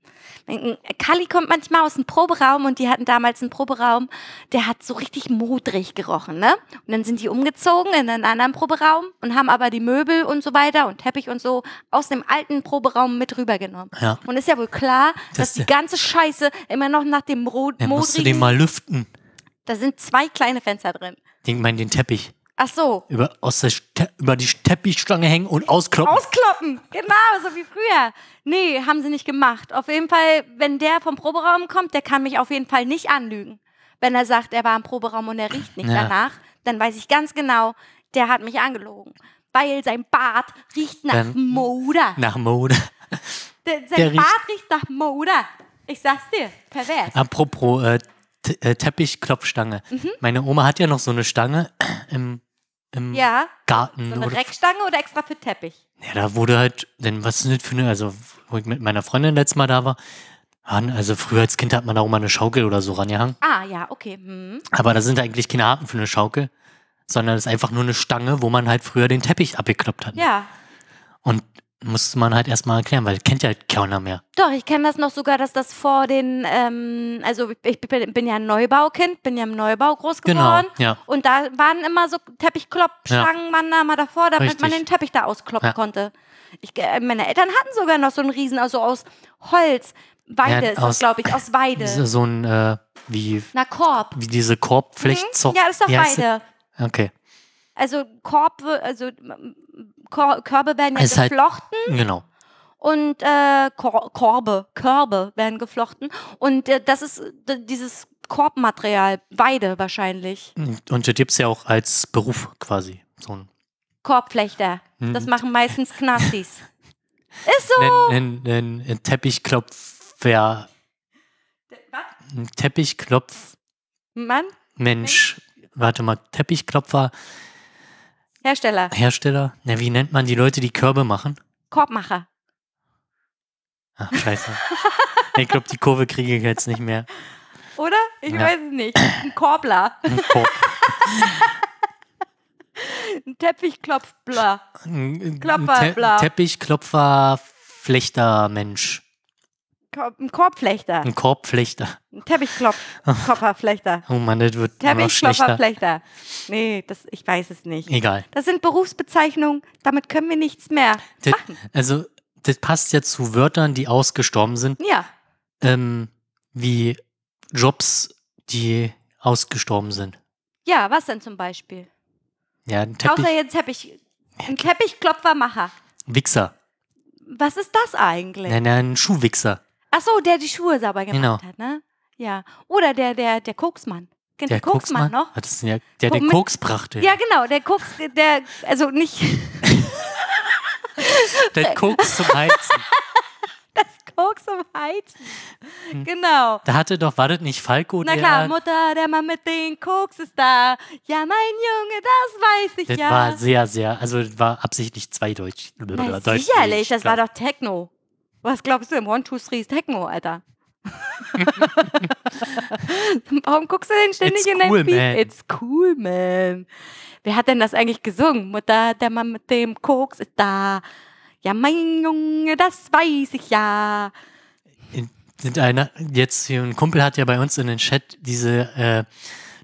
Kali kommt manchmal aus dem Proberaum und die hatten damals einen Proberaum, der hat so richtig modrig gerochen, ne? Und dann sind die umgezogen in einen anderen Proberaum und haben aber die Möbel und so weiter und Teppich und so aus dem alten Proberaum mit rübergenommen. Ja. Und ist ja wohl klar, dass Das- die ganze Scheiße immer noch nach dem Ro Dann musst du den modrigen, mal lüften. Da sind zwei kleine Fenster drin. Ich meine, den Teppich. Ach so, Über, aus der Ste über die Teppichstange hängen und auskloppen. Auskloppen, genau, so wie früher. Nee, haben sie nicht gemacht. Auf jeden Fall, wenn der vom Proberaum kommt, der kann mich auf jeden Fall nicht anlügen. Wenn er sagt, er war im Proberaum und er riecht nicht Ja. danach, dann weiß ich ganz genau, der hat mich angelogen. Weil sein Bart riecht nach Dann- Moder. Nach Mode. Der, sein der riecht- Bart riecht nach Moder. Ich sag's dir, pervers. Apropos äh, Teppichklopfstange. Mhm. Meine Oma hat ja noch so eine Stange im, im Ja, Garten. so eine oder- Reckstange oder extra für Teppich? Ja, da wurde halt, denn was ist das für eine, also wo ich mit meiner Freundin letztes Mal da war, also früher als Kind hat man da auch mal eine Schaukel oder so rangehangen. Ah, ja, okay. Hm. Aber da sind eigentlich keine Haken für eine Schaukel, sondern es ist einfach nur eine Stange, wo man halt früher den Teppich abgekloppt hat. Ja. Und musste man halt erstmal erklären, weil kennt ja halt keiner mehr. Doch, ich kenne das noch sogar, dass das vor den, ähm, also ich bin, bin ja ein Neubaukind, bin ja im Neubau groß Genau, geworden. ja. Und da waren immer so Teppichkloppstangen, man da mal davor, damit man Richtig. den Teppich da auskloppen Ja. konnte. Ich, äh, meine Eltern hatten sogar noch so einen Riesen, also aus Holz. Weide Ja, ist das, glaube ich, aus Weide. So ein, äh, wie, Na, Korb. wie diese Korbflecht. Mhm. Ja, das ist doch Weide. Okay, Also Korb, also Kor Körbe werden ja halt- geflochten genau. und äh, Kor Korbe, Körbe werden geflochten. Und äh, das ist dieses Korbmaterial, Weide wahrscheinlich. Und das gibt's ja auch als Beruf quasi. So ein Korbflechter. Das Mhm. machen meistens Knastis. Ist so. ein, ein, ein Teppichklopfer, ein Teppichklopfmensch. Mann, Warte mal, Teppichklopfer, Hersteller, Hersteller. Na, wie nennt man die Leute, die Körbe machen? Korbmacher. Ach, scheiße. ich glaube, die Kurve kriege ich jetzt nicht mehr. Oder? Ich Ja. weiß es nicht. Ein Korbler. Ein Korb. Ein Teppichklopfbler. Ein- ein Klopfer, Te. Teppichklopfer, Flechtermensch. Korb, ein Korbflechter. Ein Korbflechter. Ein Teppichklopferflechter. Oh Mann, das wird noch schlechter. Nee, das, ich weiß es nicht. Egal. Das sind Berufsbezeichnungen, damit können wir nichts mehr Das, machen. also, das passt ja zu Wörtern, die ausgestorben sind, Ja, ähm, wie Jobs, die ausgestorben sind. ja, was denn zum Beispiel? Ja, ein Teppich, Außer jetzt Teppich, ein Teppichklopfermacher. Wichser. Was ist das eigentlich? Nein, nein, ein Schuhwichser. Ach so, der die Schuhe sauber gemacht Genau. hat, ne? ja. Oder der, der, der Koksmann. Kennt Der ihr Koksmann noch? Ah, Das ist ja, der, Mit- Koks brachte. Ja, genau, der Koks, der, also nicht Der Koks zum Heizen. das Koks zum Heizen. Hm. Genau. Da hatte doch, war das nicht Falco, Na der. klar, Mutter, der Mann mit den Koks ist da. Ja, mein Junge, das weiß ich das ja. war sehr, sehr, also war absichtlich zweideutsch. Na, Deutsch- sicherlich, das war doch Techno. Was glaubst du im One, Two, Three ist Techno, Alter? Warum guckst du denn ständig It's in dein cool, Feed? man. It's cool, man. Wer hat denn das eigentlich gesungen? Mutter, der Mann mit dem Koks ist da. Ja, mein Junge, das weiß ich ja. Einer, jetzt hier ein Kumpel hat ja bei uns in den Chat diese äh,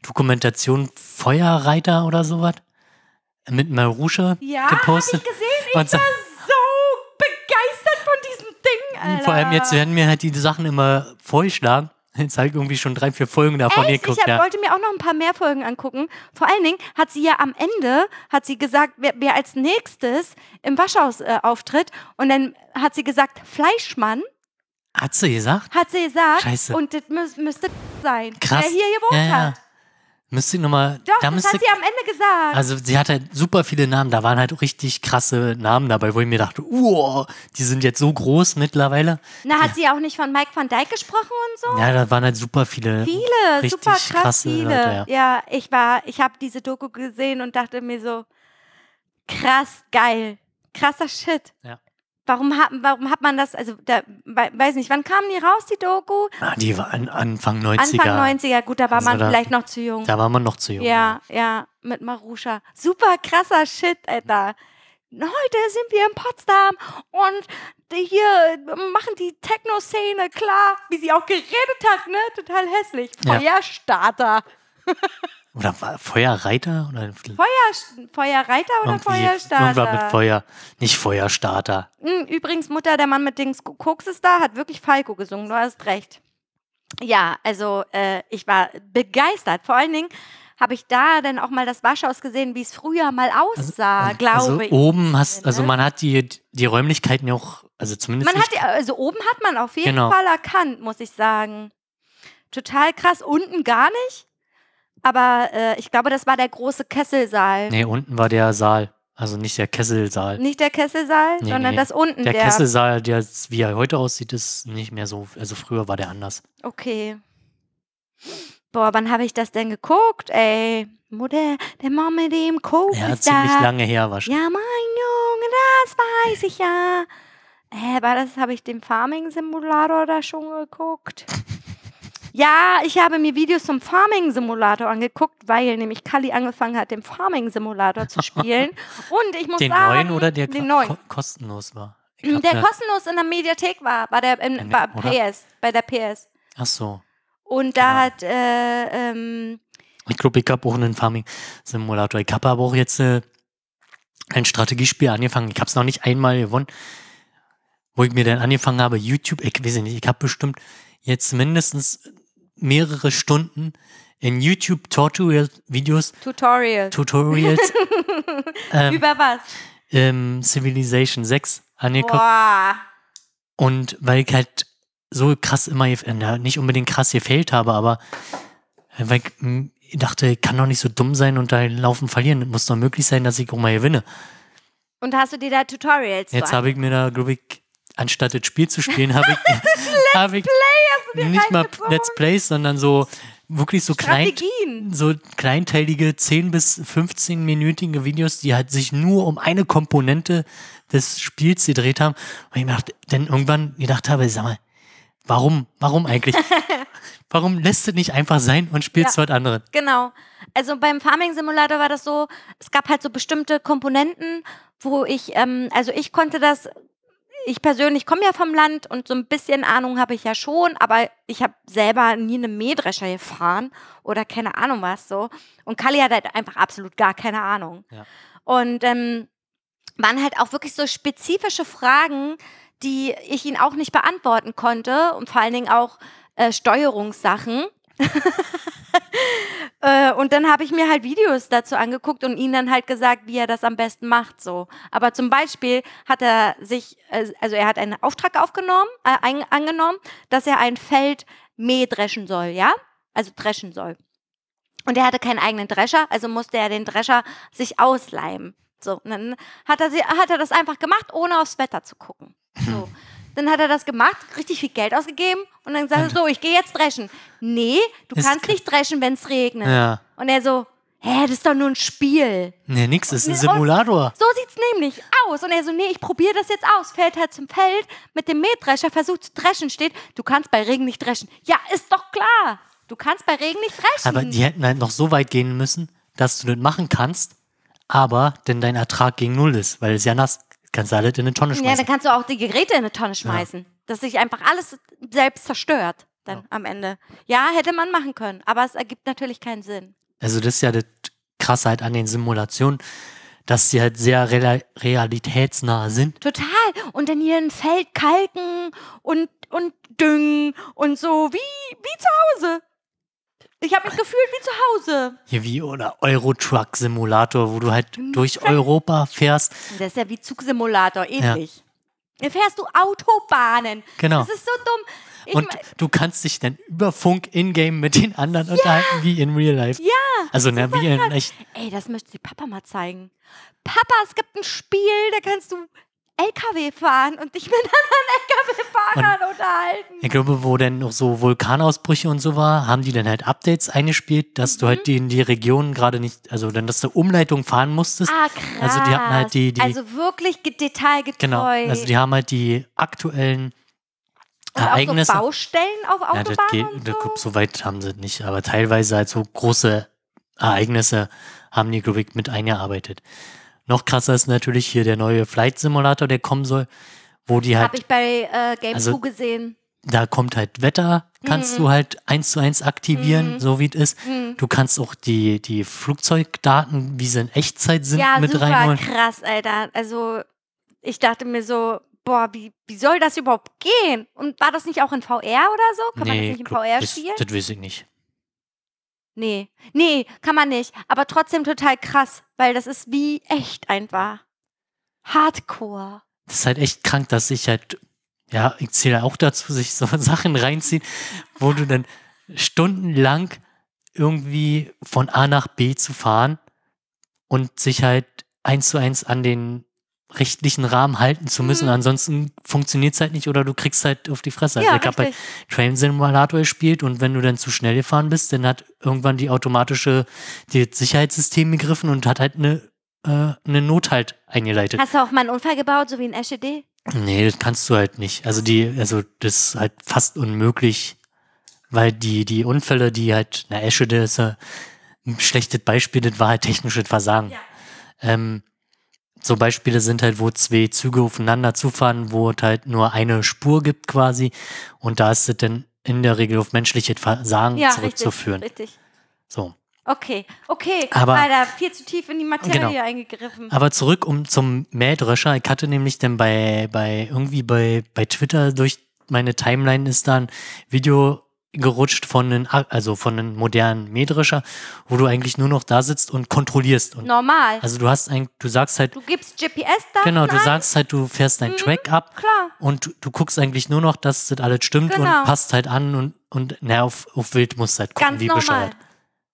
Dokumentation Feuerreiter oder sowas mit Marusha Ja, hab ich gepostet. gesehen. Ich Und so- war so begeistert von diesem Ding, Alter. Vor allem jetzt werden mir halt die Sachen immer vorgeschlagen. Jetzt habe ich irgendwie schon drei, vier Folgen davon Echt? geguckt. Ich hab, ja. wollte mir auch noch ein paar mehr Folgen angucken. Vor allen Dingen hat sie ja am Ende, hat sie gesagt, wer, wer als nächstes im Waschhaus äh, auftritt. Und dann hat sie gesagt, Fleischmann, Hat sie gesagt? hat sie gesagt. Scheiße. Und das müß, müsste sein, Krass. der hier gewohnt ja, ja. hat. Müsste ich nochmal. Doch, da das hat sie am Ende gesagt. Also sie hat halt super viele Namen, da waren halt richtig krasse Namen dabei, wo ich mir dachte, wow, die sind jetzt so groß mittlerweile. Na, hat sie auch nicht von Mike van Dijk gesprochen und so? Ja, da waren halt super viele. Viele, super krass krasse viele. Leute, ja. ich war, ich habe diese Doku gesehen und dachte mir so, krass geil, krasser Shit. Ja. Warum hat, warum hat man das, also da, wei- weiß nicht, wann kamen die raus, die Doku? Ah, die war an, Anfang 90er. Anfang 90er, gut, da war Also man da- vielleicht noch zu jung. Da war man noch zu jung. ja, ja, mit Marusha. Super krasser Shit, Alter. Heute sind wir in Potsdam und hier machen die Techno-Szene klar, wie sie auch geredet hat, ne? Total hässlich. Ja. Oder Feuerreiter? Oder Feuer, Feuerreiter oder irgendwie Feuerstarter? Irgendwas mit Feuer. Nicht Feuerstarter. Hm, Übrigens, Mutter, der Mann mit den Sk- Koks ist da, hat wirklich Falco gesungen, du hast recht. Ja, also äh, ich war begeistert. Vor allen Dingen habe ich da dann auch mal das Waschhaus gesehen, wie es früher mal aussah, glaube also ich. oben hast, also ne? man hat die, die Räumlichkeiten ja auch, also zumindest Man hat, die- also oben hat man auf jeden Genau. Fall erkannt, muss ich sagen. Total krass. Unten gar nicht. Aber äh, ich glaube, das war der große Kesselsaal. nee, unten war der Saal. Also nicht der Kesselsaal. Nicht der Kesselsaal, Nee, sondern nee. das unten. Der Kesselsaal, der, wie er heute aussieht, ist nicht mehr so, also früher war der anders. Okay. Boah, wann habe ich das denn geguckt, ey? Mutter, der Mann mit dem Koks Ja, ist ziemlich da. lange her wahrscheinlich. Ja, mein Junge, das weiß ich ja. Hä, war das, habe ich den Farming-Simulator da schon geguckt? Ja, ich habe mir Videos zum Farming-Simulator angeguckt, weil nämlich Kali angefangen hat, den Farming-Simulator zu spielen. Und ich muss Den sagen, neuen oder der den neuen. ko kostenlos war? Hab Der ja- kostenlos in der Mediathek war, war der in, In war der-? PS, bei der PS. Ach so. Und da Genau. hat äh, ähm, Ich glaube, ich habe auch einen Farming-Simulator. Ich habe aber auch jetzt äh, ein Strategiespiel angefangen. Ich habe es noch nicht einmal gewonnen. Wo ich mir dann angefangen habe, YouTube, ich weiß nicht, ich habe bestimmt jetzt mindestens mehrere Stunden in YouTube Tutorial-Videos, Tutorial. Tutorials, ähm, Über was? ähm, Civilization 6 angeguckt. Boah. Und weil ich halt so krass immer, äh, nicht unbedingt krass gefällt habe, aber äh, weil ich dachte, ich kann doch nicht so dumm sein und da laufen verlieren. Es muss doch möglich sein, dass ich auch mal gewinne. Und hast du dir da Tutorials Jetzt habe ich mir da, glaube ich, anstatt das Spiel zu spielen, habe ich, habe ich nicht mal? Let's Plays, sondern so wirklich so klein, so kleinteilige 10 bis 15-minütige Videos, die halt sich nur um eine Komponente des Spiels gedreht haben. Und ich mir dachte, dann irgendwann gedacht habe, sag mal, warum, warum eigentlich? warum lässt du nicht einfach sein und spielst Ja. was anderes? Genau. Also beim Farming Simulator war das so, es gab halt so bestimmte Komponenten, wo ich, ähm, also ich konnte das, ich persönlich komme ja vom Land und so ein bisschen Ahnung habe ich ja schon, aber ich habe selber nie eine Mähdrescher gefahren oder keine Ahnung was so. Und Kali hat halt einfach absolut gar keine Ahnung. Ja. Und ähm, waren halt auch wirklich so spezifische Fragen, die ich ihn auch nicht beantworten konnte und vor allen Dingen auch äh, Steuerungssachen. äh, und dann habe ich mir halt Videos dazu angeguckt und ihn dann halt gesagt, wie er das am besten macht. So. Aber zum Beispiel hat er sich, äh, also er hat einen Auftrag aufgenommen, äh, angenommen, dass er ein Feld mähdreschen soll, ja? Also dreschen soll. Und er hatte keinen eigenen Drescher, also musste er den Drescher sich ausleihen. So, und dann hat er, sie, hat er das einfach gemacht, ohne aufs Wetter zu gucken. So. Dann hat er das gemacht, richtig viel Geld ausgegeben und dann gesagt, er so, ich gehe jetzt dreschen. Nee, du Ist kannst nicht dreschen, wenn es regnet. Ja. Und er so, hä, das ist doch nur ein Spiel. Nee, nix, ist ein Simulator. So sieht's nämlich aus. Und er so, nee, ich probiere das jetzt aus. Fällt halt zum Feld mit dem Mähdrescher, versucht zu dreschen, steht, du kannst bei Regen nicht dreschen. Ja, ist doch klar. Du kannst bei Regen nicht dreschen. Aber die hätten halt noch so weit gehen müssen, dass du das machen kannst, aber denn dein Ertrag gegen Null ist, weil es ja nass. Kannst du alles in eine Tonne ja, schmeißen. dann kannst du auch die Geräte in eine Tonne schmeißen. Dass sich einfach alles selbst zerstört dann am Ende. Ja, hätte man machen können. Aber es ergibt natürlich keinen Sinn. Also das ist ja das Krasse halt an den Simulationen, dass sie halt sehr real realitätsnah sind. Total. Und dann hier ein Feld kalken und, und düngen und so wie, wie zu Hause. Ich habe mich gefühlt wie zu Hause. Hier wie oder Eurotruck Simulator, wo du halt durch Europa fährst. Das ist ja wie Zugsimulator, ähnlich. Dann fährst du Autobahnen. Genau. Das ist so dumm. Ich Und du kannst dich dann über Funk in-game mit den anderen unterhalten, wie in Real Life. ja, Also, na, wie in echt. ey, das möchte die Papa mal zeigen. Papa, es gibt ein Spiel, da kannst du LKW fahren und dich mit anderen LKW-Fahrern unterhalten. Ich glaube, wo dann noch so Vulkanausbrüche und so war, haben die dann halt Updates eingespielt, dass du Mhm. halt die in die Region gerade nicht, also dann, dass du Umleitung fahren musstest. Ah, krass. Also die hatten halt die- die- also wirklich ge- detailgetreu. Genau. Also die haben halt die aktuellen und Ereignisse. Auch so Baustellen auf ja, das Autobahnen geht, und das, so. so weit haben sie nicht, aber teilweise halt so große Ereignisse haben die, glaube ich, mit eingearbeitet. Noch krasser ist natürlich hier der neue Flight Simulator, der kommen soll, wo die halt Habe ich bei äh, Game Also- 2 gesehen. da kommt halt Wetter, kannst du halt eins zu eins aktivieren, Mhm. so wie es ist. Mhm. Du kannst auch die, die Flugzeugdaten, wie sie in Echtzeit sind, Ja, mit super reinholen. krass, Alter. Also ich dachte mir so, boah, wie, wie soll das überhaupt gehen? Und war das nicht auch in VR oder so? Kann man das nicht in glaub, VR das, spielen? das weiß ich nicht. Nee, nee, kann man nicht. Aber trotzdem total krass, weil das ist wie echt einfach. Hardcore. Das ist halt echt krank, dass sich halt, ja, ich zähle auch dazu, sich so Sachen reinziehen, wo du dann stundenlang irgendwie von A nach B zu fahren und sich halt eins zu eins an den rechtlichen Rahmen halten zu müssen. Mhm. Ansonsten funktioniert es halt nicht oder du kriegst halt auf die Fresse. Also ja, ich habe halt richtig. Train Simulator gespielt und wenn du dann zu schnell gefahren bist, dann hat irgendwann die automatische die Sicherheitssystem gegriffen und hat halt eine, äh, eine Not halt eingeleitet. Hast du auch mal einen Unfall gebaut, so wie in SED? Nee, das kannst du halt nicht. Also die, also das ist halt fast unmöglich, weil die, die Unfälle, die halt, na, Esche, das ist ja ein schlechtes Beispiel, das war halt technisches Versagen. Ja. Ähm, so Beispiele sind halt, wo zwei Züge aufeinander zufahren, wo es halt nur eine Spur gibt quasi und da ist es dann in der Regel auf menschliches Versagen Ja, zurückzuführen. richtig, richtig. So. Okay, okay. Aber- Alter, viel zu tief in die Materie Genau. eingegriffen. Aber zurück um zum Mähdrescher. Ich hatte nämlich dann bei, bei irgendwie bei, bei Twitter durch meine Timeline ist da ein Video gerutscht von einem, also von einem modernen Mähdrescher, wo du eigentlich nur noch da sitzt und kontrollierst. Und Normal. also du hast eigentlich, du sagst halt, du gibst GPS-Daten genau, du ein? sagst halt, du fährst deinen Mhm. Track ab Klar. und du, du guckst eigentlich nur noch, dass das alles stimmt Genau. und passt halt an und, und na, auf, auf Wild musst du halt gucken, Ganz wie normal. bescheuert.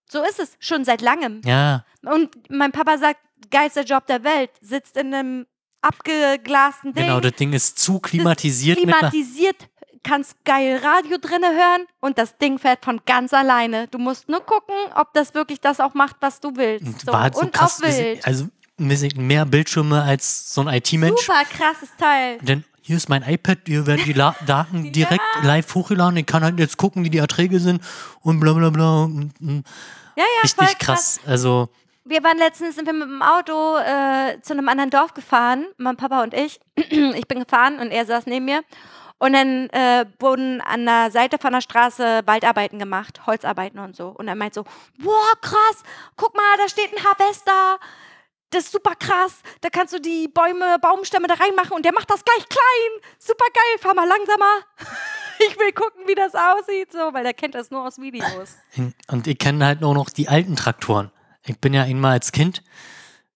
So ist es. Schon seit langem. Ja, Und mein Papa sagt, geilster Job der Welt. Sitzt in einem abgeglasten Ding. genau, das Ding ist zu klimatisiert mit klimatisiert, kannst geil Radio drinne hören und das Ding fährt von ganz alleine. Du musst nur gucken, ob das wirklich das auch macht, was du willst. Und So. war halt so und krass, auf Wild. also mehr Bildschirme als so ein IT-Mensch. Super krasses Teil. Denn hier ist mein iPad, hier werden die La Daten direkt live hochgeladen. Ich kann halt jetzt gucken, wie die Erträge sind und bla bla bla. Und, und Ja, ja, richtig krass. Also, Wir waren letztens, sind wir mit dem Auto äh, zu einem anderen Dorf gefahren, mein Papa und ich. ich bin gefahren und er saß neben mir. Und dann äh, wurden an der Seite von der Straße Waldarbeiten gemacht, Holzarbeiten und so. Und er meint so, boah, krass, guck mal, da steht ein Harvester. Das ist super krass. Da kannst du die Bäume, Baumstämme da reinmachen und der macht das gleich klein. Super geil, fahr mal langsamer. Ich will gucken, wie das aussieht, so, weil der kennt das nur aus Videos. Und ich kenne halt nur noch die alten Traktoren. Ich bin ja einmal als Kind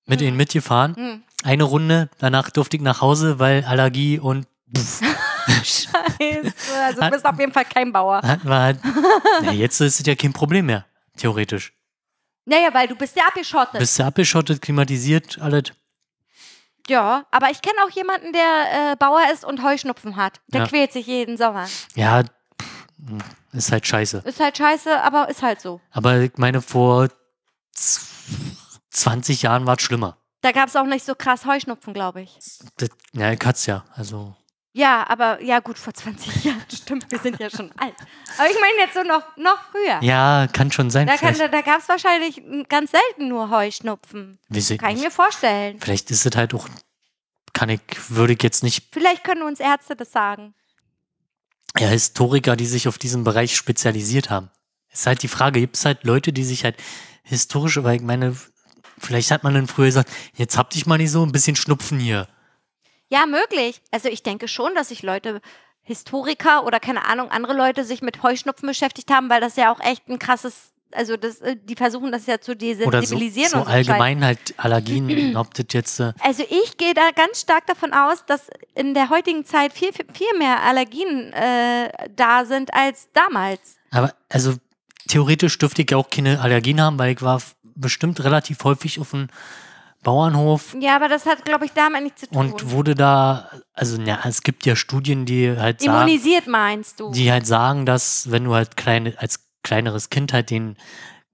mit ihnen mitgefahren. Hm. Eine Runde, danach durfte ich nach Hause, weil Allergie und Scheiße. Also du bist auf jeden Fall kein Bauer. hatten wir halt. Na, jetzt ist es ja kein Problem mehr, theoretisch. Naja, weil du bist ja abgeschottet. Bist du abgeschottet, klimatisiert, alles. ja, aber ich kenne auch jemanden, der äh, Bauer ist und Heuschnupfen hat. Der Ja. quält sich jeden Sommer. Ja, pff, ist halt scheiße. Ist halt scheiße, aber ist halt so. Aber ich meine, vor z- 20 Jahren war es schlimmer. Da gab es auch nicht so krass Heuschnupfen, glaube ich. Das, ja, ich hat's ja. Also, Ja, aber ja gut, vor 20 Jahren, stimmt, wir sind ja schon alt. Aber ich meine jetzt so noch, noch früher. ja, kann schon sein. Da, kann, da, da gab es wahrscheinlich ganz selten nur Heuschnupfen. weiß ich Kann ich mir vorstellen. vielleicht ist es halt auch, kann ich, würde ich jetzt nicht, Vielleicht können uns Ärzte das sagen. ja, Historiker, die sich auf diesen Bereich spezialisiert haben. Ist halt die Frage, gibt es halt Leute, die sich halt historisch, weil ich meine, vielleicht hat man dann früher gesagt, jetzt habt ich mal nicht so ein bisschen Schnupfen hier. Ja, möglich. Also ich denke schon, dass sich Leute, Historiker oder keine Ahnung, andere Leute sich mit Heuschnupfen beschäftigt haben, weil das ja auch echt ein krasses, also das, äh, die versuchen das ja zu Oder so, desensibilisieren so und so. Scheiß. allgemein halt Allergien, ob das jetzt, äh, Also ich gehe da ganz stark davon aus, dass in der heutigen Zeit viel, viel, viel mehr Allergien äh, da sind als damals. Aber also theoretisch dürfte ich ja auch keine Allergien haben, weil ich war bestimmt relativ häufig auf einem Bauernhof Ja, aber das hat, glaube ich, damit nichts zu tun. und wurde da, also ja, es gibt ja Studien, die halt sagen, Immunisiert meinst du? die halt sagen, dass wenn du halt kleine, als kleineres Kind halt den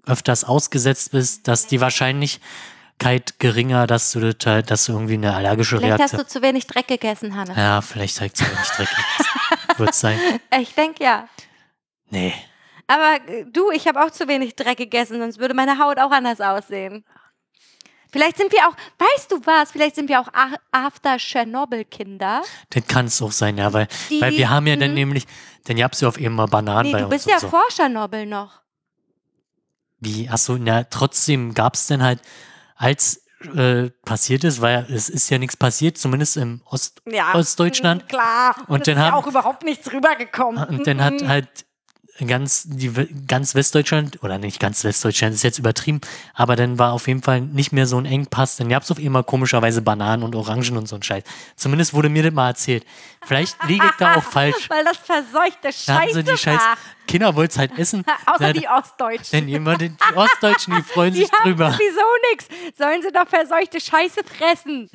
öfters ausgesetzt bist, dass die Wahrscheinlichkeit geringer, dass du das halt, dass du irgendwie eine allergische Vielleicht hast Reaktion. du zu wenig Dreck gegessen, Hanne. Ja, vielleicht halt zu wenig Dreck. Wird sein. Ich denke ja. Nee. Aber äh, du, ich habe auch zu wenig Dreck gegessen, sonst würde meine Haut auch anders aussehen. Vielleicht sind wir auch, weißt du was, vielleicht sind wir auch After Tschernobyl-Kinder. Das kann es auch sein, ja, weil, Die- weil wir haben ja dann Mhm. nämlich, dann gab's ja auf eben mal Bananen Nee, bei du uns bist und ja so. vor Tschernobyl noch. Wie, achso, na, trotzdem gab es denn halt, als äh, passiert ist, weil es ist ja nichts passiert, zumindest im Ost Ja. Ostdeutschland. Klar. Und es dann ist ja haben- auch überhaupt nichts rübergekommen. Und dann hat Mhm. halt ganz, die, ganz Westdeutschland, oder nicht ganz Westdeutschland, ist jetzt übertrieben, aber dann war auf jeden Fall nicht mehr so ein Engpass. Dann gab es auf einmal komischerweise Bananen und Orangen und so ein Scheiß. Zumindest wurde mir das mal erzählt. Vielleicht liege ich da auch falsch. Weil das verseuchte Scheiße sie die Scheiß. war. Kinder wollten es halt essen. Außer Na, die Ostdeutschen. Denn jemand, die Ostdeutschen, die freuen Die sich drüber. sowieso nichts. Sollen sie doch verseuchte Scheiße fressen.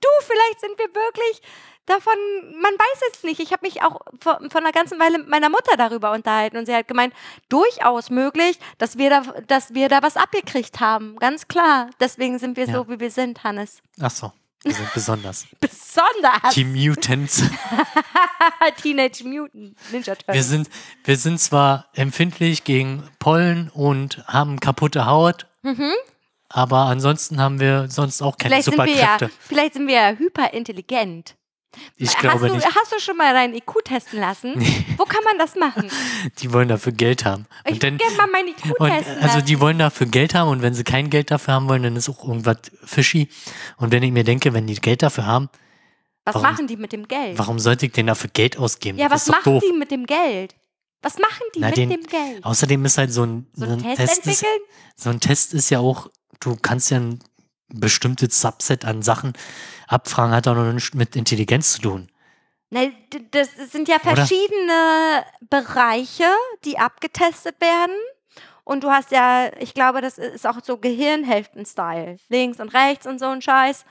Du, vielleicht sind wir wirklich davon, man weiß es nicht. Ich habe mich auch vor, vor einer ganzen Weile mit meiner Mutter darüber unterhalten und sie hat gemeint, durchaus möglich, dass wir da, dass wir da was abgekriegt haben. Ganz klar. Deswegen sind wir Ja. so, wie wir sind, Hannes. Ach so, wir sind besonders. Besonders Die Mutants. Teenage Mutant Ninja Wir Turtles. sind, wir sind zwar empfindlich gegen Pollen und haben kaputte Haut, aber ansonsten haben wir sonst auch keine Mhm. Vielleicht sind, wir ja, Superkräfte. vielleicht sind wir ja hyperintelligent. Ich hast, glaube du, nicht. hast du schon mal deinen IQ testen lassen? Wo kann man das machen? Die wollen dafür Geld haben. Ich Und dann, gerne mal meinen IQ und, testen also lassen. die wollen dafür Geld haben und wenn sie kein Geld dafür haben wollen, dann ist auch irgendwas fishy. Und wenn ich mir denke, wenn die Geld dafür haben, was warum- machen die mit dem Geld? warum sollte ich denn dafür Geld ausgeben? Ja, das was machen doof. die mit dem Geld? Was machen die Na, mit den- dem Geld? Außerdem ist halt so ein, So so einen ein Test Test ist, so ein Test ist ja auch, du kannst ja ein bestimmtes Subset an Sachen abfragen, hat auch noch nichts mit Intelligenz zu tun. D- das sind ja Oder? verschiedene Bereiche, die abgetestet werden. Und du hast ja, ich glaube, das ist auch so Gehirnhälften-Style. Links und rechts und so ein Scheiß.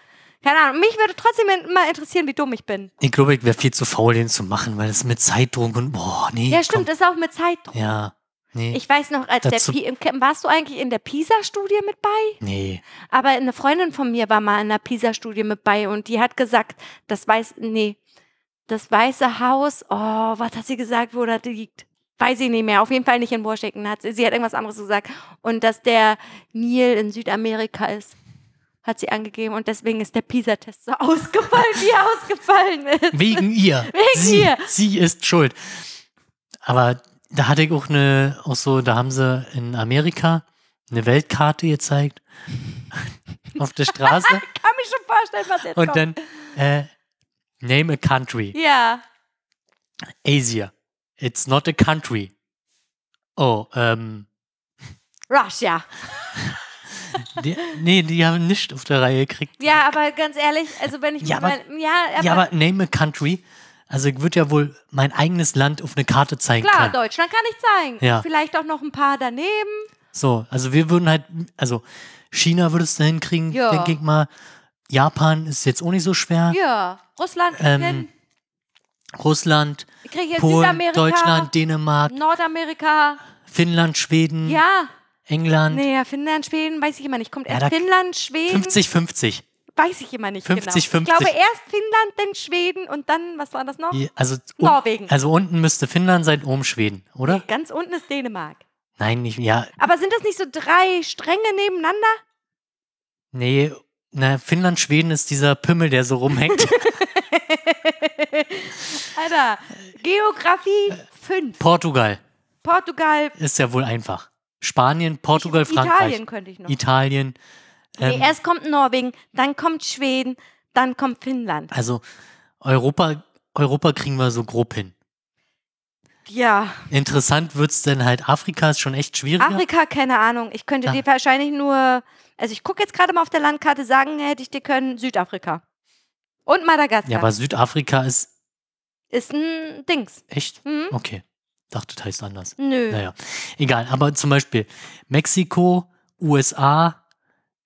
Keine Ahnung. Mich würde trotzdem immer interessieren, wie dumm ich bin. Ich glaube, ich wäre viel zu faul, den zu machen, weil es mit Zeitdruck und boah, nee. Ja, stimmt, komm. ist auch mit Zeitdruck. Ja, nee. Ich weiß noch, als der Pi warst du eigentlich in der PISA-Studie mit bei? nee. Aber eine Freundin von mir war mal in der PISA-Studie mit bei und die hat gesagt, das weiß, nee, das Weiße Haus, oh, was hat sie gesagt, wo das liegt? Weiß ich nicht mehr. Auf jeden Fall nicht in Washington. Hat sie, sie hat irgendwas anderes gesagt. Und dass der Nil in Südamerika ist, hat sie angegeben. Und deswegen ist der PISA-Test so ausgefallen, wie er ausgefallen ist. Wegen ihr. Wegen sie, ihr. sie ist schuld. Aber da hatte ich auch eine, auch so, da haben sie in Amerika eine Weltkarte gezeigt. auf der Straße. Kann mich schon vorstellen, was jetzt und kommt. dann, äh, name a country. ja. Asia. It's not a country. Oh, ähm. Russia. Die, nee, die haben nicht auf der Reihe gekriegt. Ja, aber ganz ehrlich, also wenn ich Ja, mal, ja, aber, ja, aber name a country. Also ich würde ja wohl mein eigenes Land auf eine Karte zeigen klar, können. Deutschland kann ich zeigen. Ja. Vielleicht auch noch ein paar daneben. So, also wir würden halt, also China würdest du hinkriegen, Ja. denke ich mal. Japan ist jetzt auch nicht so schwer. Ja, Russland Ähm, hin. Russland, Polen, Deutschland, Dänemark, Nordamerika. Finnland, Schweden, Ja, England. nee, ja, Finnland, Schweden, weiß ich immer nicht. Kommt Ja, erst da- Finnland, Schweden, 50-50. Weiß ich immer nicht 50, genau. 50. Ich glaube erst Finnland, dann Schweden und dann, was war das noch? Also, Norwegen. also unten müsste Finnland sein, oben Schweden, oder? Ganz unten ist Dänemark. Nein, nicht, ja, Aber sind das nicht so drei Stränge nebeneinander? nee, na, Finnland, Schweden ist dieser Pimmel, der so rumhängt. Alter, Geografie 5. Portugal Portugal, ist ja wohl einfach. Spanien, Portugal, Frankreich. Italien könnte ich noch. Italien. Nee, Ähm, erst kommt Norwegen, dann kommt Schweden, dann kommt Finnland. also Europa, Europa kriegen wir so grob hin. Ja, Interessant wird's denn halt, Afrika ist schon echt schwieriger. Afrika, keine Ahnung. Ich könnte Ja. dir wahrscheinlich nur, also ich gucke jetzt gerade mal auf der Landkarte, sagen hätte ich dir können Südafrika. Und Madagaskar. ja, aber Südafrika ist ist ein Dings. echt. Hm? Okay. Dachte, das heißt anders. Nö. Naja, egal. Aber zum Beispiel Mexiko, USA,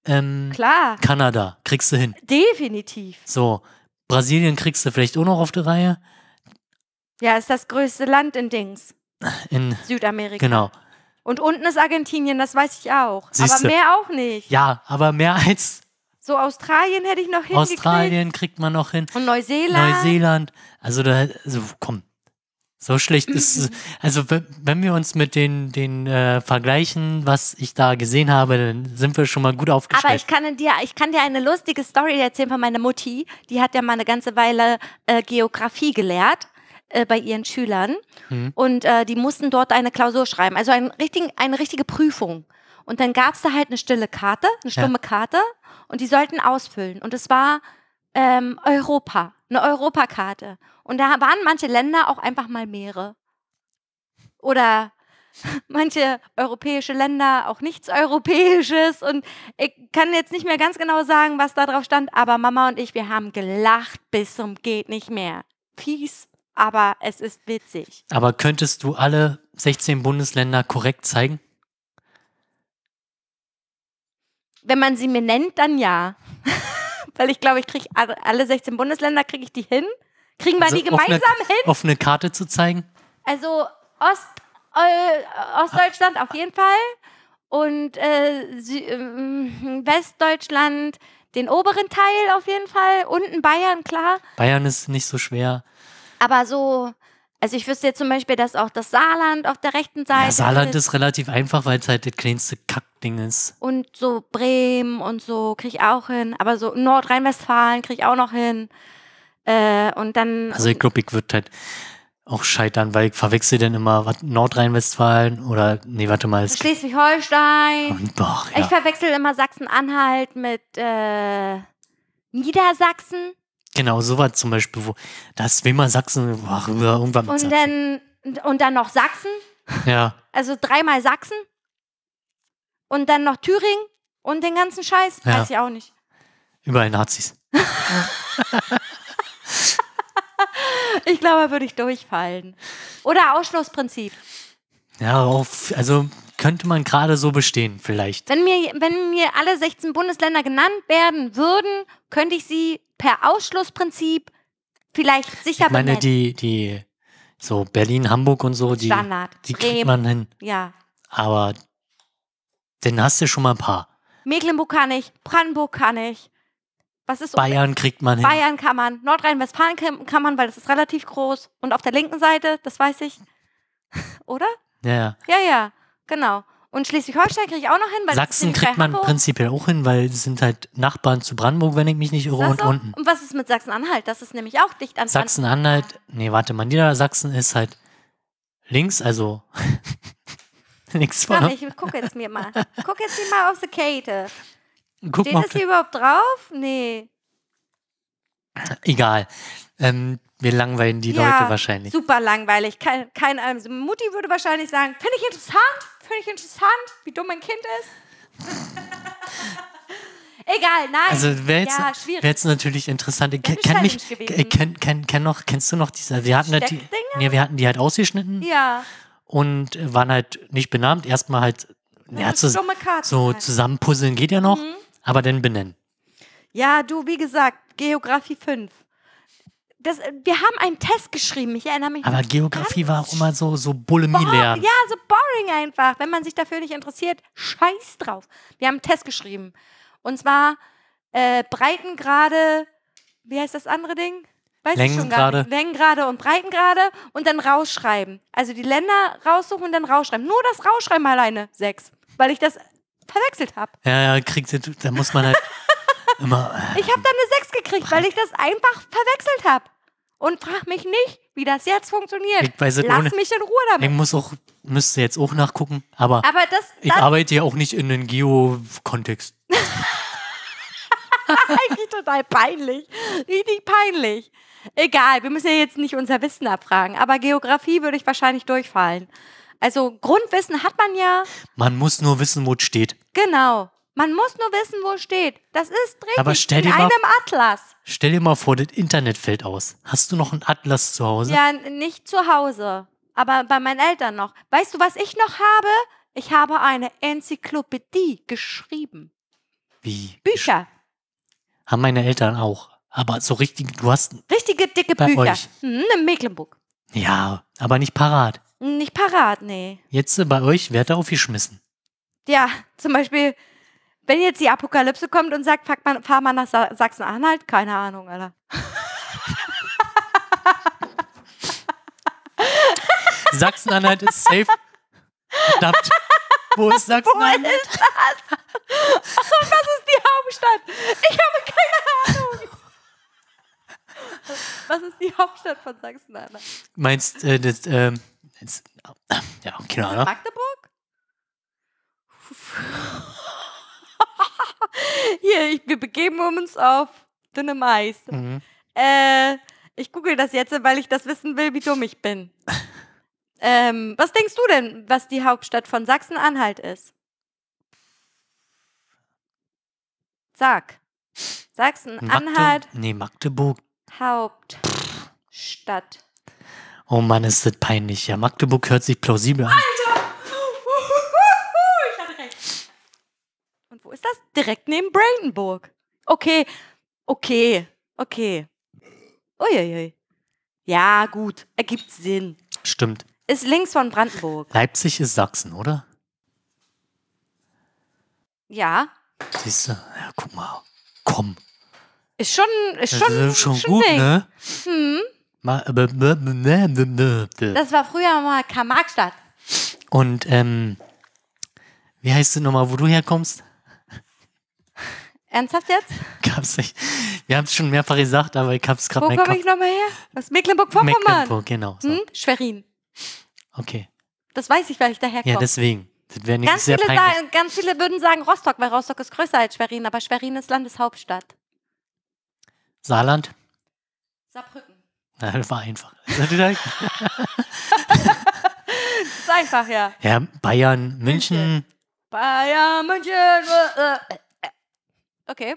ähm, Klar, Kanada kriegst du hin. definitiv. So, Brasilien kriegst du vielleicht auch noch auf die Reihe. Ja, ist das größte Land in Dings. In, Südamerika. genau. Und unten ist Argentinien, das weiß ich auch. Siehste. Aber mehr auch nicht. Ja, aber mehr als So Australien hätte ich noch hingekriegt. Australien kriegt man noch hin. Und Neuseeland. Neuseeland. Also da, also komm. So schlecht ist es. Also wenn, wenn wir uns mit den, den äh, vergleichen, was ich da gesehen habe, dann sind wir schon mal gut Aber aufgestellt. ich kann dir, ich kann dir eine lustige Story erzählen von meiner Mutti. Die hat ja mal eine ganze Weile äh, Geografie gelehrt äh, bei ihren Schülern. Mhm. Und äh, die mussten dort eine Klausur schreiben, also ein richtigen, eine richtige Prüfung. Und dann gab es da halt eine stille Karte, eine Ja. stumme Karte. Und die sollten ausfüllen. Und es war ähm, Europa, eine Europakarte. Und da waren manche Länder auch einfach mal Meere. Oder manche europäische Länder auch nichts Europäisches. Und ich kann jetzt nicht mehr ganz genau sagen, was da drauf stand, aber Mama und ich, wir haben gelacht bis zum geht nicht mehr. Fies, aber es ist witzig. Aber könntest du alle 16 Bundesländer korrekt zeigen? Wenn man sie mir nennt, dann ja. Weil ich glaube, ich kriege alle 16 Bundesländer, kriege ich die hin? Kriegen wir Also die auf gemeinsam eine, hin? Auf eine Karte zu zeigen? Also Ost, äh, Ostdeutschland auf jeden Fall und äh, Sü ähm, Westdeutschland den oberen Teil auf jeden Fall, unten Bayern, klar. Bayern ist nicht so schwer. Aber so, also ich wüsste jetzt zum Beispiel, dass auch das Saarland auf der rechten Seite Ja, Saarland ist ist relativ einfach, weil es halt das kleinste Kackding ist. und so Bremen und so kriege ich auch hin. Aber so Nordrhein-Westfalen kriege ich auch noch hin. Äh, und dann Also ich glaube, ich würde halt auch scheitern, weil ich verwechsel dann immer was Nordrhein-Westfalen oder, nee, warte mal. Es Schleswig-Holstein. und, boah, Ich ja. verwechsel immer Sachsen-Anhalt mit äh, Niedersachsen Genau, sowas zum Beispiel, wo das will man Sachsen, boah, irgendwann mit und Sachsen. dann und dann noch Sachsen, Ja, also dreimal Sachsen und dann noch Thüringen und den ganzen Scheiß, Ja. weiß ich auch nicht. überall Nazis. Ich glaube, da würde ich durchfallen. Oder Ausschlussprinzip. Ja, auf, also könnte man gerade so bestehen, vielleicht. Wenn mir, wenn mir alle 16 Bundesländer genannt werden würden, könnte ich sie per Ausschlussprinzip vielleicht sicher Ich meine, benennen. die, die, so Berlin, Hamburg und so, die, Standard. die kriegt Bremen. man hin. Ja. Aber dann hast du schon mal ein paar. Mecklenburg kann ich, Brandenburg kann ich. Was ist Bayern kriegt man hin. Bayern kann man, Nordrhein-Westfalen kann, kann man, weil das ist relativ groß. Und auf der linken Seite, das weiß ich. Oder? Ja, ja. Ja, ja, genau. Und Schleswig-Holstein kriege ich auch noch hin, weil Sachsen kriegt man Hamburg. prinzipiell auch hin, weil es sind halt Nachbarn zu Brandenburg, wenn ich mich nicht irre, und so? unten. Und was ist mit Sachsen-Anhalt? Das ist nämlich auch dicht an Sachsen-Anhalt, nee, warte mal, Niedersachsen ist halt links, also links von. Warte, ich gucke jetzt mir mal. Guck jetzt hier mal auf die Karte. Guck Steht mal, das hier überhaupt drauf? Nee. Egal. Ähm, wir langweilen die Ja, Leute wahrscheinlich. Super langweilig. Kein, kein, also Mutti würde wahrscheinlich sagen, finde ich interessant, finde ich interessant, wie dumm mein Kind ist. Egal, nein. Also wäre jetzt, ja, wär jetzt natürlich interessant. Ich kenn, mich, äh, kenn, kenn, kenn noch, kennst du noch diese, wir hatten halt die, nee, wir hatten die halt ausgeschnitten ja, und äh, waren halt nicht benannt. Erstmal halt, ja, zu, so halt. Mhm. zusammenpuzzeln geht ja noch, aber dann benennen. ja, du, wie gesagt, Geografie 5. Das, äh, wir haben einen Test geschrieben, ich erinnere mich. Aber Geografie war auch immer so, so Bulimie lernen. Ja, so boring einfach. Wenn man sich dafür nicht interessiert, scheiß drauf. Wir haben einen Test geschrieben. Und zwar äh, Breitengrade, wie heißt das andere Ding? Weiß ich schon gar Längengrade. nicht. Längengrade und Breitengrade und dann rausschreiben. Also die Länder raussuchen und dann rausschreiben. Nur das Rausschreiben alleine sechs, weil ich das verwechselt habe. Ja, ja, kriegt, da muss man halt immer. Ich habe dann eine sechs gekriegt, weil ich das einfach verwechselt habe. Und frag mich nicht, wie das jetzt funktioniert. Ich weiß es Lass ohne- mich in Ruhe damit. Ich muss auch, müsste jetzt auch nachgucken, aber Aber das, ich das arbeite ja auch nicht in den Geo-Kontext. eigentlich total peinlich. Richtig peinlich. Egal, wir müssen ja jetzt nicht unser Wissen abfragen, aber Geografie würde ich wahrscheinlich durchfallen. Also Grundwissen hat man ja, Man muss nur wissen, wo es steht. genau. Man muss nur wissen, wo es steht. Das ist richtig Aber stell in dir mal- einem Atlas. Stell dir mal vor, das Internet fällt aus. Hast du noch einen Atlas zu Hause? Ja, nicht zu Hause, aber bei meinen Eltern noch. Weißt du, was ich noch habe? Ich habe eine Enzyklopädie geschrieben. Wie? Bücher. Haben meine Eltern auch. Aber so richtig, du hast, Richtige dicke Bei Bücher. euch. Hm, in Mecklenburg. ja, aber nicht parat. Nicht parat, nee. Jetzt äh, bei euch wird er aufgeschmissen. Ja, zum Beispiel, wenn jetzt die Apokalypse kommt und sagt, fuck man, fahr mal nach Sa Sachsen-Anhalt, keine Ahnung, Alter. Sachsen-Anhalt ist safe. Verdammt. Wo ist Sachsen-Anhalt? Was ist die Hauptstadt? Ich habe keine Ahnung. Was ist die Hauptstadt von Sachsen-Anhalt? Meinst äh, das, ähm, das, ja, keine Ahnung. Magdeburg? Hier, ich, wir begeben uns auf dünnem Eis. Mhm. Äh, ich google das jetzt, weil ich das wissen will, wie dumm ich bin. ähm, was denkst du denn, was die Hauptstadt von Sachsen-Anhalt ist? Sag. Sachsen-Anhalt, Magde nee, Magdeburg. Hauptstadt. Oh Mann, ist das peinlich. Ja, Magdeburg hört sich plausibel an. Ich hatte recht. Und wo ist das? Direkt neben Brandenburg. Okay, okay, okay. Uiuiui. Ja, gut, ergibt Sinn. Stimmt. Ist links von Brandenburg. Leipzig ist Sachsen, oder? Ja, Siehst du? Ja, guck mal. Komm. ist schon, ist Das schon, ist schon schon gut, Ding. ne? Hm. Äh, Das war früher mal Karl-Marx-Stadt. Und, ähm, wie heißt es nochmal, wo du herkommst? Ernsthaft jetzt? Gab's nicht. Wir haben es schon mehrfach gesagt, aber ich hab's gerade Wo komme ich nochmal her? Aus Mecklenburg-Vorpommern. Mecklenburg, genau. So. Hm? Schwerin. Okay. Das weiß ich, weil ich daherkomme. Ja, deswegen. Das wäre nicht ganz, sehr viele peinlich. sagen, ganz viele würden sagen Rostock, weil Rostock ist größer als Schwerin, aber Schwerin ist Landeshauptstadt. Saarland? Saarbrücken. Na, das war einfach. Das ist einfach, ja. ja, Bayern, München. Bayern, München. Okay.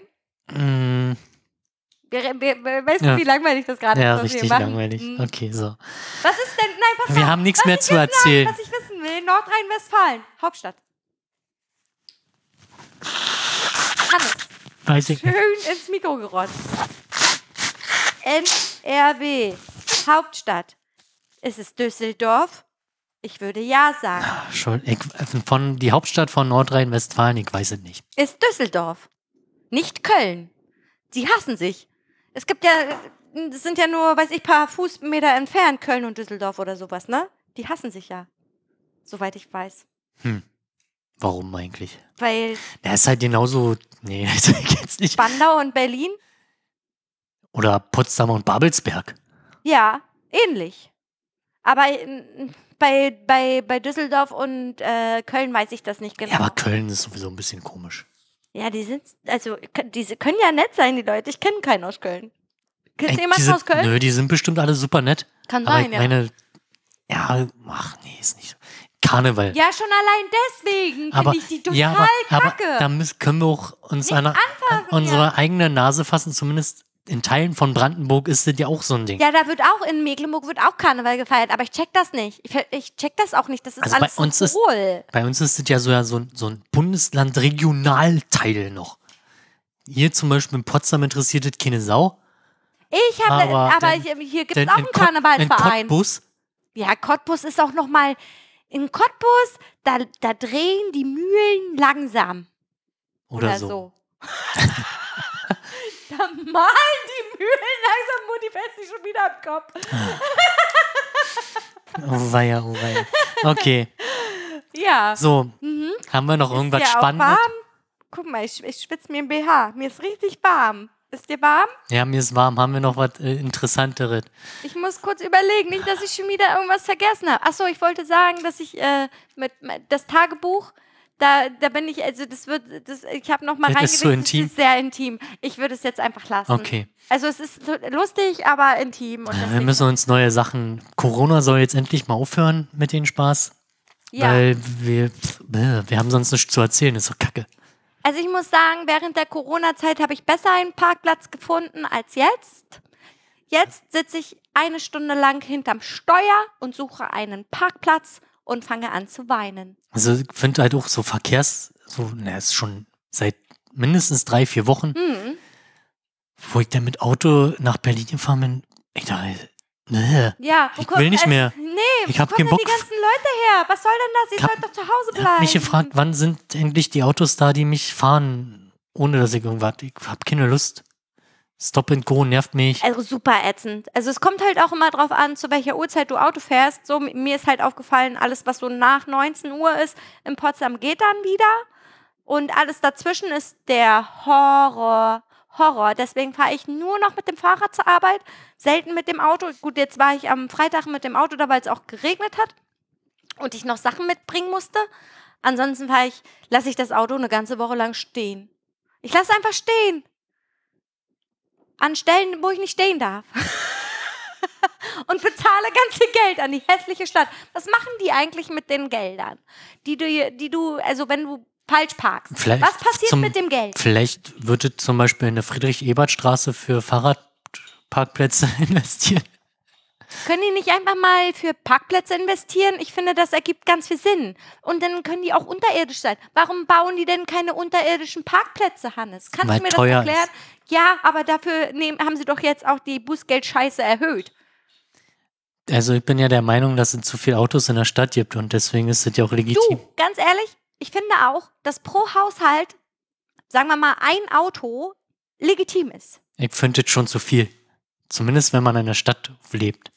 mh, Wir, wir, Ja. du, wie langweilig das gerade ja, ist? wir richtig langweilig. Hm. Okay, so. Was ist denn, nein, pass Wir auf, haben nichts mehr zu wissen erzählen. Was ich wissen will, Nordrhein-Westfalen, Hauptstadt. Hannes, Weiß ich nicht. schön ins Mikro gerotzt. NRW, Hauptstadt. Ist es Düsseldorf? Ich würde ja sagen. Schon, ich, von, die Hauptstadt von Nordrhein-Westfalen, ich weiß es nicht. Ist Düsseldorf. Nicht Köln. Sie hassen sich. Es gibt ja, es sind ja nur, weiß ich, paar Fußmeter entfernt, Köln und Düsseldorf oder sowas, ne? Die hassen sich ja. Soweit ich weiß. Warum eigentlich? Weil Der ist halt genauso. Nee, das jetzt nicht. Spandau und Berlin, Oder Potsdam und Babelsberg. ja, ähnlich. Aber bei, bei, bei Düsseldorf und äh, Köln weiß ich das nicht genau. Ja, aber Köln ist sowieso ein bisschen komisch. Ja, die sind, also, diese können ja nett sein, die Leute. Ich kenne keinen aus Köln. Kennst du jemanden aus Köln? Nö, die sind bestimmt alle super nett. Kann Aber sein, ich ja. meine, ja, ach nee, ist nicht so. Karneval. Ja, schon allein deswegen aber, finde ich die total ja, aber, aber kacke. da müssen, können wir auch uns Nicht an, an unsere eigene Nase fassen. Zumindest in Teilen von Brandenburg ist das ja auch so ein Ding. ja, da wird auch in Mecklenburg wird auch Karneval gefeiert, aber ich check das nicht. Ich, ich check das auch nicht. Das ist Also bei alles uns so ist- hohl. Bei uns ist es ja so, ja so, ein- so ein Bundesland-Regionalteil noch. Hier zum Beispiel in Potsdam interessiert es keine Sau. Ich habe, Aber aber, denn- ich, hier gibt es auch in einen Kot- in Karnevalsverein. Cottbus, Ja, Cottbus ist auch noch mal in Cottbus, da, da drehen die Mühlen langsam oder, oder, so. so. da malen die Mühlen langsam, Mutti fällt sich schon wieder am Kopf. Oh weia, oh weia. Okay, Ja. so, Mhm. haben wir noch irgendwas Ist auch Spannendes? warm? Guck mal, ich, ich schwitze mir im BH. Mir ist richtig warm. Ist dir warm? Ja, mir ist warm. Haben wir noch was äh, Interessanteres? Ich muss kurz überlegen, nicht, dass ich schon wieder irgendwas vergessen habe. Achso, ich wollte sagen, dass ich äh, mit das Tagebuch, da, da bin ich, also das wird, das, ich habe noch mal Das ist reingelesen, intim? es ist sehr intim. Ich würde es jetzt einfach lassen. Okay. Also es ist so lustig, aber intim. Ja, wir müssen uns neue Sachen. Corona soll jetzt endlich mal aufhören mit den Spaß. ja. Weil wir, wir haben sonst nichts zu erzählen. ist doch kacke. Also ich muss sagen, während der Corona-Zeit habe ich besser einen Parkplatz gefunden als jetzt. Jetzt sitze ich eine Stunde lang hinterm Steuer und suche einen Parkplatz und fange an zu weinen. Also ich finde halt auch so Verkehrs, so, na, ist schon seit mindestens drei, vier Wochen, Hm. wo ich dann mit Auto nach Berlin gefahren bin. Ich dachte, ne, Ja, Ich kommt- will nicht äh, mehr. Nee, Ich wo hab kommen keinen denn die Bock. ganzen Leute her? Was soll denn das? Ihr Ich sollt doch zu Hause ich bleiben. hab mich gefragt, wann sind endlich die Autos da, die mich fahren, ohne dass ich irgendwas, ich hab keine Lust. Stop and Go nervt mich. Also super ätzend. Also es kommt halt auch immer drauf an, zu welcher Uhrzeit du Auto fährst. So, mir ist halt aufgefallen, alles, was so nach 19 Uhr ist, in Potsdam geht dann wieder. Und alles dazwischen ist der Horror. Horror. Deswegen fahre ich nur noch mit dem Fahrrad zur Arbeit, selten mit dem Auto. Gut, jetzt war ich am Freitag mit dem Auto da, weil es auch geregnet hat und ich noch Sachen mitbringen musste. Ansonsten fahre ich, lasse ich das Auto eine ganze Woche lang stehen. Ich lasse es einfach stehen. An Stellen, wo ich nicht stehen darf. und bezahle ganz viel Geld an die hässliche Stadt. Was machen die eigentlich mit den Geldern? Die du, die du, also wenn du falsch parkst. Vielleicht Was passiert zum- mit dem Geld? Vielleicht wird es zum Beispiel in der Friedrich-Ebert-Straße für Fahrradparkplätze investieren. Können die nicht einfach mal für Parkplätze investieren? Ich finde, das ergibt ganz viel Sinn. Und dann können die auch unterirdisch sein. Warum bauen die denn keine unterirdischen Parkplätze, Hannes? Kannst Weil du mir das erklären? Ja, aber dafür nehmen, haben sie doch jetzt auch die Bußgeldscheiße erhöht. Also ich bin ja der Meinung, dass es zu viele Autos in der Stadt gibt und deswegen ist es ja auch legitim. Du, ganz ehrlich, ich finde auch, dass pro Haushalt, sagen wir mal, ein Auto legitim ist. Ich finde es schon zu viel. Zumindest wenn man in der Stadt lebt.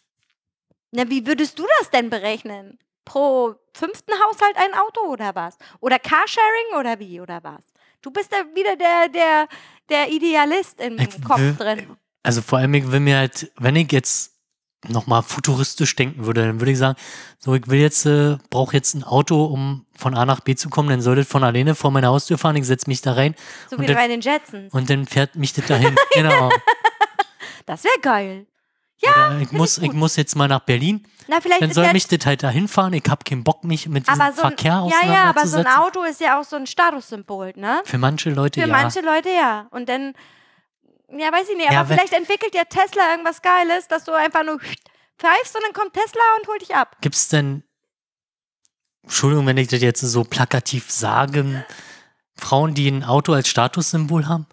Na, wie würdest du das denn berechnen? Pro fünften Haushalt ein Auto oder was? Oder Carsharing oder wie oder was? Du bist da wieder der, der, der Idealist im Ich Kopf will- drin. Also vor allem, ich will mir halt, wenn ich jetzt nochmal futuristisch denken würde, dann würde ich sagen, so ich will jetzt, äh, brauche jetzt ein Auto, um von A nach B zu kommen, dann soll das von alleine vor meine Haustür fahren, ich setze mich da rein So wie dann- bei den Jetsons. und dann fährt mich das dahin. genau. Das wäre geil. Oder ich muss, ich muss jetzt mal nach Berlin, Na, vielleicht dann soll ja, mich das halt dahin fahren. Ich habe keinen Bock, mich mit diesem aber so ein, Verkehr ja, ja, aber so ein. Auto ist ja auch so ein Statussymbol, ne? Für manche Leute Für ja. manche Leute ja. Und dann, ja, weiß ich nicht, Ja, aber vielleicht entwickelt ja Tesla irgendwas Geiles, dass du einfach nur pfeifst und dann kommt Tesla und holt dich ab. Gibt es denn, Entschuldigung, wenn ich das jetzt so plakativ sage, Frauen, die ein Auto als Statussymbol haben?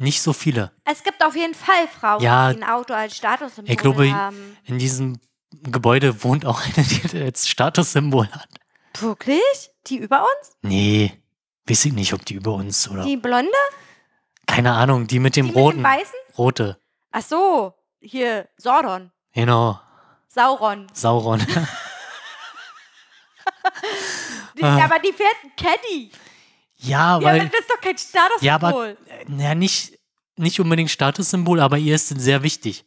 Nicht so viele. Es gibt auf jeden Fall Frauen, Ja, die ein Auto als Statussymbol ich glaube, haben. In diesem Gebäude wohnt auch eine, die das als Statussymbol hat. Wirklich? Die über uns? Nee, weiß ich nicht, ob die über uns oder. Die blonde? keine Ahnung, die mit dem Die roten. mit dem weißen? Rote. Ach so, hier, Sauron. Genau, Sauron. Sauron. Die. Aber die fährt ein Caddy. Ja, Ja, weil. aber das ist doch kein Statussymbol. Ja, aber äh, ja, nicht, nicht unbedingt Statussymbol, aber ihr ist sehr wichtig.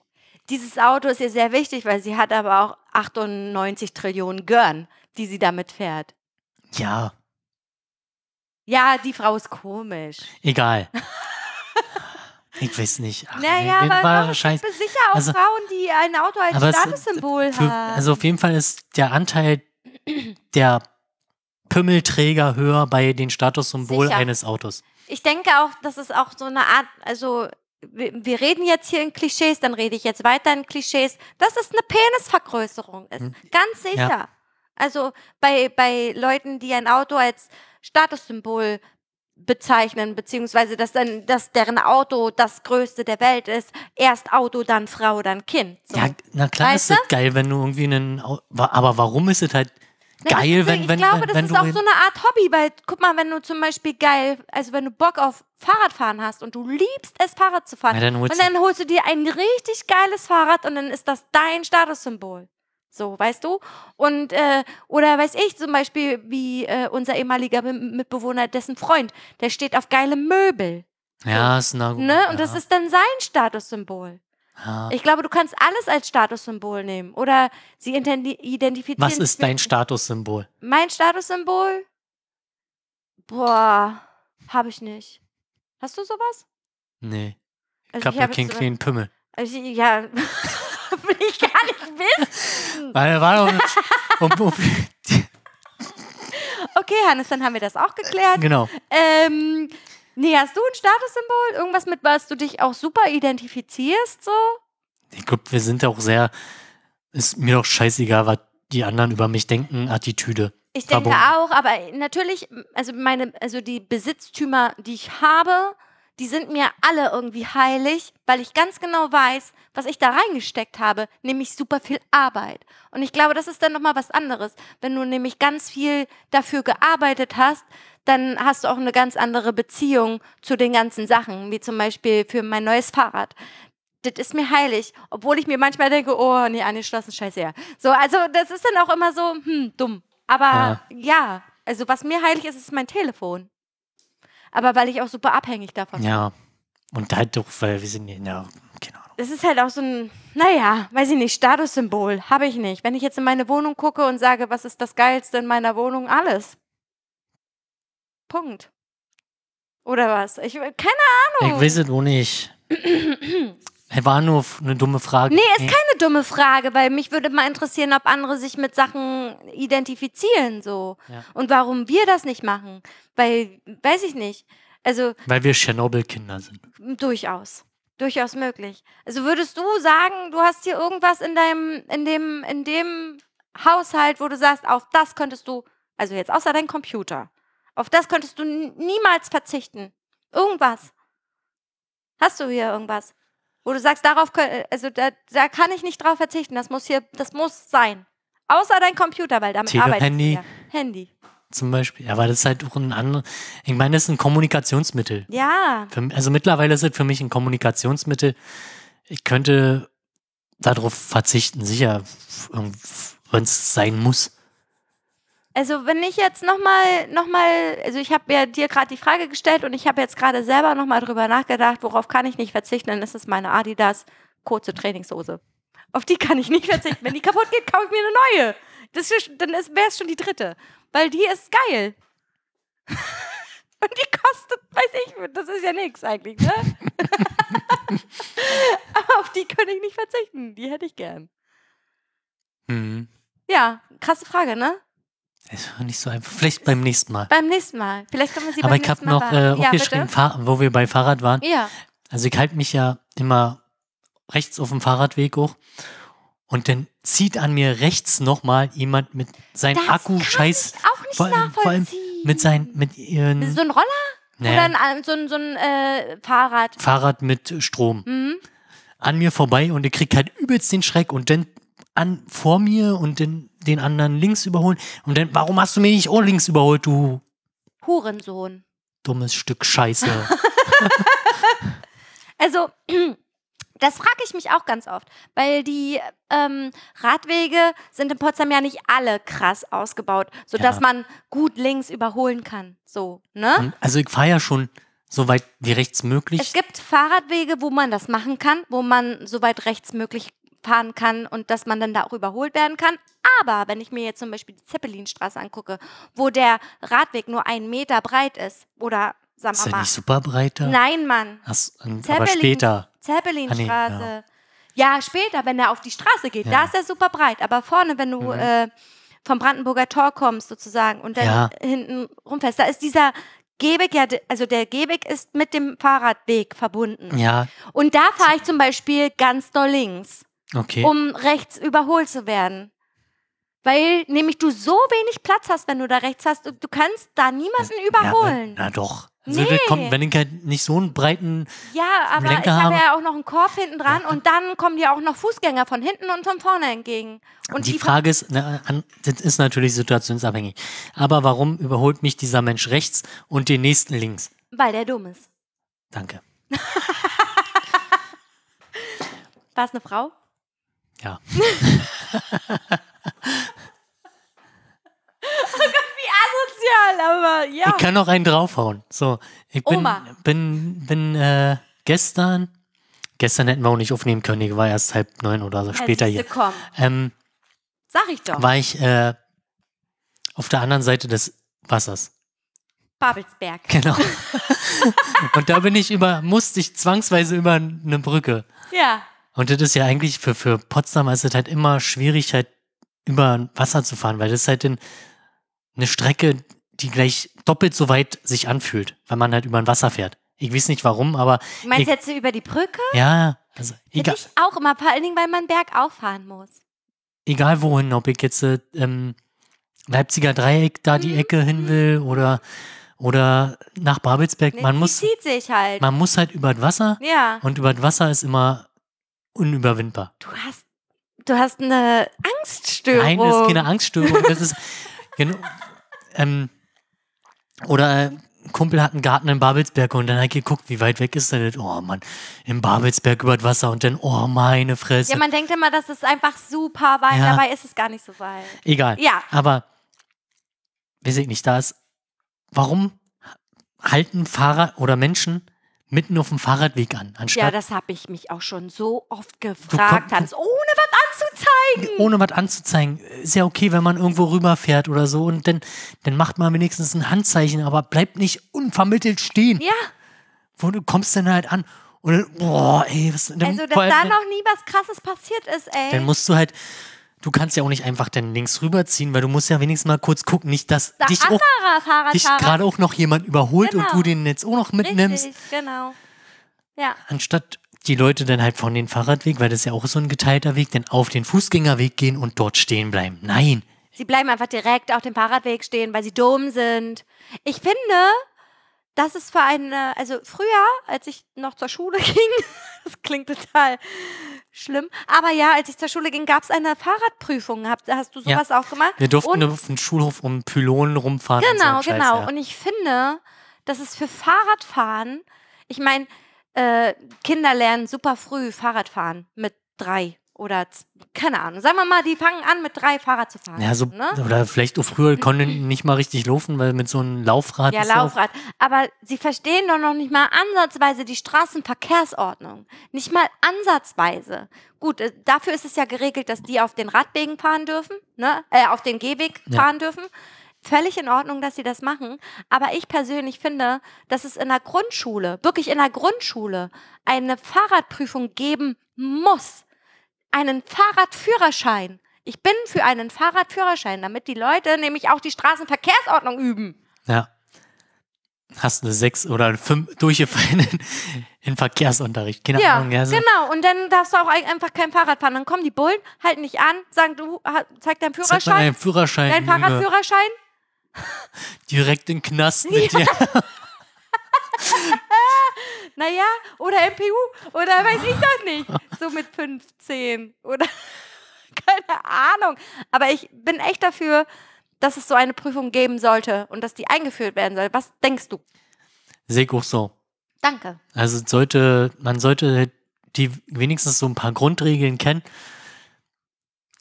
Dieses Auto ist ihr sehr wichtig, weil sie hat aber auch 98 Trillionen Görn, die sie damit fährt. Ja, Ja, die Frau ist komisch. egal. Ich weiß nicht. Ach, Naja, nee, aber war es scheiß- gibt sicher auch Also- Frauen, die ein Auto als Statussymbol für, haben. also auf jeden Fall ist der Anteil der Pümmelträger höher bei den Statussymbol Sicher. eines Autos. ich denke auch, das ist auch so eine Art, also wir, reden jetzt hier in Klischees, dann rede ich jetzt weiter in Klischees, dass es eine Penisvergrößerung ist. Hm. Ganz sicher. Also bei, bei Leuten, die ein Auto als Statussymbol bezeichnen, beziehungsweise dass dann, dass deren Auto das größte der Welt ist, erst Auto, dann Frau, dann Kind. So. Ja, na klar Weißt ist es geil, wenn du irgendwie einen. Aber warum ist es halt Na, geil, ist, wenn, ich wenn, glaube, wenn, das wenn ist auch so eine Art Hobby, weil guck mal, wenn du zum Beispiel geil, also wenn du Bock auf Fahrradfahren hast und du liebst es, Fahrrad zu fahren, Ja, dann holst und dann holst du dir ein richtig geiles Fahrrad und dann ist das dein Statussymbol. So, weißt du? Und, äh, oder weiß ich zum Beispiel, wie äh, unser ehemaliger Mitbewohner, dessen Freund, der steht auf geile Möbel. ja, ist na gut. Ne? Und ja, das ist dann sein Statussymbol. Ja. Ich glaube, du kannst alles als Statussymbol nehmen. Oder sie identifizieren. Was ist dein Statussymbol? Mein Statussymbol? Boah, habe ich nicht. Hast du sowas? Nee. Ich Also hab ja hab keinen so- kleinen Pimmel. Also, ja, will ich gar nicht wissen. Weil, war doch, um, Okay, Hannes, dann haben wir das auch geklärt. genau. Ähm, nee, hast du ein Statussymbol? Irgendwas, mit was du dich auch super identifizierst, so? Ich glaube, wir sind auch sehr. Ist mir doch scheißegal, was die anderen über mich denken, Attitüde. Ich denke Verbunden. auch, aber natürlich, also meine, also die Besitztümer, die ich habe, die sind mir alle irgendwie heilig, weil ich ganz genau weiß, was ich da reingesteckt habe, nämlich super viel Arbeit. Und ich glaube, das ist dann nochmal was anderes. Wenn du nämlich ganz viel dafür gearbeitet hast, dann hast du auch eine ganz andere Beziehung zu den ganzen Sachen, wie zum Beispiel für mein neues Fahrrad. Das ist mir heilig, obwohl ich mir manchmal denke, oh, nee, angeschlossen, scheiße, ja. So, also das ist dann auch immer so, hm, dumm. Aber Ja. ja, also was mir heilig ist, ist mein Telefon. Aber weil ich auch super abhängig davon bin. Ja. Und halt doch, weil wir sind ja, keine Ahnung. Es ist halt auch so ein, naja, weiß ich nicht, Statussymbol. Habe ich nicht. Wenn ich jetzt in meine Wohnung gucke und sage, was ist das Geilste in meiner Wohnung? Alles. Punkt. Oder was? Ich, keine Ahnung. Ich weiß es auch nicht. War nur eine dumme Frage. Nee, ist keine dumme Frage, weil mich würde mal interessieren, ob andere sich mit Sachen identifizieren so. Ja. Und warum wir das nicht machen. Weil, weiß ich nicht. Also Weil wir Tschernobyl-Kinder sind. durchaus. Durchaus möglich. Also würdest du sagen, du hast hier irgendwas in deinem, in dem, in dem Haushalt, wo du sagst, auf das könntest du, also jetzt außer dein Computer, auf das könntest du niemals verzichten. Irgendwas. Hast du hier irgendwas? Wo du sagst, darauf, kö- also da, da kann ich nicht drauf verzichten. Das muss hier, das muss sein. Außer dein Computer, weil damit Tele- arbeitest Handy. du ja. Handy. Zum Beispiel. Aber das ist halt auch ein anderes. Ich meine, das ist ein Kommunikationsmittel. Ja. Für, also mittlerweile ist es für mich ein Kommunikationsmittel. Ich könnte darauf verzichten, sicher, wenn es sein muss. Also wenn ich jetzt nochmal, noch mal, also ich habe ja dir gerade die Frage gestellt und ich habe jetzt gerade selber nochmal drüber nachgedacht, worauf kann ich nicht verzichten, dann ist es meine Adidas kurze Trainingshose. Auf die kann ich nicht verzichten. Wenn die kaputt geht, kaufe ich mir eine neue. Das ist, dann wäre es schon die dritte. Weil die ist geil. Und die kostet, weiß ich, das ist ja nichts eigentlich, ne? Aber auf die könnte ich nicht verzichten. Die hätte ich gern. Mhm. Ja, krasse Frage, ne? War nicht so einfach. Vielleicht beim nächsten Mal. Beim nächsten Mal. Vielleicht können wir sie Aber beim ich habe nächsten Mal noch äh, ja, aufgeschrieben? Fahr wo wir bei Fahrrad waren. Ja. Also ich halte mich ja immer rechts auf dem Fahrradweg hoch und dann zieht an mir rechts nochmal jemand mit seinem Akku scheiß ich auch nicht vor allem, vor allem mit sein mit ihren So ein Roller naja, oder ein, so ein, so ein äh, Fahrrad? Fahrrad mit Strom Mhm. an mir vorbei und ich krieg halt übelst den Schreck und dann an vor mir und den, den anderen links überholen und dann warum hast du mich nicht auch links überholt du Hurensohn. dummes Stück Scheiße Also, das frage ich mich auch ganz oft, weil die ähm, Radwege sind in Potsdam ja nicht alle krass ausgebaut, sodass Ja. man gut links überholen kann. So, ne? also ich fahre ja schon so weit wie rechts möglich Es gibt Fahrradwege, wo man das machen kann, wo man so weit rechts möglich fahren kann und dass man dann da auch überholt werden kann. Aber wenn ich mir jetzt zum Beispiel die Zeppelinstraße angucke, wo der Radweg nur einen Meter breit ist oder sagen Ist wir mal. nicht super breit da? Nein, Mann. So, ähm, aber Zeppelin. später. Zeppelinstraße. Ah, nee, ja. später, wenn er auf die Straße geht, Ja. da ist er super breit. Aber vorne, wenn du Mhm. äh, vom Brandenburger Tor kommst, sozusagen, und dann Ja. hinten rumfährst, da ist dieser Gehweg, ja, also der Gehweg ist mit dem Fahrradweg verbunden. Ja, Und da fahre ich zum Beispiel ganz doll links, okay. um rechts überholt zu werden. Weil nämlich du so wenig Platz hast, wenn du da rechts hast, du, kannst da niemanden Ja, überholen. aber- na doch. Also Nee. das kommt, wenn ich halt nicht so einen breiten. Ja, aber Lenker ich habe ja auch noch einen Korb hinten dran und dann kommen dir auch noch Fußgänger von hinten und von vorne entgegen. Und die Frage ist, na, das ist natürlich situationsabhängig. Aber warum überholt mich dieser Mensch rechts und den nächsten links? weil der dumm ist. Danke. War es eine Frau? Ja. Wie asozial, aber ja. Ich kann noch einen draufhauen. So, ich bin, Oma. bin, bin äh, gestern, gestern hätten wir auch nicht aufnehmen können, ich war erst halb neun oder so Ja, später hier. Ähm, sag ich doch. war ich äh, auf der anderen Seite des Wassers. Babelsberg. Genau. und da bin ich über, musste ich zwangsweise über eine Brücke. Ja. Und das ist ja eigentlich für, für Potsdam ist es halt immer schwierig, halt über Wasser zu fahren, weil das ist halt in, eine Strecke, die gleich doppelt so weit sich anfühlt, weil man halt über ein Wasser fährt. Ich weiß nicht warum, aber Du meinst ich, jetzt über die Brücke? ja, also egal, ich auch immer, vor allen Dingen, weil man bergauf fahren muss. egal wohin, ob ich jetzt äh, ähm, Leipziger Dreieck da Mhm. die Ecke hin will oder, oder nach Babelsberg, Ne, man muss, zieht sich halt. man muss halt über das Wasser ja. und über das Wasser ist immer unüberwindbar. Du hast, du hast eine Angststörung. Nein, das ist keine Angststörung. Das ist genau, ähm, oder äh, ein Kumpel hat einen Garten in Babelsberg und dann hat er geguckt, wie weit weg ist der denn? Oh Mann, im Babelsberg über das Wasser und dann, oh meine Fresse. Ja, man denkt immer, das ist einfach super weit, Ja. dabei ist es gar nicht so weit. Egal. Ja. Aber, weiß ich nicht, da ist, warum halten Fahrer oder Menschen mitten auf dem Fahrradweg an, Ja, anstatt das habe ich mich auch schon so oft komm- gefragt, Hans, ohne was anzuzeigen. ohne was anzuzeigen. Ist ja okay, wenn man irgendwo rüberfährt oder so und dann, dann macht man wenigstens ein Handzeichen, aber bleibt nicht unvermittelt stehen. Ja, wo du kommst dann halt an und dann, boah, ey, was dann, also dass da noch nie was Krasses passiert ist, ey. dann musst du halt, du kannst ja auch nicht einfach dann links rüberziehen, weil du musst ja wenigstens mal kurz gucken, nicht, dass da dich auch dich gerade auch noch jemand überholt und Genau. du den jetzt auch noch mitnimmst, Richtig, genau. Ja, anstatt die Leute dann halt von den Fahrradweg, weil das ist ja auch so ein geteilter Weg, dann auf den Fußgängerweg gehen und dort stehen bleiben. Nein, sie bleiben einfach direkt auf dem Fahrradweg stehen, weil sie dumm sind. Ich finde, das ist für eine, also früher, als ich noch zur Schule ging, das klingt total schlimm, aber ja, als ich zur Schule ging, gab es eine Fahrradprüfung. Hab, hast du Ja. sowas auch gemacht? wir durften Und- auf den Schulhof um Pylonen rumfahren. und so Genau, Scheiß, genau. Ja. Und ich finde, dass es für Fahrradfahren, ich meine, äh, Kinder lernen super früh Fahrradfahren mit drei oder keine Ahnung. Sagen wir mal, die fangen an mit drei Fahrrad zu fahren. Ja, so, ne? oder vielleicht auch früher konnten nicht mal richtig laufen, weil mit so einem Laufrad Ja, ja auch- Laufrad. Aber sie verstehen doch noch nicht mal ansatzweise die Straßenverkehrsordnung. Nicht mal ansatzweise. Gut, äh, dafür ist es ja geregelt, dass die auf den Radwegen fahren dürfen, ne? äh, auf den Gehweg Ja. fahren dürfen. Völlig in Ordnung, dass sie das machen. Aber ich persönlich finde, dass es in der Grundschule, wirklich in der Grundschule, eine Fahrradprüfung geben muss. Einen Fahrradführerschein. Ich bin für einen Fahrradführerschein, damit die Leute nämlich auch die Straßenverkehrsordnung üben. Ja. Hast eine 6 oder eine 5 durchgefallen in, in Verkehrsunterricht. Keine Ja, Ahnung. Ja, so. genau. Und dann darfst du auch ein- einfach kein Fahrrad fahren. Dann kommen die Bullen, halten dich an, sagen, du zeig deinen Zeig Führerschein, Führerschein. deinen Junge. Fahrradführerschein. Direkt in den Knast mit dir. Naja, oder MPU oder weiß ich doch nicht. So mit 15 oder keine Ahnung. Aber ich bin echt dafür, dass es so eine Prüfung geben sollte und dass die eingeführt werden soll. Was denkst du? Sehe ich auch so. Danke. Also sollte, man sollte die wenigstens so ein paar Grundregeln kennen.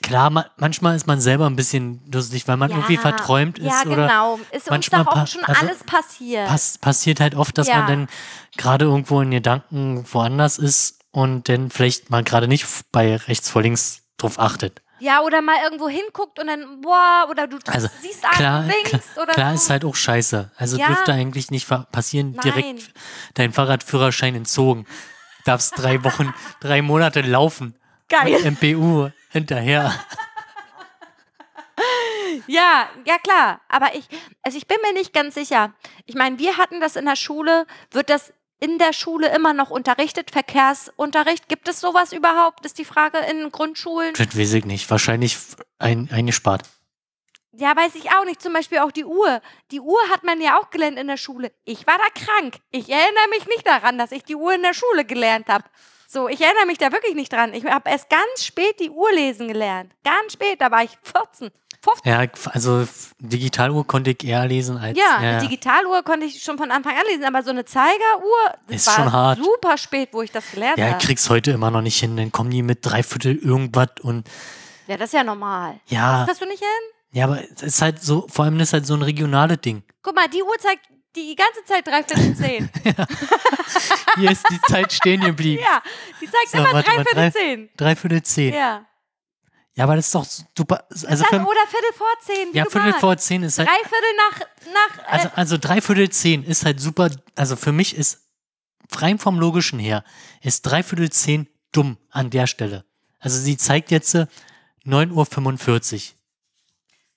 Klar, ma manchmal ist man selber ein bisschen lustig, weil man irgendwie verträumt ist Ja, oder genau. Ist uns manchmal doch auch schon also alles passiert. pass passiert halt oft, dass Ja. man dann gerade irgendwo in Gedanken woanders ist und dann vielleicht mal gerade nicht bei rechts vor links drauf achtet. Ja, oder mal irgendwo hinguckt und dann, boah, oder du Also, siehst Klar, winkst klar, oder klar so. ist halt auch scheiße. Also Ja. dürfte eigentlich nicht passieren, Nein. direkt dein Fahrradführerschein entzogen. Darfst drei Wochen, drei Monate laufen. Geil. Mit MPU hinterher. Ja, ja klar. Aber ich, also ich bin mir nicht ganz sicher. Ich meine, wir hatten das in der Schule. Wird das in der Schule immer noch unterrichtet? Verkehrsunterricht? Gibt es sowas überhaupt? Ist die Frage in Grundschulen. Das weiß ich nicht. Wahrscheinlich ein, eingespart. Ja, weiß ich auch nicht. Zum Beispiel auch die Uhr. Die Uhr hat man ja auch gelernt in der Schule. Ich war da krank. Ich erinnere mich nicht daran, dass ich die Uhr in der Schule gelernt habe. So, ich erinnere mich da wirklich nicht dran. Ich habe erst ganz spät die Uhr lesen gelernt. Ganz spät, da war ich 14. 15. Ja, also Digitaluhr konnte ich eher lesen als. Ja, eine Digitaluhr konnte ich schon von Anfang an lesen, aber so eine Zeigeruhr, das Ist war schon hart. super spät, wo ich das gelernt Ja, ich habe. krieg's heute immer noch nicht hin. Dann kommen die mit Dreiviertel irgendwas und Ja, das ist ja normal. ja, Das kriegst du nicht hin? ja, aber es ist halt so, vor allem ist halt so ein regionales Ding. Guck mal, die Uhr zeigt die ganze Zeit dreiviertel zehn. Hier ist die Zeit stehen geblieben. ja, die zeigt So, immer dreiviertel drei- zehn. Dreiviertel zehn. Ja. Ja. aber das ist doch super. Also Dann, für, oder Viertel vor zehn, ja, Viertel magst. vor zehn ist halt. Dreiviertel nach, nach äh, Also, also dreiviertel zehn ist halt super. Also für mich ist rein vom Logischen her, ist dreiviertel zehn dumm an der Stelle. Also sie zeigt jetzt äh, 9.45 Uhr.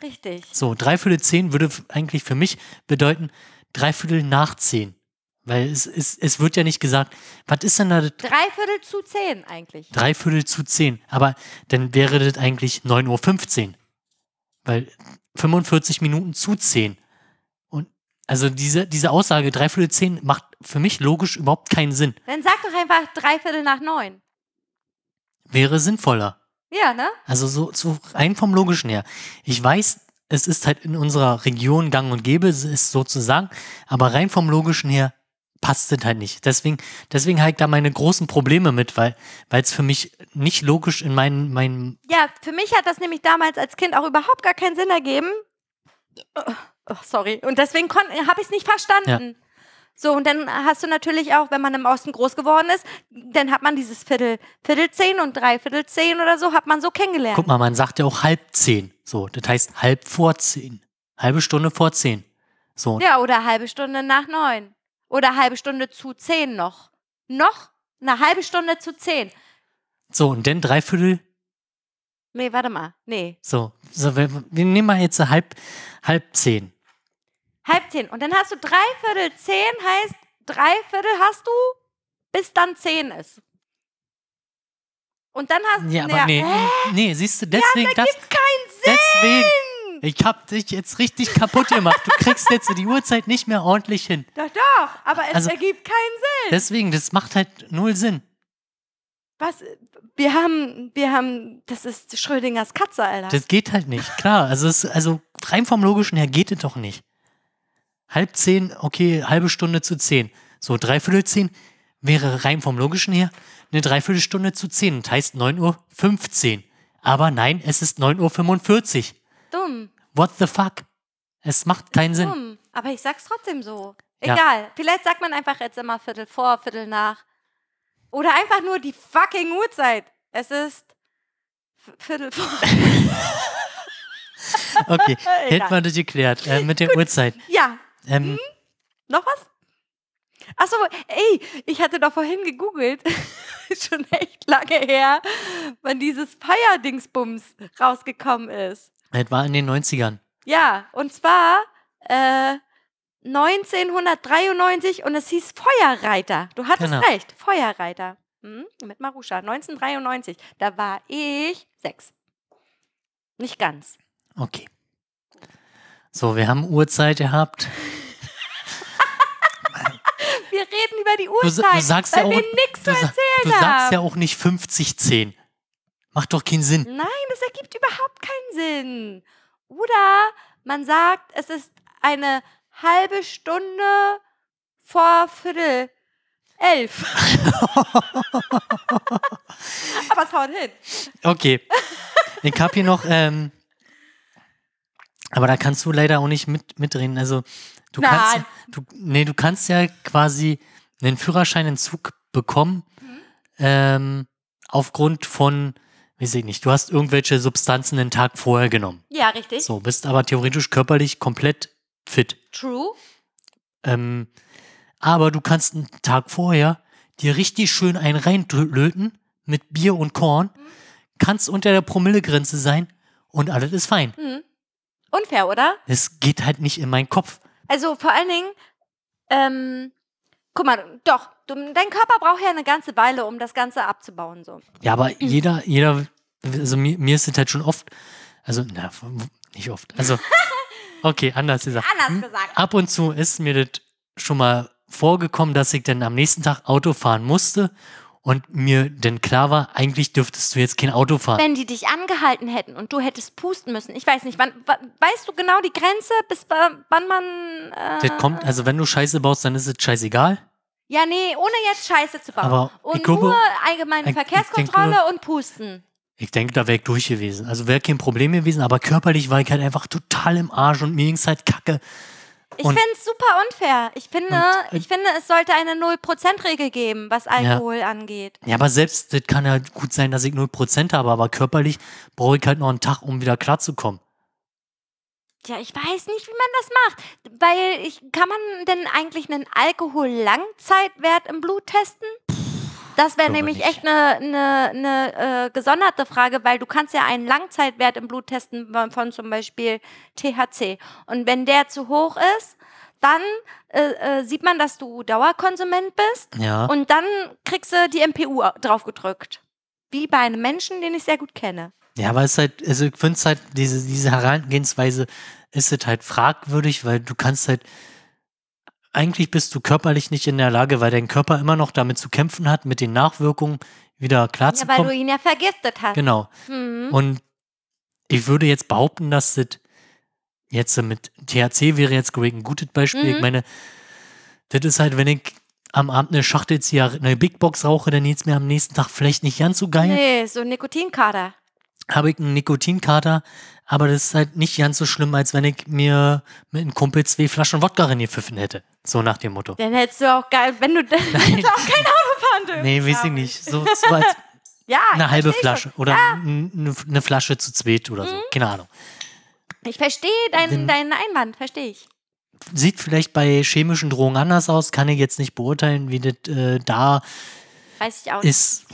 richtig. So, dreiviertel zehn würde eigentlich für mich bedeuten, dreiviertel nach zehn. Weil es, es, es wird ja nicht gesagt, was ist denn da Dreiviertel zu zehn eigentlich. dreiviertel zu zehn? Aber dann wäre das eigentlich 9.15 Uhr. Weil 45 Minuten zu zehn. Und also diese, diese Aussage, dreiviertel zehn, macht für mich logisch überhaupt keinen Sinn. Dann sag doch einfach dreiviertel nach neun. Wäre sinnvoller. Ja, ne? Also so, so rein vom Logischen her. Ich weiß, es ist halt in unserer Region gang und gäbe, es ist sozusagen, aber rein vom Logischen her passt es halt nicht. Deswegen, deswegen habe ich da meine großen Probleme mit, weil es für mich nicht logisch in meinen, meinen Ja, für mich hat das nämlich damals als Kind auch überhaupt gar keinen Sinn ergeben. Oh, sorry. Und deswegen habe ich es nicht verstanden. So, und dann hast du natürlich auch, wenn man im Osten groß geworden ist, dann hat man dieses Viertel, Viertel zehn und Dreiviertel zehn oder so, hat man so kennengelernt. Guck mal, man sagt ja auch halb zehn. So, das heißt halb vor zehn. Halbe Stunde vor zehn. So, Ja, oder halbe Stunde nach neun. Oder halbe Stunde zu zehn noch. Noch eine halbe Stunde zu zehn. so und dann dreiviertel, Nee, warte mal. Nee. so, so wir, wir nehmen mal jetzt halb, halb zehn. Halb zehn. Und dann hast du dreiviertel zehn, heißt dreiviertel hast du, bis dann zehn ist. Und dann hast Ja, aber nee, nee, siehst du, deswegen, das, Gibt keinen Sinn. deswegen, ich hab dich jetzt richtig kaputt gemacht. Du kriegst jetzt die Uhrzeit nicht mehr ordentlich hin. Doch, doch. Aber es Also- ergibt keinen Sinn. Deswegen, das macht halt null Sinn. Was? Wir haben, wir haben, das ist Schrödingers Katze, Alter. Das geht halt nicht. Klar, also, es, also rein vom Logischen her geht es doch nicht. Halb zehn, okay, halbe Stunde zu zehn. So, dreiviertel zehn wäre rein vom Logischen her eine Dreiviertelstunde zu zehn. Das heißt 9.15 Uhr. Aber nein, es ist 9.45 Uhr. dumm. What the fuck? Es macht keinen Sinn. Dumm. Aber ich sag's trotzdem so. Ja. Egal. Vielleicht sagt man einfach jetzt immer Viertel vor, Viertel nach. Oder einfach nur die fucking Uhrzeit. Es ist Viertel vor. Okay, hätten wir das geklärt äh, mit der Uhrzeit. ja. Ähm, Noch was? Achso, ey, ich hatte doch vorhin gegoogelt, schon echt lange her, wann dieses Feierdingsbums rausgekommen ist. das war in den 90ern. Ja, und zwar äh, 1993 und es hieß Feuerreiter. Du hattest Genau. recht, Feuerreiter. Hm, mit Maruscha, 1993. Da war ich sechs. Nicht ganz. Okay. So, wir haben Uhrzeit gehabt. Reden über die Du, Uhrzeit, du sagst weil ja auch, wir nichts zu du, erzählen du sagst haben. ja auch nicht 50-10. Macht doch keinen Sinn. Nein, das ergibt überhaupt keinen Sinn. Oder man sagt, es ist eine halbe Stunde vor Viertel elf. Aber es haut hin. Okay. Ich habe hier noch, ähm, aber da kannst du leider auch nicht mit, mitreden. Also, du kannst, Nein. du, nee, du kannst ja quasi einen Führerscheinentzug bekommen, Mhm. ähm, aufgrund von weiß ich nicht, du hast irgendwelche Substanzen den Tag vorher genommen. Ja, richtig. So, bist aber theoretisch körperlich komplett fit. True. Ähm, aber du kannst einen Tag vorher dir richtig schön einen reinlöten mit Bier und Korn, kannst unter der Promillegrenze sein und alles ist fein. Hm. Unfair, oder? Es geht halt nicht in meinen Kopf. Also vor allen Dingen, ähm, guck mal, doch, du, dein Körper braucht ja eine ganze Weile, um das Ganze abzubauen. So. Ja, aber jeder, jeder, also mir, mir ist es halt schon oft, also, na, nicht oft, also, okay, anders gesagt. Anders Hm, gesagt. Ab und zu ist mir das schon mal vorgekommen, dass ich dann am nächsten Tag Auto fahren musste und mir dann klar war, eigentlich dürftest du jetzt kein Auto fahren. Wenn die dich angehalten hätten und du hättest pusten müssen, ich weiß nicht, wann, wa- weißt du genau die Grenze, bis wa- wann man. Äh, Das kommt, also wenn du Scheiße baust, dann ist es scheißegal. Ja, nee, ohne jetzt Scheiße zu bauen. Aber und glaube, nur allgemeine Verkehrskontrolle denke- und Pusten. Ich denke, da wäre ich durch gewesen. Also wäre kein Problem gewesen, aber körperlich war ich halt einfach total im Arsch und mir ging's halt kacke. Ich finde es super unfair. Ich finde, Und, äh, ich finde, es sollte eine 0%-Regel geben, was Alkohol angeht. Ja, aber selbst, das kann ja gut sein, dass ich 0% habe, aber körperlich brauche ich halt noch einen Tag, um wieder klarzukommen. Ja, ich weiß nicht, wie man das macht. Weil ich, kann man denn eigentlich einen Alkohol-Langzeitwert im Blut testen? Das wäre nämlich nicht. echt eine, eine, eine äh, gesonderte Frage, weil du kannst ja einen Langzeitwert im Blut testen von, von zum Beispiel THC. Und wenn der zu hoch ist, dann äh, äh, sieht man, dass du Dauerkonsument bist Ja. und dann kriegst du die MPU draufgedrückt. Wie bei einem Menschen, den ich sehr gut kenne. Ja, aber es ist halt, also ich finde es halt, diese, diese Herangehensweise ist es halt fragwürdig, weil du kannst halt, eigentlich bist du körperlich nicht in der Lage, weil dein Körper immer noch damit zu kämpfen hat, mit den Nachwirkungen wieder Ja, weil du klarzukommen. ihn ja vergiftet hast. genau. Mhm. Und ich würde jetzt behaupten, dass das jetzt mit THC wäre jetzt ich, ein gutes Beispiel. Ich Mhm. meine, das ist halt, wenn ich am Abend eine Schachtel eine Big Box rauche, dann geht's mir am nächsten Tag vielleicht nicht ganz so geil. Nee, so Nikotinkader. Habe ich einen Nikotinkater, aber das ist halt nicht ganz so schlimm, als wenn ich mir mit einem Kumpel zwei Flaschen Wodka reingepfiffen hätte. So nach dem Motto. Dann hättest du auch geil, wenn du dann auch kein Auto fahren dürfen. Nee, weiß ich nicht. So, so als Ja, eine halbe Flasche schon. oder n- eine Flasche zu zweit oder so. Keine Ahnung. Ich verstehe deinen, deinen Einwand, verstehe ich. Sieht vielleicht bei chemischen Drogen anders aus, kann ich jetzt nicht beurteilen, wie das äh, da Weiß ich auch nicht. ist.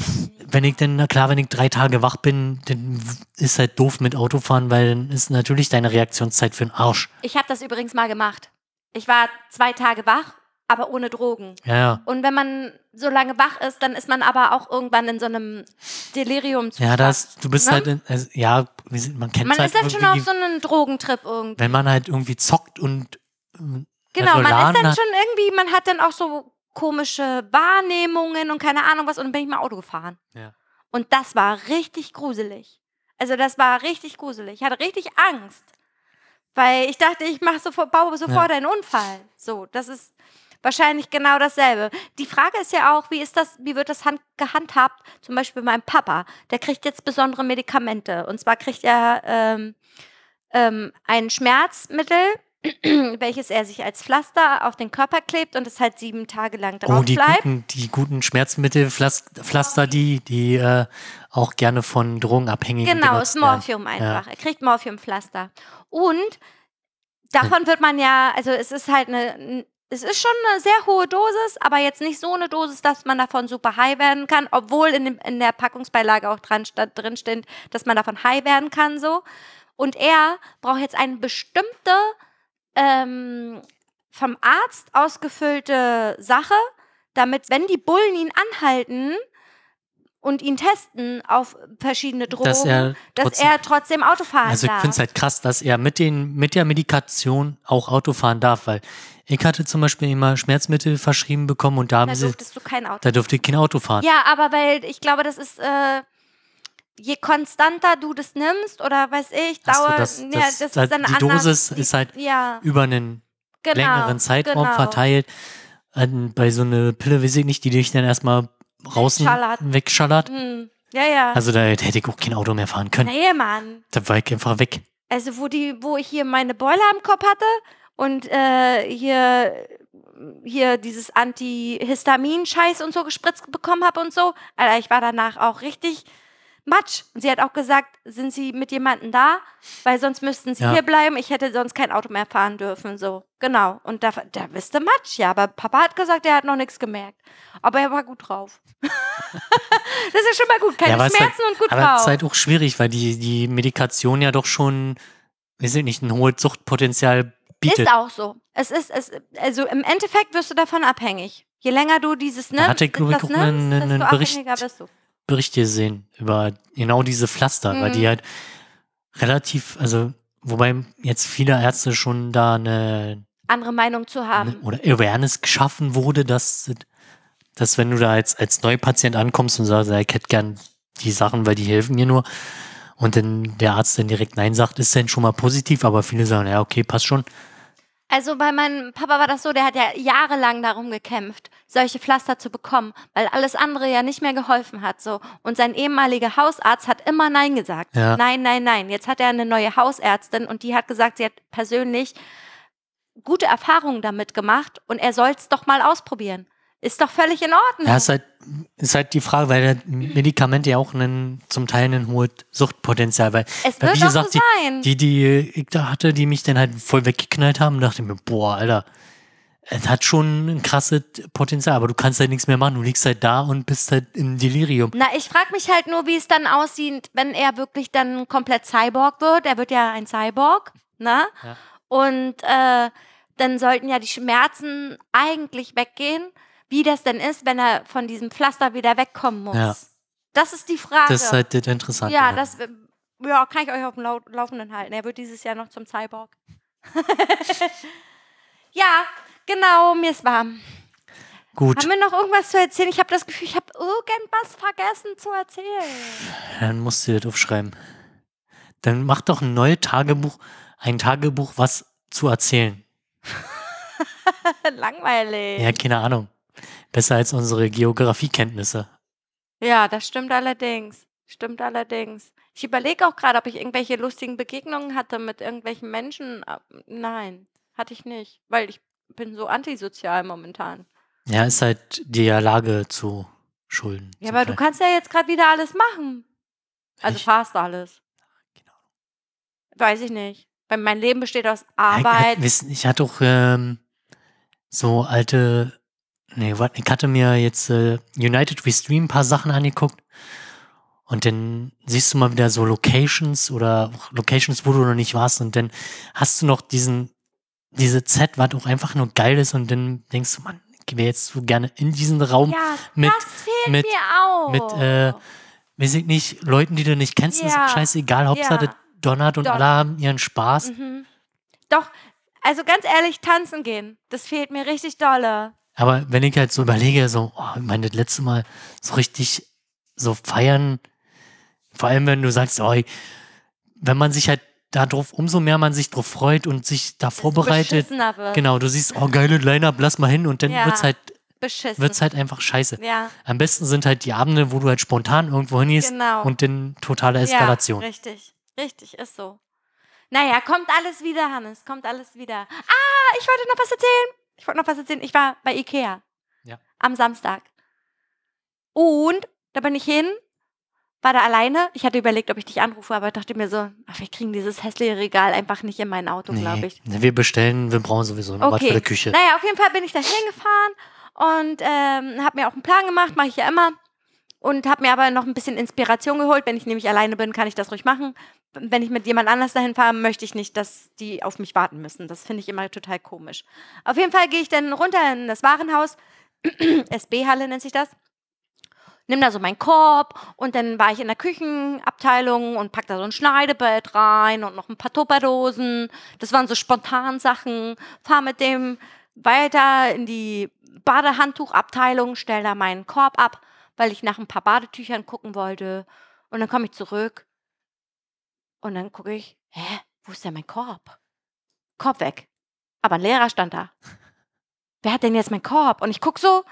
Wenn ich denn, na klar, wenn ich drei Tage wach bin, dann ist halt doof mit Autofahren, weil dann ist natürlich deine Reaktionszeit für den Arsch. Ich habe das übrigens mal gemacht. Ich war zwei Tage wach, aber ohne Drogen. Ja, ja. Und wenn man so lange wach ist, dann ist man aber auch irgendwann in so einem Deliriumzustand. Ja, das, du bist Ne? halt, in, also, ja, man kennt Man halt ist dann schon irgendwie, auf so einem Drogentrip irgendwie. wenn man halt irgendwie zockt und ähm, Genau, also man ist dann hat- schon irgendwie, man hat dann auch so komische Wahrnehmungen und keine Ahnung was und dann bin ich mal Auto gefahren. Ja. Und das war richtig gruselig. Also das war richtig gruselig. Ich hatte richtig Angst. Weil ich dachte, ich mache sofort, baue sofort einen Unfall. So, das ist wahrscheinlich genau dasselbe. Die Frage ist ja auch, wie ist das, wie wird das hand, gehandhabt? Zum Beispiel mein Papa, der kriegt jetzt besondere Medikamente. Und zwar kriegt er ähm, ähm, ein Schmerzmittel, welches er sich als Pflaster auf den Körper klebt und es halt sieben Tage lang drauf Oh, die bleibt. guten, die guten Schmerzmittelpflaster, die, die äh, auch gerne von Drogenabhängigen Genau, ist werden. Morphium einfach. Er kriegt Morphiumpflaster. Und davon wird man ja, also es ist halt eine, es ist schon eine sehr hohe Dosis, aber jetzt nicht so eine Dosis, dass man davon super high werden kann, obwohl in, dem, in der Packungsbeilage auch dran, drin steht, dass man davon high werden kann, so. Und er braucht jetzt eine bestimmte ähm, vom Arzt ausgefüllte Sache, damit, wenn die Bullen ihn anhalten und ihn testen auf verschiedene Drogen, Dass er dass trotzdem- er trotzdem Auto fahren Also ich darf. finde es halt krass, dass er mit, den, mit der Medikation auch Auto fahren darf, weil ich hatte zum Beispiel immer Schmerzmittel verschrieben bekommen und da haben da sie, durftest du kein Auto. da durfte ich kein Auto fahren. Ja, aber weil ich glaube, das ist äh, je konstanter du das nimmst oder weiß ich, Ach so, dauert das- ja, das- das, das- ist dann die anders. Dosis ist halt ja, Über einen genau, längeren Zeitraum genau. verteilt. Ähm, bei so einer Pille, weiß ich nicht, die dich dann erstmal draußen Wegschallert. wegschallert. Hm, ja, ja. Also da hätte ich auch kein Auto mehr fahren können. nee, Mann. Da war ich einfach weg. Also wo die, wo ich hier meine Beule am Kopf hatte und äh, hier hier dieses Antihistamin-Scheiß und so gespritzt bekommen habe und so. Alter, ich war danach auch richtig Matsch. Und sie hat auch gesagt, sind Sie mit jemandem da? Weil sonst müssten Sie Ja. hier bleiben. Ich hätte sonst kein Auto mehr fahren dürfen. So, genau. Und da, da bist du Matsch, ja. Aber Papa hat gesagt, er hat noch nichts gemerkt. Aber er war gut drauf. das ist schon mal gut. Keine aber es ist Schmerzen und gut Aber es drauf. ist halt auch schwierig, weil die, die Medikation ja doch schon, weiß ich nicht, ein hohes Suchtpotenzial bietet. Ist auch so. Es ist, es, also im Endeffekt wirst du davon abhängig. Je länger du dieses nimmst, hatte ich, glaub ich, auch einen- einen Bericht. abhängiger bist du. Bericht gesehen über genau diese Pflaster, weil Mhm. die halt relativ, also wobei jetzt viele Ärzte schon da eine, Andere Meinung zu haben. eine oder Awareness geschaffen wurde, dass, dass wenn du da als, als Neupatient ankommst und sagst, ich hätte gern die Sachen, weil die helfen mir nur und dann der Arzt dann direkt Nein sagt, ist dann schon mal positiv, aber viele sagen, ja, okay, passt schon. Also bei meinem Papa war das so, der hat ja jahrelang darum gekämpft, solche Pflaster zu bekommen, weil alles andere ja nicht mehr geholfen hat. So. Und sein ehemaliger Hausarzt hat immer Nein gesagt. Ja. Nein, nein, nein. Jetzt hat er eine neue Hausärztin und die hat gesagt, sie hat persönlich gute Erfahrungen damit gemacht und er soll es doch mal ausprobieren. Ist doch völlig in Ordnung. Ja, ist halt, ist halt die Frage, weil Medikamente ja auch einen, zum Teil ein hohes Suchtpotenzial, weil, es weil wird wie gesagt, so die, sein. die, die ich da hatte, die mich dann halt voll weggeknallt haben, dachte ich mir, boah, Alter, es hat schon ein krasses Potenzial, aber du kannst halt nichts mehr machen. Du liegst halt da und bist halt im Delirium. Na, ich frage mich halt nur, wie es dann aussieht, wenn er wirklich dann komplett Cyborg wird. Er wird ja ein Cyborg, ne? Ja. Und äh, dann sollten ja die Schmerzen eigentlich weggehen. Wie das denn ist, wenn er von diesem Pflaster wieder wegkommen muss. Ja. Das ist die Frage. Das ist halt das Interessante. ja, das ja, kann ich euch auf dem Lau Laufenden halten. Er wird dieses Jahr noch zum Cyborg. ja, genau, mir ist warm. Gut, Haben wir noch irgendwas zu erzählen? Ich habe das Gefühl, ich habe irgendwas vergessen zu erzählen. dann musst du das aufschreiben. Dann mach doch ein neues Tagebuch, ein Tagebuch, was zu erzählen. Langweilig. Ja, keine Ahnung. Besser als unsere Geografiekenntnisse. Ja, das stimmt allerdings. Stimmt allerdings. Ich überlege auch gerade, ob ich irgendwelche lustigen Begegnungen hatte mit irgendwelchen Menschen. Ah, Nein, hatte ich nicht, weil ich bin so antisozial momentan. Ja, ist halt der Lage zu schulden. Ja, aber du Teil. kannst ja jetzt gerade wieder alles machen. Also Ich- fast alles. Genau. Weiß ich nicht. Weil mein Leben besteht aus Ich, Arbeit. ich, wissen, ich hatte auch ähm, so alte, nee, ich hatte mir jetzt äh, United We Stream ein paar Sachen angeguckt und dann siehst du mal wieder so Locations oder Locations, wo du noch nicht warst und dann hast du noch diesen, diese Z, was auch einfach nur geil ist und dann denkst du, Mann, ich wäre jetzt so gerne in diesen Raum ja, mit- mit- mir auch. mit, äh, weiß ich nicht, Leuten, die du nicht kennst, ist Ja. auch scheißegal, Hauptsache Ja. donnert und Don- alle haben ihren Spaß. mhm. Doch, also ganz ehrlich, tanzen gehen. Das fehlt mir richtig dolle. Aber wenn ich halt so überlege, so, oh, ich meine, das letzte Mal so richtig so feiern, vor allem wenn du sagst, oh, wenn man sich halt darauf, umso mehr man sich drauf freut und sich da vorbereitet, genau, du siehst, oh, geile Line-Up, lass mal hin und dann Ja. wird's halt, Beschissen. wird's halt einfach scheiße. ja, Am besten sind halt die Abende, wo du halt spontan irgendwo hingehst genau. und dann totale Eskalation. Ja, richtig. Richtig, ist so. Naja, kommt alles wieder, Hannes. Kommt alles wieder. Ah, ich wollte noch was erzählen. Ich wollte noch was erzählen. Ich war bei Ikea. Ja. Am Samstag. Und da bin ich hin, war da alleine. Ich hatte überlegt, ob ich dich anrufe, aber dachte mir so, ach, wir kriegen dieses hässliche Regal einfach nicht in mein Auto, glaube Nee, ich. wir bestellen, wir brauchen sowieso noch was für die Küche. Naja, auf jeden Fall bin ich da hingefahren und ähm, habe mir auch einen Plan gemacht, mache ich ja immer. Und habe mir aber noch ein bisschen Inspiration geholt. Wenn ich nämlich alleine bin, kann ich das ruhig machen. Wenn ich mit jemand anders dahin fahre, möchte ich nicht, dass die auf mich warten müssen. Das finde ich immer total komisch. Auf jeden Fall gehe ich dann runter in das Warenhaus. SB-Halle nennt sich das. Nimm da so meinen Korb und dann war ich in der Küchenabteilung und pack da so ein Schneidebett rein und noch ein paar Tupperdosen. Das waren so spontan Sachen. Fahr mit dem weiter in die Badehandtuchabteilung, stell da meinen Korb ab, weil ich nach ein paar Badetüchern gucken wollte. Und dann komme ich zurück und dann gucke ich, hä, wo ist denn mein Korb? Korb weg. Aber ein Lehrer stand da. Wer hat denn jetzt meinen Korb? Und ich guck so,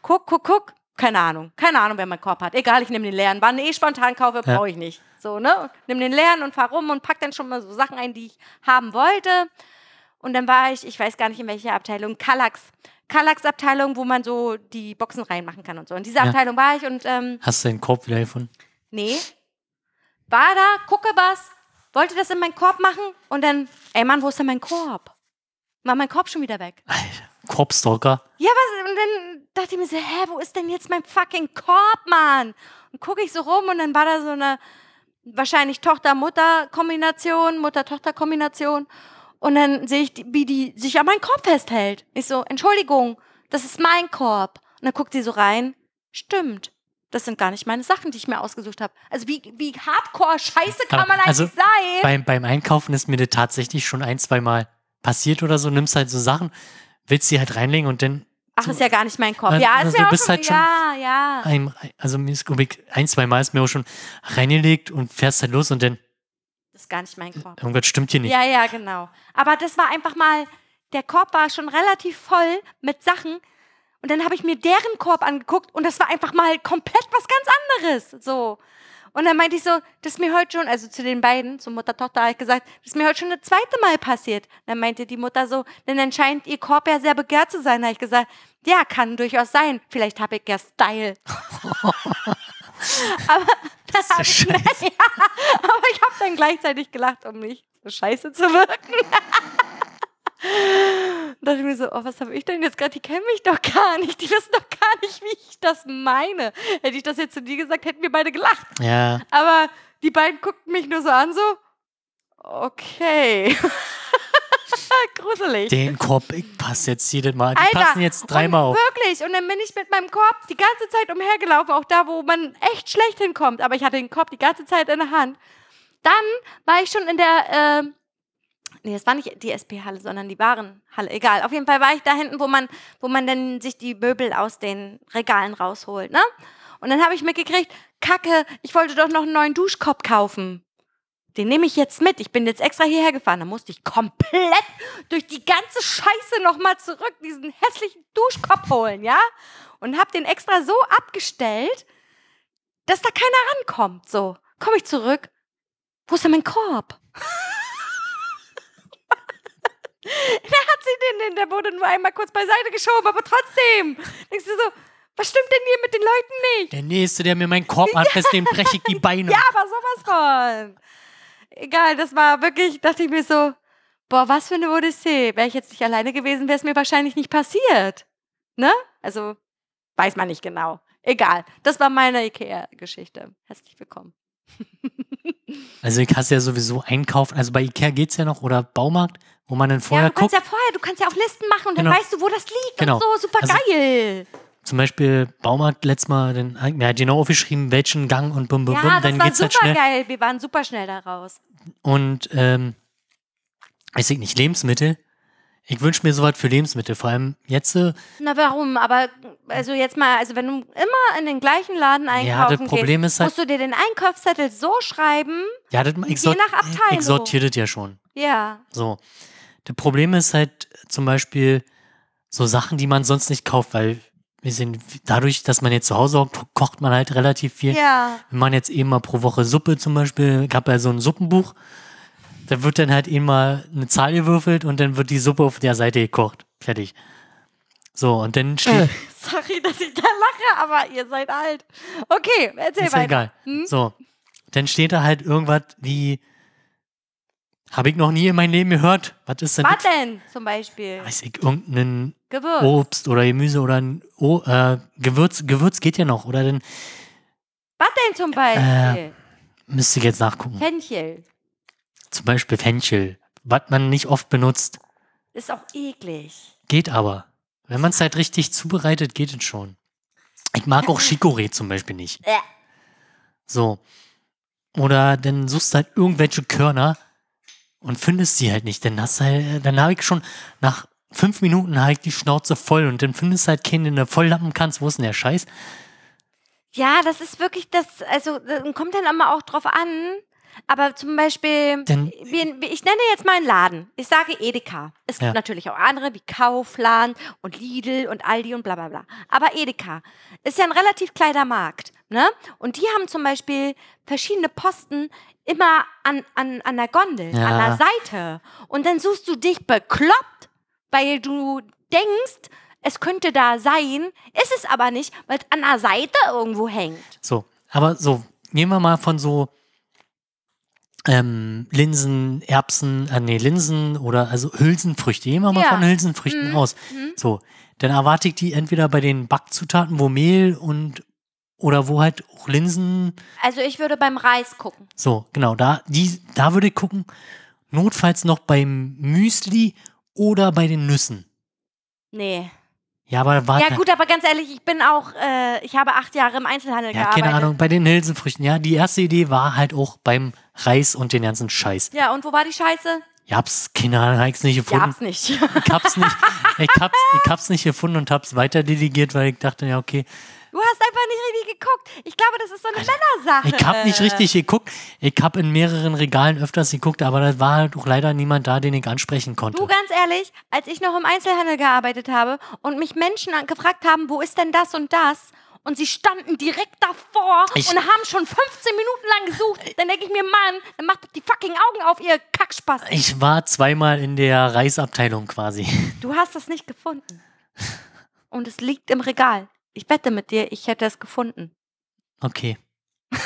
guck, guck, guck. Keine Ahnung. Keine Ahnung, wer meinen Korb hat. Egal, ich nehme den leeren. War eh spontan kaufe, Ja. brauche ich nicht. So, ne? Nimm den leeren und fahr rum und pack dann schon mal so Sachen ein, die ich haben wollte. Und dann war ich, ich weiß gar nicht in welcher Abteilung, Kallax. Kallax-Abteilung, wo man so die Boxen reinmachen kann und so. In dieser Ja. Abteilung war ich und ähm, Hast du den Korb wieder gefunden? nee, war da, gucke was, wollte das in meinen Korb machen und dann, ey Mann, wo ist denn mein Korb? War mein Korb schon wieder weg. Alter, Korbstalker. Ja, was? Und dann dachte ich mir so, hä, wo ist denn jetzt mein fucking Korb, Mann? Und gucke ich so rum und dann war da so eine wahrscheinlich Tochter-Mutter-Kombination, Mutter-Tochter-Kombination. Und dann sehe ich, wie die sich an meinen Korb festhält. Ich so, Entschuldigung, das ist mein Korb. Und dann guckt sie so rein. Stimmt. Das sind gar nicht meine Sachen, die ich mir ausgesucht habe. Also wie, wie hardcore scheiße kann Aber- man eigentlich also sein? Beim, beim Einkaufen ist mir das tatsächlich schon ein, zwei Mal passiert oder so. Nimmst halt so Sachen, willst sie halt reinlegen und dann Ach, ist ja gar nicht mein Korb. Also, Ja, also ist du ja auch bist schon, halt schon- ja, ja. ein, also mir ist, ich, ein, zwei Mal ist mir auch schon reingelegt und fährst halt los und dann Das ist gar nicht mein Korb. irgendwas stimmt hier nicht. Ja, ja, genau. Aber das war einfach mal, der Korb war schon relativ voll mit Sachen. Und dann habe ich mir deren Korb angeguckt und das war einfach mal komplett was ganz anderes. So. Und dann meinte ich so, das ist mir heute schon, also zu den beiden, zu Mutter, Tochter, habe ich gesagt, das ist mir heute schon das zweite Mal passiert. Dann meinte die Mutter so, denn dann scheint ihr Korb ja sehr begehrt zu sein. Da habe ich gesagt, ja, kann durchaus sein. Vielleicht habe ich ja Style. aber dann ist scheiße. ja, aber ich habe dann gleichzeitig gelacht, um nicht so scheiße zu wirken. Und dachte ich mir so, oh, was habe ich denn jetzt gerade? Die kennen mich doch gar nicht. Die wissen doch gar nicht, wie ich das meine. Hätte ich das jetzt zu dir gesagt, hätten wir beide gelacht. Ja, Aber die beiden guckten mich nur so an, so, okay. Gruselig. den Korb, ich passe jetzt jedes Mal. Die Alter, passen jetzt dreimal auf. Wirklich. Und dann bin ich mit meinem Korb die ganze Zeit umhergelaufen, auch da, wo man echt schlecht hinkommt. Aber ich hatte den Korb die ganze Zeit in der Hand. Dann war ich schon in der, ähm, nee, das war nicht die SP-Halle, sondern die Warenhalle. Egal. Auf jeden Fall war ich da hinten, wo man, wo man dann sich die Möbel aus den Regalen rausholt, ne? Und dann habe ich mitgekriegt, Kacke, ich wollte doch noch einen neuen Duschkopf kaufen. Den nehme ich jetzt mit. Ich bin jetzt extra hierher gefahren. Da musste ich komplett durch die ganze Scheiße nochmal zurück diesen hässlichen Duschkopf holen, ja? Und hab den extra so abgestellt, dass da keiner rankommt. So, komme ich zurück. Wo ist denn mein Korb? da hat sie den, der wurde nur einmal kurz beiseite geschoben, aber trotzdem. Denkst du so, was stimmt denn hier mit den Leuten nicht? Der Nächste, der mir meinen Korb anfasst, dem breche ich die Beine. Ja, aber sowas von. Egal, das war wirklich, dachte ich mir so, boah, was für eine Odyssee. Wäre ich jetzt nicht alleine gewesen, wäre es mir wahrscheinlich nicht passiert. Ne? Also, weiß man nicht genau. Egal, das war meine Ikea-Geschichte. Herzlich willkommen. Also ich hasse ja sowieso einkaufen. Also bei Ikea geht's ja noch oder Baumarkt, wo man dann Ja, vorher du kannst guckt. ja vorher, du kannst ja auch Listen machen und dann Genau. weißt du, wo das liegt Genau. und so, super Also- geil. Zum Beispiel Baumarkt letztes Mal, dann hat mir genau aufgeschrieben, welchen Gang und bum bum Ja, bum, das dann war geht's halt super schnell. geil. Wir waren super schnell da raus. Und ähm, weiß ich nicht, Lebensmittel. Ich wünsche mir sowas für Lebensmittel. Vor allem jetzt, äh, Na warum? Aber also jetzt mal, also wenn du immer in den gleichen Laden ja, einkaufen das Problem gehst, ist halt, musst du dir den Einkaufszettel so schreiben, ja, das, ich, je nach Abteilung. ich sortiere das ja schon. ja. So. Das Problem ist halt zum Beispiel so Sachen, die man sonst nicht kauft, weil wir sind dadurch, dass man jetzt zu Hause hockt, kocht man halt relativ viel. Ja. Wenn man jetzt eben mal pro Woche Suppe zum Beispiel, ich habe ja so ein Suppenbuch, da wird dann halt eben mal eine Zahl gewürfelt und dann wird die Suppe auf der Seite gekocht. Fertig. So, und dann steht, Sorry, dass ich da lache, aber ihr seid alt. Okay, erzähl ist weiter. egal. Hm? So, dann steht da halt irgendwas wie, habe ich noch nie in meinem Leben gehört. Was ist denn Was denn zum Beispiel? Weiß ich, irgendein Gewürz. Obst oder Gemüse oder ein o äh, Gewürz, Gewürz geht ja noch. Oder dann Was denn zum Beispiel? müsste ich jetzt nachgucken. Fenchel. Zum Beispiel Fenchel, was man nicht oft benutzt. Ist auch eklig. Geht aber. Wenn man es halt richtig zubereitet, geht es schon. Ich mag auch Chicorée zum Beispiel nicht. Äh. So. Oder dann suchst du halt irgendwelche Körner und findest sie halt nicht. Dann hast du halt, dann habe ich schon nach fünf Minuten halt die Schnauze voll und dann findest du halt keinen, den du volllappen kannst. Wo ist denn der Scheiß? Ja, das ist wirklich das, also das kommt dann immer auch drauf an. Aber zum Beispiel, Denn- ich nenne jetzt mal einen Laden. Ich sage Edeka. Es gibt Ja. natürlich auch andere wie Kaufland und Lidl und Aldi und bla bla bla. Aber Edeka ist ja ein relativ kleiner Markt. Ne? Und die haben zum Beispiel verschiedene Posten immer an, an, an der Gondel, Ja. an der Seite. Und dann suchst du dich bekloppt, weil du denkst, es könnte da sein, ist es aber nicht, weil es an der Seite irgendwo hängt. So. Aber so, nehmen wir mal von so ähm, Linsen, Erbsen, äh, nee, Linsen oder also Hülsenfrüchte. Gehen wir mal Ja. von Hülsenfrüchten Mhm. aus. Mhm. So, dann erwarte ich die entweder bei den Backzutaten, wo Mehl und oder wo halt auch Linsen, Also ich würde beim Reis gucken. so, genau, da, die, da würde ich gucken, notfalls noch beim Müsli oder bei den Nüssen. Nee. Ja, aber warte. Ja gut, aber ganz ehrlich, ich bin auch, äh, ich habe acht Jahre im Einzelhandel Ja, gearbeitet. keine Ahnung, bei den Hülsenfrüchten. Ja, die erste Idee war halt auch beim Reis und den ganzen Scheiß. Ja, und wo war die Scheiße? Ich hab's, keine Ahnung, hab's nicht gefunden. Gab's nicht. Ich hab's nicht, ich hab's, ich hab's nicht gefunden und hab's weiter delegiert, weil ich dachte, ja, okay, Du hast einfach nicht richtig geguckt. Ich glaube, das ist so eine Männersache. ich hab nicht richtig geguckt. Ich hab in mehreren Regalen öfters geguckt, aber da war halt auch leider niemand da, den ich ansprechen konnte. Du, ganz ehrlich, als ich noch im Einzelhandel gearbeitet habe und mich Menschen gefragt haben, wo ist denn das und das? Und sie standen direkt davor Ich- und haben schon 15 Minuten lang gesucht. Dann denke ich mir, Mann, dann macht doch die fucking Augen auf, ihr Kackspaß. Ich war zweimal in der Reisabteilung quasi. Du hast das nicht gefunden. Und es liegt im Regal. Ich wette mit dir, ich hätte es gefunden. Okay.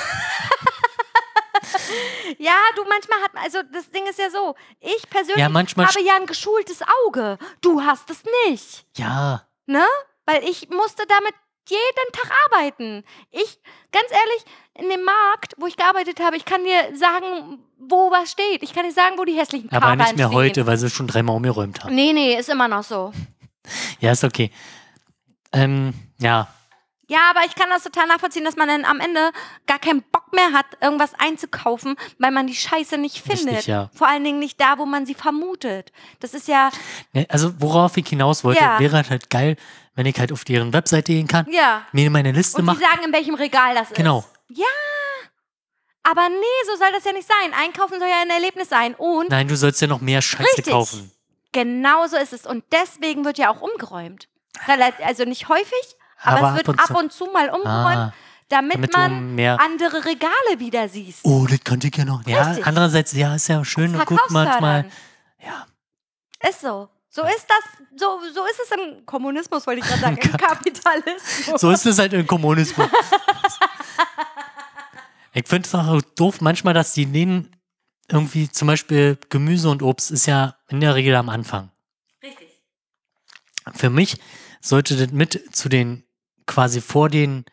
Ja, du manchmal hat, also das Ding ist ja so, ich persönlich Ja, manchmal habe ja ein geschultes Auge. Du hast es nicht. Ja, Ne? Weil ich musste damit jeden Tag arbeiten. Ich, ganz ehrlich, in dem Markt, wo ich gearbeitet habe, ich kann dir sagen, wo was steht. Ich kann dir sagen, wo die hässlichen aber Kapern nicht mehr stehen. heute, weil sie schon dreimal umgeräumt haben. Nee, nee, ist immer noch so. Ja, ist okay. Ähm, ja, Ja, aber ich kann das total nachvollziehen, dass man dann am Ende gar keinen Bock mehr hat, irgendwas einzukaufen, weil man die Scheiße nicht Richtig, findet. ja. Vor allen Dingen nicht da, wo man sie vermutet. Das ist ja, Ne, Also worauf ich hinaus wollte, Ja. wäre halt geil, wenn ich halt auf deren Webseite gehen kann, ja. mir meine Liste Und die mache. sagen, in welchem Regal das Genau. ist. Ja. Aber nee, so soll das ja nicht sein. Einkaufen soll ja ein Erlebnis sein. Und Nein, du sollst ja noch mehr Scheiße Richtig. kaufen. Genau so ist es. Und deswegen wird ja auch umgeräumt. Also nicht häufig, aber, Aber es wird ab und ab zu. und zu mal umgeräumt, Ah, damit, damit man andere Regale wieder siehst. Oh, das könnte ich ja noch. Ja, Richtig. andererseits, ja, ist ja schön und gut manchmal. Ja, Ist so. So ist das, so, so ist es im Kommunismus, wollte ich gerade sagen, im Kapitalismus. so ist es halt im Kommunismus. ich finde es auch doof manchmal, dass die Läden irgendwie zum Beispiel Gemüse und Obst ist ja in der Regel am Anfang. Richtig. Für mich sollte das mit zu den quasi vor den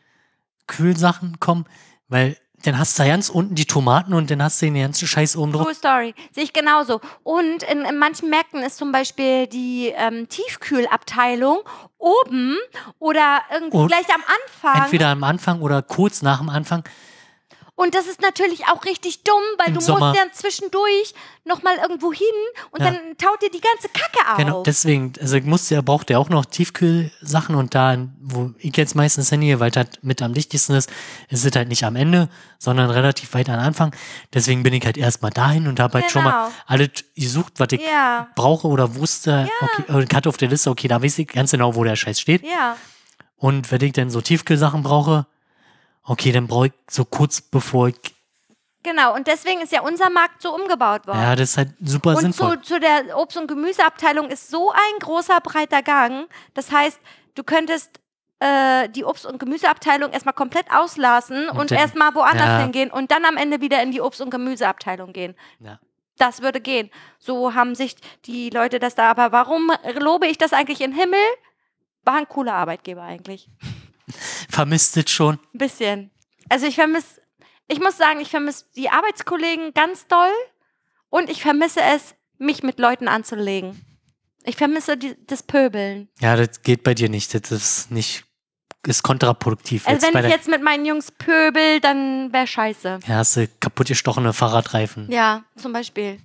Kühlsachen kommen, weil dann hast du da ganz unten die Tomaten und dann hast du den ganzen Scheiß oben drauf. True Story. Sehe ich genauso. Und in, in manchen Märkten ist zum Beispiel die ähm, Tiefkühlabteilung oben oder irgendwie Und gleich am Anfang. Entweder am Anfang oder kurz nach dem Anfang. Und das ist natürlich auch richtig dumm, weil Im du Sommer. musst dann zwischendurch nochmal irgendwo hin und Ja. dann taut dir die ganze Kacke auf. Genau, deswegen, also ich musste ja, braucht ja auch noch Tiefkühlsachen und da, wo ich jetzt meistens hingehe, weil es halt mit am wichtigsten ist, ist es halt nicht am Ende, sondern relativ weit am Anfang. Deswegen bin ich halt erstmal dahin und habe halt schon mal Genau. alles gesucht, was ich ja, brauche oder wusste. Okay, äh, ich hatte auf der Liste, okay, da weiß ich ganz genau, wo der Scheiß steht. ja. Und wenn ich dann so Tiefkühlsachen brauche, okay, dann brauche ich so kurz bevor ich, Genau. Und deswegen ist ja unser Markt so umgebaut worden. ja, das ist halt super und sinnvoll. zu, zu der Obst- und Gemüseabteilung ist so ein großer, breiter Gang. Das heißt, du könntest äh, die Obst- und Gemüseabteilung erstmal komplett auslassen und, dann- erstmal woanders ja. hingehen und dann am Ende wieder in die Obst- und Gemüseabteilung gehen. Ja. Das würde gehen. So haben sich die Leute das da. Aber warum lobe ich das eigentlich in Himmel? War ein cooler Arbeitgeber eigentlich. Vermisst es schon. Ein bisschen. Also ich vermisse, ich muss sagen, ich vermisse die Arbeitskollegen ganz doll und ich vermisse es, mich mit Leuten anzulegen. Ich vermisse die, das Pöbeln. Ja, das geht bei dir nicht. Das ist nicht, ist kontraproduktiv. Also jetzt wenn ich jetzt mit meinen Jungs pöbel, dann wäre scheiße. ja, hast du kaputt gestochene Fahrradreifen. Ja, zum Beispiel.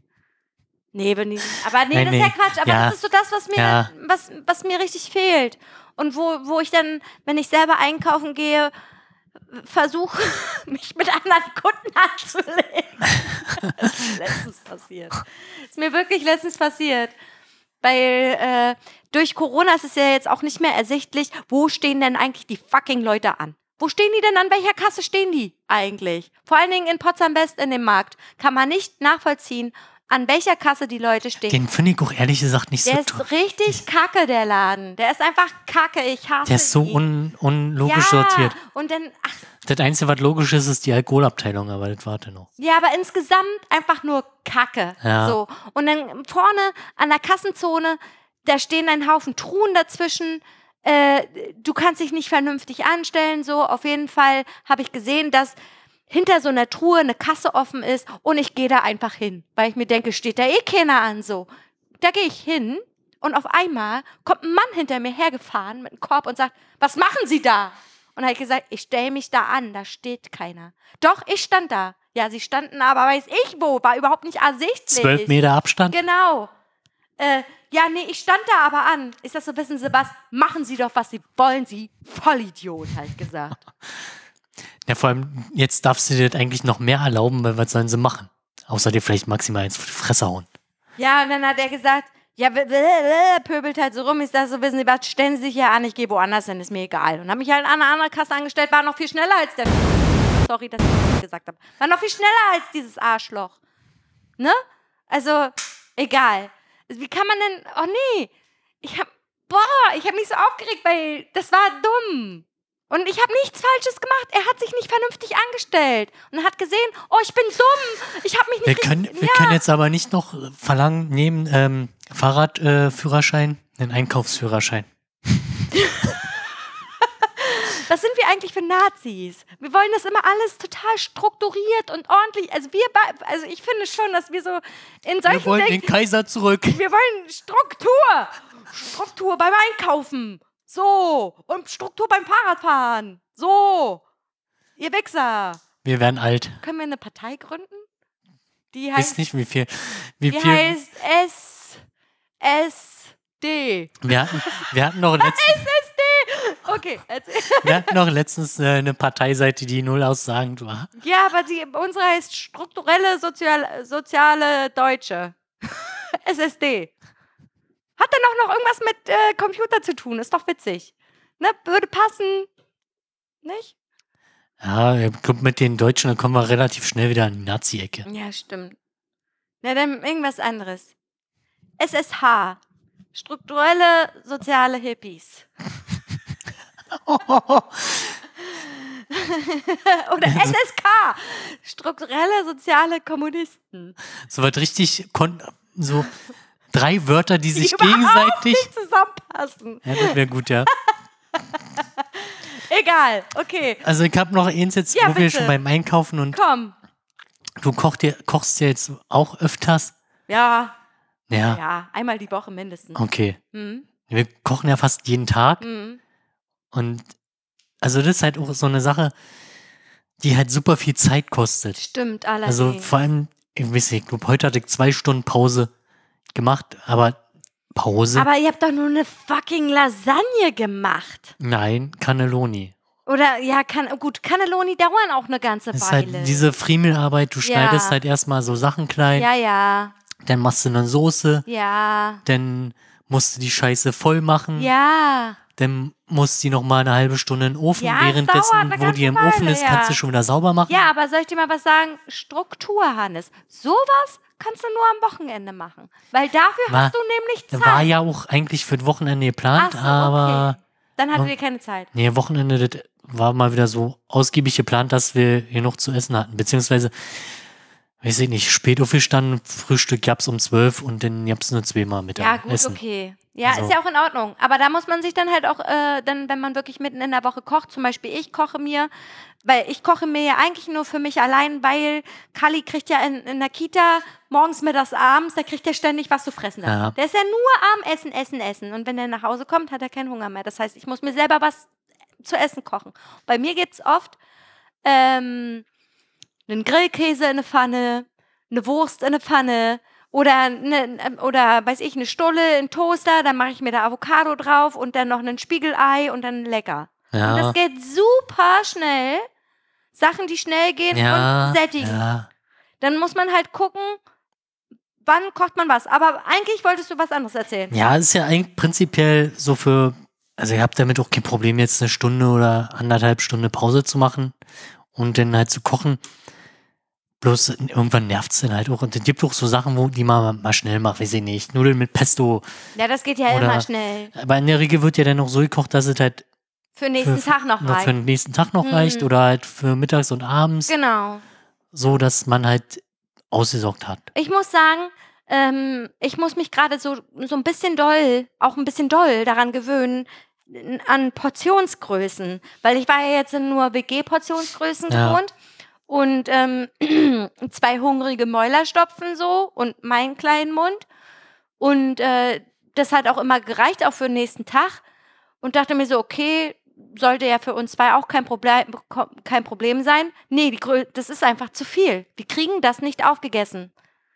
Nee, ich nicht. Aber nee, Nein, das ist ja. Quatsch. Aber Ja. das ist so das, was mir, Ja. was, was mir richtig fehlt. Und wo, wo ich dann, wenn ich selber einkaufen gehe, versuche, mich mit anderen Kunden anzulegen. das ist letztens passiert. Ist mir wirklich letztens passiert. Weil äh, durch Corona ist es ja jetzt auch nicht mehr ersichtlich, wo stehen denn eigentlich die fucking Leute an? Wo stehen die denn an welcher Kasse stehen die eigentlich? Vor allen Dingen in Potsdam West in dem Markt kann man nicht nachvollziehen, an welcher Kasse die Leute stehen. Den finde ich auch ehrlich gesagt nicht der so ist toll. richtig kacke, der Laden. Der ist einfach kacke. Ich hasse Der ist so un unlogisch ja, sortiert. Und dann, ach, Das Einzige, was logisch ist, ist die Alkoholabteilung, aber das warte noch. ja, aber insgesamt einfach nur Kacke. Ja. So. Und dann vorne an der Kassenzone, da stehen ein Haufen Truhen dazwischen. Äh, du kannst dich nicht vernünftig anstellen. So, auf jeden Fall habe ich gesehen, dass hinter so einer Truhe eine Kasse offen ist und ich gehe da einfach hin, weil ich mir denke, steht da eh keiner an. So, da gehe ich hin und auf einmal kommt ein Mann hinter mir hergefahren mit einem Korb und sagt, was machen Sie da? Und habe ich gesagt, ich stelle mich da an, da steht keiner. Doch, ich stand da. Ja, sie standen aber, weiß ich wo, war überhaupt nicht ersichtlich. Zwölf Meter Abstand? Genau. Äh, ja, nee, ich stand da aber an. Ist das so, wissen Sie was? Machen Sie doch, was Sie wollen, Sie Vollidiot, halt gesagt. Ja, vor allem, jetzt darfst du dir das eigentlich noch mehr erlauben, weil was sollen sie machen? Außer dir vielleicht maximal ins Fresse hauen. Ja, und dann hat er gesagt, ja, pöbelt halt so rum. Ich sag so, wissen Sie was, stellen Sie sich hier an, ich gehe woanders hin, ist mir egal. Und habe mich halt an eine andere Kasse angestellt, war noch viel schneller als der. Sorry, dass ich das gesagt habe. War noch viel schneller als dieses Arschloch. Ne? Also, egal. Wie kann man denn. Oh nee. Ich hab. Boah, ich habe mich so aufgeregt, weil das war dumm. Und ich habe nichts Falsches gemacht. Er hat sich nicht vernünftig angestellt und hat gesehen, oh, ich bin dumm. Ich habe mich nicht Wir können, wir ja. können jetzt aber nicht noch verlangen, neben ähm, Fahrradführerschein, äh, einen Einkaufsführerschein. Was sind wir eigentlich für Nazis? Wir wollen das immer alles total strukturiert und ordentlich. Also wir, also ich finde schon, dass wir so in solchen Wir wollen den Dingen, Kaiser zurück. wir wollen Struktur, Struktur beim Einkaufen, so und Struktur beim Fahrradfahren, so. Ihr Wichser, Wir werden alt. können wir eine Partei gründen? Die heißt, nicht, wie viel. Wie die viel heißt S S D. wir, hatten, wir, hatten noch letztens, Okay, erzähl. wir hatten noch letztens äh, eine Parteiseite, die null aussagend war. Ja, aber die, unsere heißt strukturelle Sozial, soziale Deutsche. SSD. Hat dann auch noch irgendwas mit äh, Computer zu tun? Ist doch witzig. Ne? Würde passen. Nicht? Ja, mit den Deutschen, da kommen wir relativ schnell wieder in die Nazi-Ecke. Ja, stimmt. Na, dann irgendwas anderes. SSH. Strukturelle soziale Hippies. Oder SSK. Strukturelle soziale Kommunisten. So was richtig, so drei Wörter, die sich überhaupt gegenseitig. nicht zusammenpassen. Ja, das wäre gut, ja. Egal, okay. Also ich habe noch eins jetzt, Ja, wo wir bitte. schon beim Einkaufen und Komm. du kochst dir, kochst dir jetzt auch öfters. Ja, Ja, ja, einmal die Woche mindestens. okay. Hm, Wir kochen ja fast jeden Tag hm. und also das ist halt auch so eine Sache, die halt super viel Zeit kostet. Stimmt, allerdings. Also vor allem, ich weiß nicht, ich glaube, heute hatte ich zwei Stunden Pause gemacht, aber Pause? Aber ihr habt doch nur eine fucking Lasagne gemacht. Nein, Cannelloni. Oder, ja, kann, gut, Cannelloni dauern auch eine ganze Das ist Weile. halt diese Friemelarbeit, du Ja. schneidest halt erstmal so Sachen klein, ja, ja, dann machst du eine Soße, ja, dann musst du die Scheiße voll machen, ja. dann musst du die nochmal eine halbe Stunde in den Ofen, Ja, währenddessen, wo die im ganze Ofen Weile, ist, ja. kannst du schon wieder sauber machen. Ja, aber soll ich dir mal was sagen? Struktur, Hannes. Sowas kannst du nur am Wochenende machen. Weil dafür War- hast du nämlich Zeit. War ja auch eigentlich für das Wochenende geplant, so, aber okay. Dann hattet Ja. ihr keine Zeit. nee, Wochenende, das war mal wieder so ausgiebig geplant, dass wir genug zu essen hatten. Beziehungsweise, weiß ich nicht, spät aufgestanden, Frühstück gab's um zwölf und dann gab's nur zweimal mit Ja, gut, Essen. okay. Ja, Also- ist ja auch in Ordnung. Aber da muss man sich dann halt auch, äh, dann, wenn man wirklich mitten in der Woche kocht, zum Beispiel ich koche mir, weil ich koche mir ja eigentlich nur für mich allein, weil Kali kriegt ja in, in der Kita morgens, mittags, abends, da kriegt er ständig was zu fressen. Ja. Der ist ja nur am Essen, Essen, Essen. Und wenn er nach Hause kommt, hat er keinen Hunger mehr. Das heißt, ich muss mir selber was zu essen kochen. Bei mir gibt's oft ähm, einen Grillkäse in eine Pfanne, eine Wurst in eine Pfanne oder eine, oder weiß ich, eine Stulle, ein Toaster, dann mache ich mir da Avocado drauf und dann noch ein Spiegelei und dann lecker. Und Ja, das geht super schnell. Sachen, die schnell gehen ja, und sättigen. ja. Dann muss man halt gucken, wann kocht man was. Aber eigentlich wolltest du was anderes erzählen. Ja, es ist ja eigentlich prinzipiell so für, also ihr habt damit auch kein Problem, jetzt eine Stunde oder anderthalb Stunde Pause zu machen und dann halt zu kochen. Bloß irgendwann nervt es dann halt auch. Und es gibt auch so Sachen, wo die man mal schnell macht, weiß ich nicht. Nudeln mit Pesto. Ja, das geht ja Oder- immer schnell. Aber in der Regel wird ja dann noch so gekocht, dass es halt Für den nächsten für, Tag noch noch für reicht. den nächsten Tag noch Mhm. reicht oder halt für mittags und abends. Genau. So, dass man halt ausgesorgt hat. Ich muss sagen, ähm, ich muss mich gerade so, so ein bisschen doll, auch ein bisschen doll daran gewöhnen, an Portionsgrößen. Weil ich war ja jetzt in nur WG-Portionsgrößen Ja. gewohnt. Und ähm, zwei hungrige Mäuler stopfen so und meinen kleinen Mund. Und äh, das hat auch immer gereicht, auch für den nächsten Tag. Und dachte mir so, okay, sollte ja für uns zwei auch kein Problem, kein Problem sein. Nee, die, das ist einfach zu viel. Wir kriegen das nicht aufgegessen.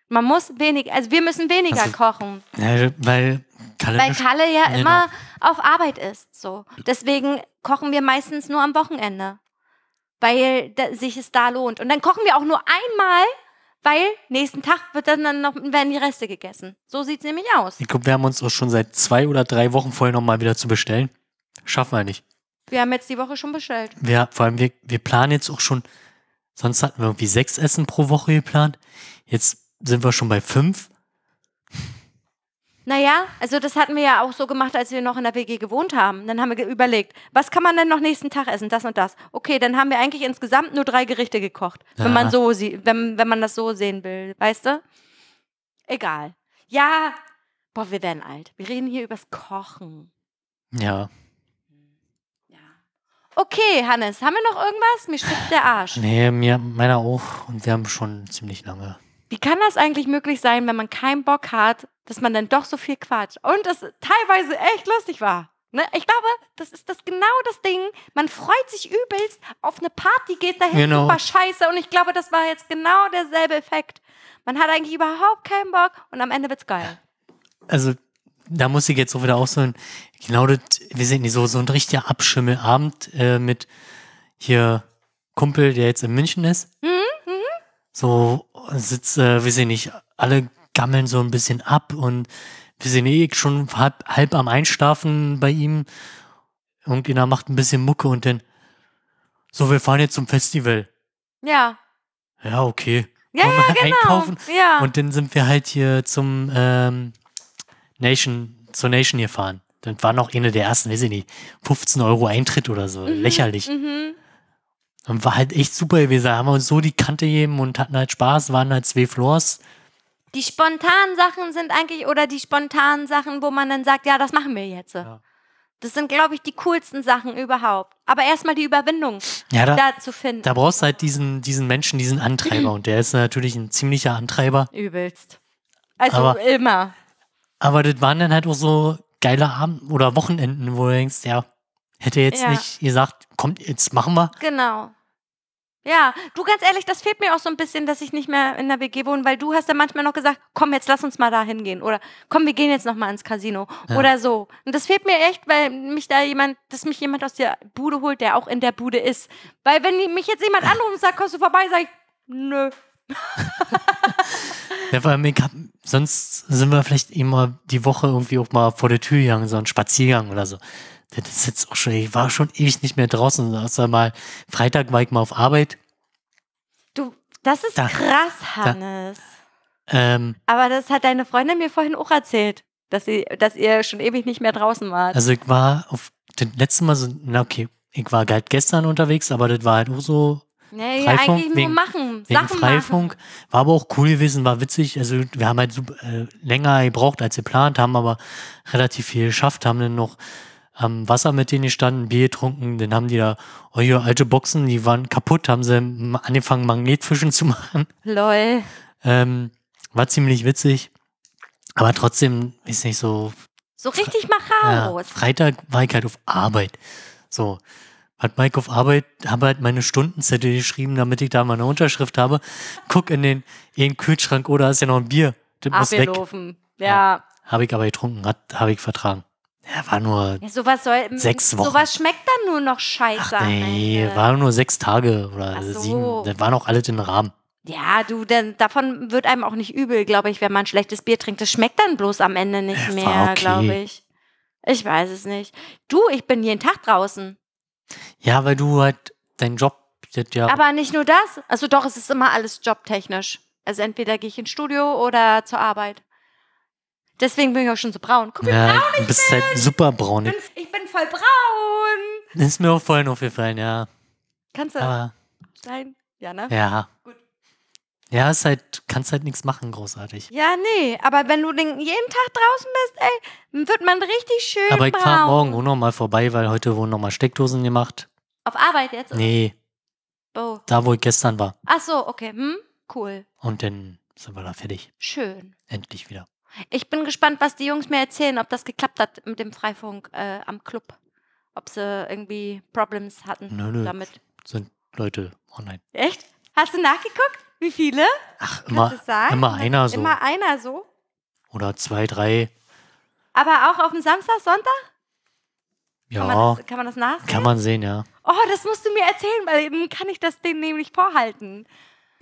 Man muss wenig, also wir müssen weniger Also, kochen, Ja, weil Kalle weil Kalle ja Genau. immer auf Arbeit ist. So. Deswegen kochen wir meistens nur am Wochenende, weil da, sich es da lohnt. Und dann kochen wir auch nur einmal, weil nächsten Tag wird dann, dann noch, werden die Reste gegessen. So sieht es nämlich aus. Ich glaube, wir haben uns auch schon seit zwei oder drei Wochen vorher nochmal wieder zu bestellen. Schaffen wir nicht. Wir haben jetzt die Woche schon bestellt. Wir, vor allem, wir, wir planen jetzt auch schon, sonst hatten wir irgendwie sechs Essen pro Woche geplant. Jetzt sind wir schon bei fünf. Naja, also das hatten wir ja auch so gemacht, als wir noch in der WG gewohnt haben. Dann haben wir überlegt, was kann man denn noch nächsten Tag essen? Das und das. Okay, dann haben wir eigentlich insgesamt nur drei Gerichte gekocht. Wenn Ja. man so sie wenn, wenn man das so sehen will, weißt du? Egal. Ja, boah, wir werden alt. Wir reden hier übers Kochen. Ja. Ja. Okay, Hannes, haben wir noch irgendwas? Mir spitzt der Arsch. Nee, mir, meiner auch. Und wir haben schon ziemlich lange. Wie kann das eigentlich möglich sein, wenn man keinen Bock hat, dass man dann doch so viel quatscht? Und das teilweise echt lustig war. Ne? Ich glaube, das ist das genau das Ding. Man freut sich übelst auf eine Party, geht dahin, Genau. super scheiße. Und ich glaube, das war jetzt genau derselbe Effekt. Man hat eigentlich überhaupt keinen Bock und am Ende wird's geil. Also, da muss ich jetzt auch wieder auch so ein, genau das, wir sind nicht so, so ein richtiger Abschimmelabend äh, mit hier Kumpel, der jetzt in München ist. Mhm, So sitzt, äh, wir sind nicht, alle gammeln so ein bisschen ab und wir sind eh schon halb, halb am Einschlafen bei ihm. Irgendjemand macht ein bisschen Mucke und dann, so, wir fahren jetzt zum Festival. Ja. Ja, okay. Ja, Wollen ja, genau. einkaufen? Ja. Und dann sind wir halt hier zum ähm, Nation, zur Nation gefahren. Das war noch eine der ersten, weiß ich nicht, 15 Euro Eintritt oder so. Lächerlich. mhm. Und war halt echt super gewesen. Da haben wir uns so die Kante gegeben und hatten halt Spaß, waren halt zwei Floors. Die spontanen Sachen sind eigentlich, oder die spontanen Sachen, wo man dann sagt, ja, das machen wir jetzt. Ja. Das sind, glaube ich, die coolsten Sachen überhaupt. Aber erstmal die Überwindung Ja, da, da zu finden. da brauchst du halt diesen, diesen Menschen, diesen Antreiber. Und der ist natürlich ein ziemlicher Antreiber. Übelst. Also Aber- immer. Aber das waren dann halt auch so geile Abend oder Wochenenden, wo du denkst, ja, hätte jetzt Ja. nicht gesagt, kommt, jetzt machen wir. Genau. Ja, du ganz ehrlich, das fehlt mir auch so ein bisschen, dass ich nicht mehr in der WG wohne, weil du hast dann manchmal noch gesagt, komm, jetzt lass uns mal da hingehen oder komm, wir gehen jetzt noch mal ins Casino Ja. oder so. Und das fehlt mir echt, weil mich da jemand, dass mich jemand aus der Bude holt, der auch in der Bude ist. Weil wenn mich jetzt jemand anruft und sagt, kommst du vorbei, sag ich, nö. Ja, vor allem, hab, sonst sind wir vielleicht immer die Woche irgendwie auch mal vor der Tür gegangen, so ein Spaziergang oder so. Das ist jetzt auch schon, ich war schon ewig nicht mehr draußen. Außer mal, Freitag war ich mal auf Arbeit. Du, das ist Da- krass, Hannes. Ähm, Aber das hat deine Freundin mir vorhin auch erzählt, dass, sie, dass ihr schon ewig nicht mehr draußen wart. also ich war auf das letzte Mal so, na okay, ich war halt gestern unterwegs, aber das war halt auch so nee, Freifunk eigentlich nur wegen- machen, wegen Sachen Freifunk. War aber auch cool gewesen, war witzig. Also wir haben halt super, äh, länger gebraucht als geplant, haben aber relativ viel geschafft, haben dann noch am Wasser mit denen gestanden, Bier getrunken, dann haben die da, oh hier, alte Boxen, die waren kaputt, haben sie angefangen, Magnetfischen zu machen. Lol. Ähm, war ziemlich witzig. Aber trotzdem ist nicht so. So richtig Ja, Macharos. Freitag war ich halt auf Arbeit. So. Hat Mike auf Arbeit, habe halt meine Stundenzettel geschrieben, damit ich da mal eine Unterschrift habe. Guck in den, in den Kühlschrank, oder ist ja noch ein Bier. Das muss weg. Abgelaufen. Ja. Habe ich aber getrunken, hat, habe ich vertragen. Ja, war nur, ja. Sowas soll. Sechs Wochen. Sowas schmeckt dann nur noch scheiße. ach nee, war nur sechs Tage oder so. sieben. Das war noch alles in Rahmen. Ja, du, denn davon wird einem auch nicht übel, glaube ich, wenn man schlechtes Bier trinkt. Das schmeckt dann bloß am Ende nicht war mehr, okay. glaube ich. Ich weiß es nicht. Du, ich bin jeden Tag draußen. Ja, weil du halt deinen Job ja. Aber nicht nur das. Also doch, es ist immer alles jobtechnisch. Also entweder gehe ich ins Studio oder zur Arbeit. Deswegen bin ich auch schon so braun. Guck, wie ja, braun du bist halt super braun. ich bin. Ich bin voll braun. Ist mir auch vorhin aufgefallen, ja. Kannst du Aber sein? Ja, ne? ja. Gut. Ja, ist halt, kannst halt nichts machen, großartig. Ja, nee. Aber wenn du den jeden Tag draußen bist, ey, wird man richtig schön Aber ich fahre morgen auch noch mal vorbei, weil heute wurden noch mal Steckdosen gemacht. Auf Arbeit jetzt? Nee, Oh. da wo ich gestern war. Ach so, okay. Hm? Cool. Und dann sind wir da fertig. Schön. Endlich wieder. Ich bin gespannt, was die Jungs mir erzählen, ob das geklappt hat mit dem Freifunk äh, am Club. Ob sie irgendwie Problems hatten Nö, nö. damit. Sind Leute online. Echt? Hast du nachgeguckt? Wie viele? Ach, immer, immer einer so. Immer einer so. Oder zwei, drei. Aber auch auf dem Samstag, Sonntag? Ja, Kann, man das, kann man das nachsehen? kann man sehen, ja. Oh, das musst du mir erzählen, weil dann kann ich das denen nämlich vorhalten.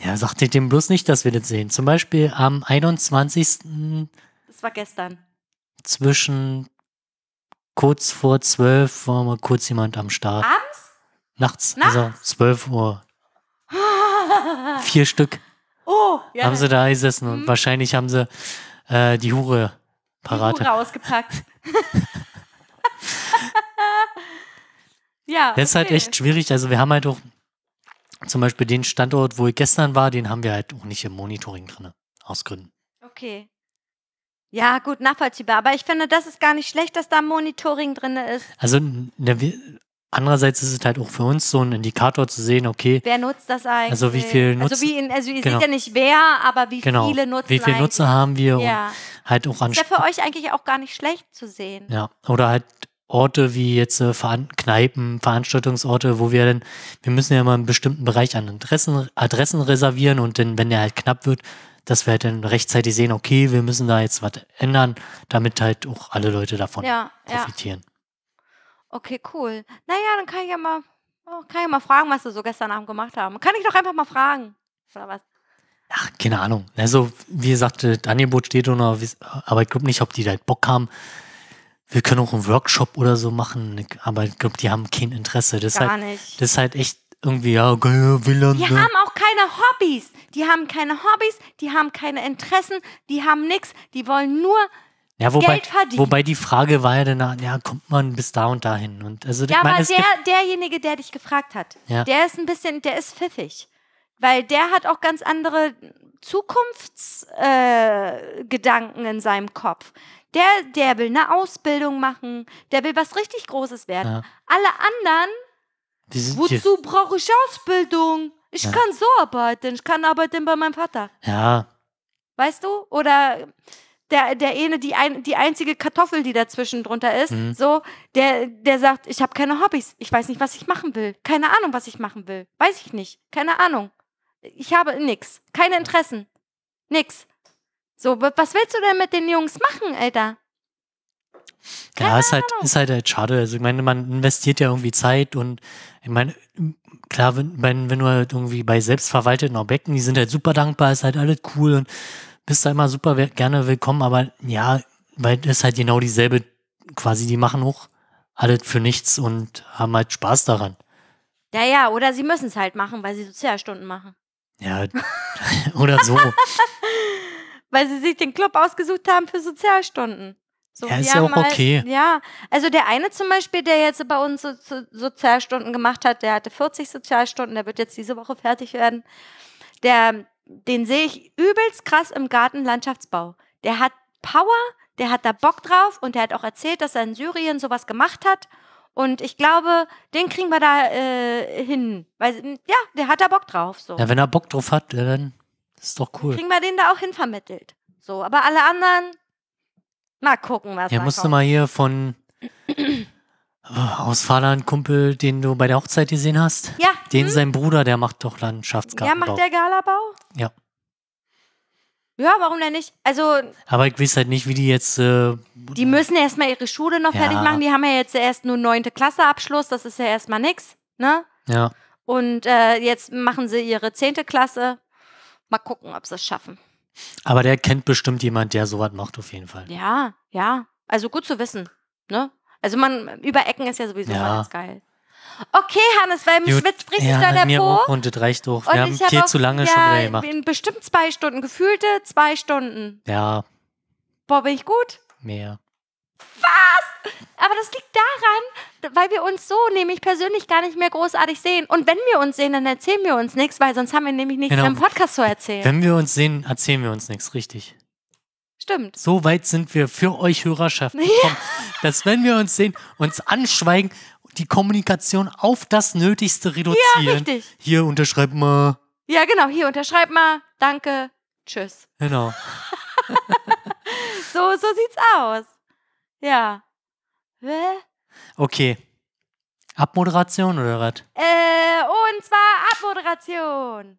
Ja, sagt ihr dem bloß nicht, dass wir das sehen. Zum Beispiel am 21. Das war gestern. zwischen kurz vor 12 war mal kurz jemand am Start. Abends? Nachts, Nachts? also 12 Uhr. Vier Stück oh, ja. haben sie da gesessen und Mhm. wahrscheinlich haben sie äh, die Hure die parat. Hure ausgepackt. ja. Das ist halt echt schwierig. Also wir haben halt auch zum Beispiel den Standort, wo ich gestern war, den haben wir halt auch nicht im Monitoring drin. Aus Gründen. Okay. Ja, gut, nachvollziehbar. Aber ich finde, das ist gar nicht schlecht, dass da Monitoring drin ist. Also ne, wir, andererseits ist es halt auch für uns so ein Indikator zu sehen, okay, Wer nutzt das eigentlich? Also wie viel Also, Nutz- wie in, also ihr Genau. seht ja nicht wer, aber wie genau, viele nutzen wie viel eigentlich. Nutzer haben wir Ja. und halt auch an Ist ja für euch eigentlich auch gar nicht schlecht zu sehen. Ja, oder halt Orte wie jetzt äh, Veran Kneipen, Veranstaltungsorte, wo wir dann, wir müssen ja mal einen bestimmten Bereich an Adressen, Adressen reservieren und dann, wenn der halt knapp wird, dass wir halt dann rechtzeitig sehen, okay, wir müssen da jetzt was ändern, damit halt auch alle Leute davon Ja, ja. profitieren. Okay, cool. Naja, dann kann ich ja mal, oh, kann ich mal fragen, was sie so gestern Abend gemacht haben. Kann ich doch einfach mal fragen. Oder was? Ach, keine Ahnung. Also, wie gesagt, das Angebot steht noch, aber ich glaube nicht, ob die da Bock haben. Wir können auch einen Workshop oder so machen, aber ich glaube, die haben kein Interesse. Das ist, Gar halt, nicht. das ist halt echt irgendwie, ja, geil, will Die haben auch keine Hobbys. Die haben keine Hobbys, die haben keine Interessen, die haben nichts. Die wollen nur. Ja, wobei, Geld verdienen. wobei die Frage war ja dann, ja, kommt man bis da und dahin? Und also, Ja, ich aber der, derjenige, der dich gefragt hat, Ja. der ist ein bisschen, der ist pfiffig. Weil der hat auch ganz andere Zukunftsgedanken äh, in seinem Kopf. Der, der will eine Ausbildung machen, der will was richtig Großes werden. Ja. Alle anderen, wozu brauche ich Ausbildung? Ich Ja. kann so arbeiten, ich kann arbeiten bei meinem Vater. ja, Weißt du? Oder der, der eine, die, ein, die einzige Kartoffel, die dazwischen drunter ist, Mhm. so, der, der sagt, ich habe keine Hobbys. Ich weiß nicht, was ich machen will. Keine Ahnung, was ich machen will. Weiß ich nicht. Keine Ahnung. Ich habe nix. Keine Interessen. Nix. So, wa- was willst du denn mit den Jungs machen, Alter? ja, ist halt, ist halt, halt schade. Also, ich meine, man investiert ja irgendwie Zeit und ich meine, klar, wenn, wenn, wenn du halt irgendwie bei selbstverwalteten Objekten, die sind halt super dankbar, ist halt alles cool und bist da immer super gerne willkommen, aber ja, weil das ist halt genau dieselbe, quasi, die machen auch alles für nichts und haben halt Spaß daran. Ja, ja, oder sie müssen es halt machen, weil sie Sozialstunden machen. Ja, oder so. Weil sie sich den Club ausgesucht haben für Sozialstunden. So, Ja, ist ja auch okay. ja, also der eine zum Beispiel, der jetzt bei uns so, so, Sozialstunden gemacht hat, der hatte 40 Sozialstunden, der wird jetzt diese Woche fertig werden. Der, den sehe ich übelst krass im Gartenlandschaftsbau. Der hat Power, der hat da Bock drauf und der hat auch erzählt, dass er in Syrien sowas gemacht hat. Und ich glaube, den kriegen wir da äh, hin. Weil, ja, der hat da Bock drauf. So. Ja, wenn er Bock drauf hat, ja, dann ist doch cool. Kriegen wir den da auch hin vermittelt. So, aber alle anderen, mal gucken, was Ja, da musst du kommt. mal hier von oh, Ausfahrer einen Kumpel, den du bei der Hochzeit gesehen hast. Ja, Den hm? sein Bruder, der macht doch ja, Landschaftsgartenbau. macht der Galabau? Ja. Ja, warum denn nicht? Also, Aber ich weiß halt nicht, wie die jetzt. Äh, die müssen erstmal ihre Schule noch Ja. fertig machen. Die haben ja jetzt erst nur neunte Klasse Abschluss, das ist ja erstmal nix, ne? ja, Und äh, jetzt machen sie ihre zehnte Klasse. Mal gucken, ob sie es schaffen. aber der kennt bestimmt jemand, der sowas macht, auf jeden Fall. Ja, ja. Also gut zu wissen, ne? Also man, über Ecken ist ja sowieso Ja. ganz geil. Okay, Hannes, weil mich Gut, schwitzt richtig ja, doll der mir Po. auch und das reicht doch. Wir haben ich hab viel auch- zu lange ja, schon wieder gemacht. in bestimmt zwei Stunden. Gefühlte zwei Stunden. Ja, Boah, bin ich gut? mehr. Aber das liegt daran, weil wir uns so nämlich persönlich gar nicht mehr großartig sehen. Und wenn wir uns sehen, dann erzählen wir uns nichts, weil sonst haben wir nämlich nichts Genau. im Podcast zu erzählen. Wenn wir uns sehen, erzählen wir uns nichts, richtig. Stimmt. So weit sind wir für euch Hörerschaft Ja. gekommen, dass wenn wir uns sehen, uns anschweigen, die Kommunikation auf das Nötigste reduzieren. Richtig. Hier unterschreib mal. Ja, genau. Hier, unterschreib mal. Danke. Tschüss. Genau. So, so sieht's aus. Ja. Hä? Okay. Abmoderation oder was? Äh, und zwar Abmoderation.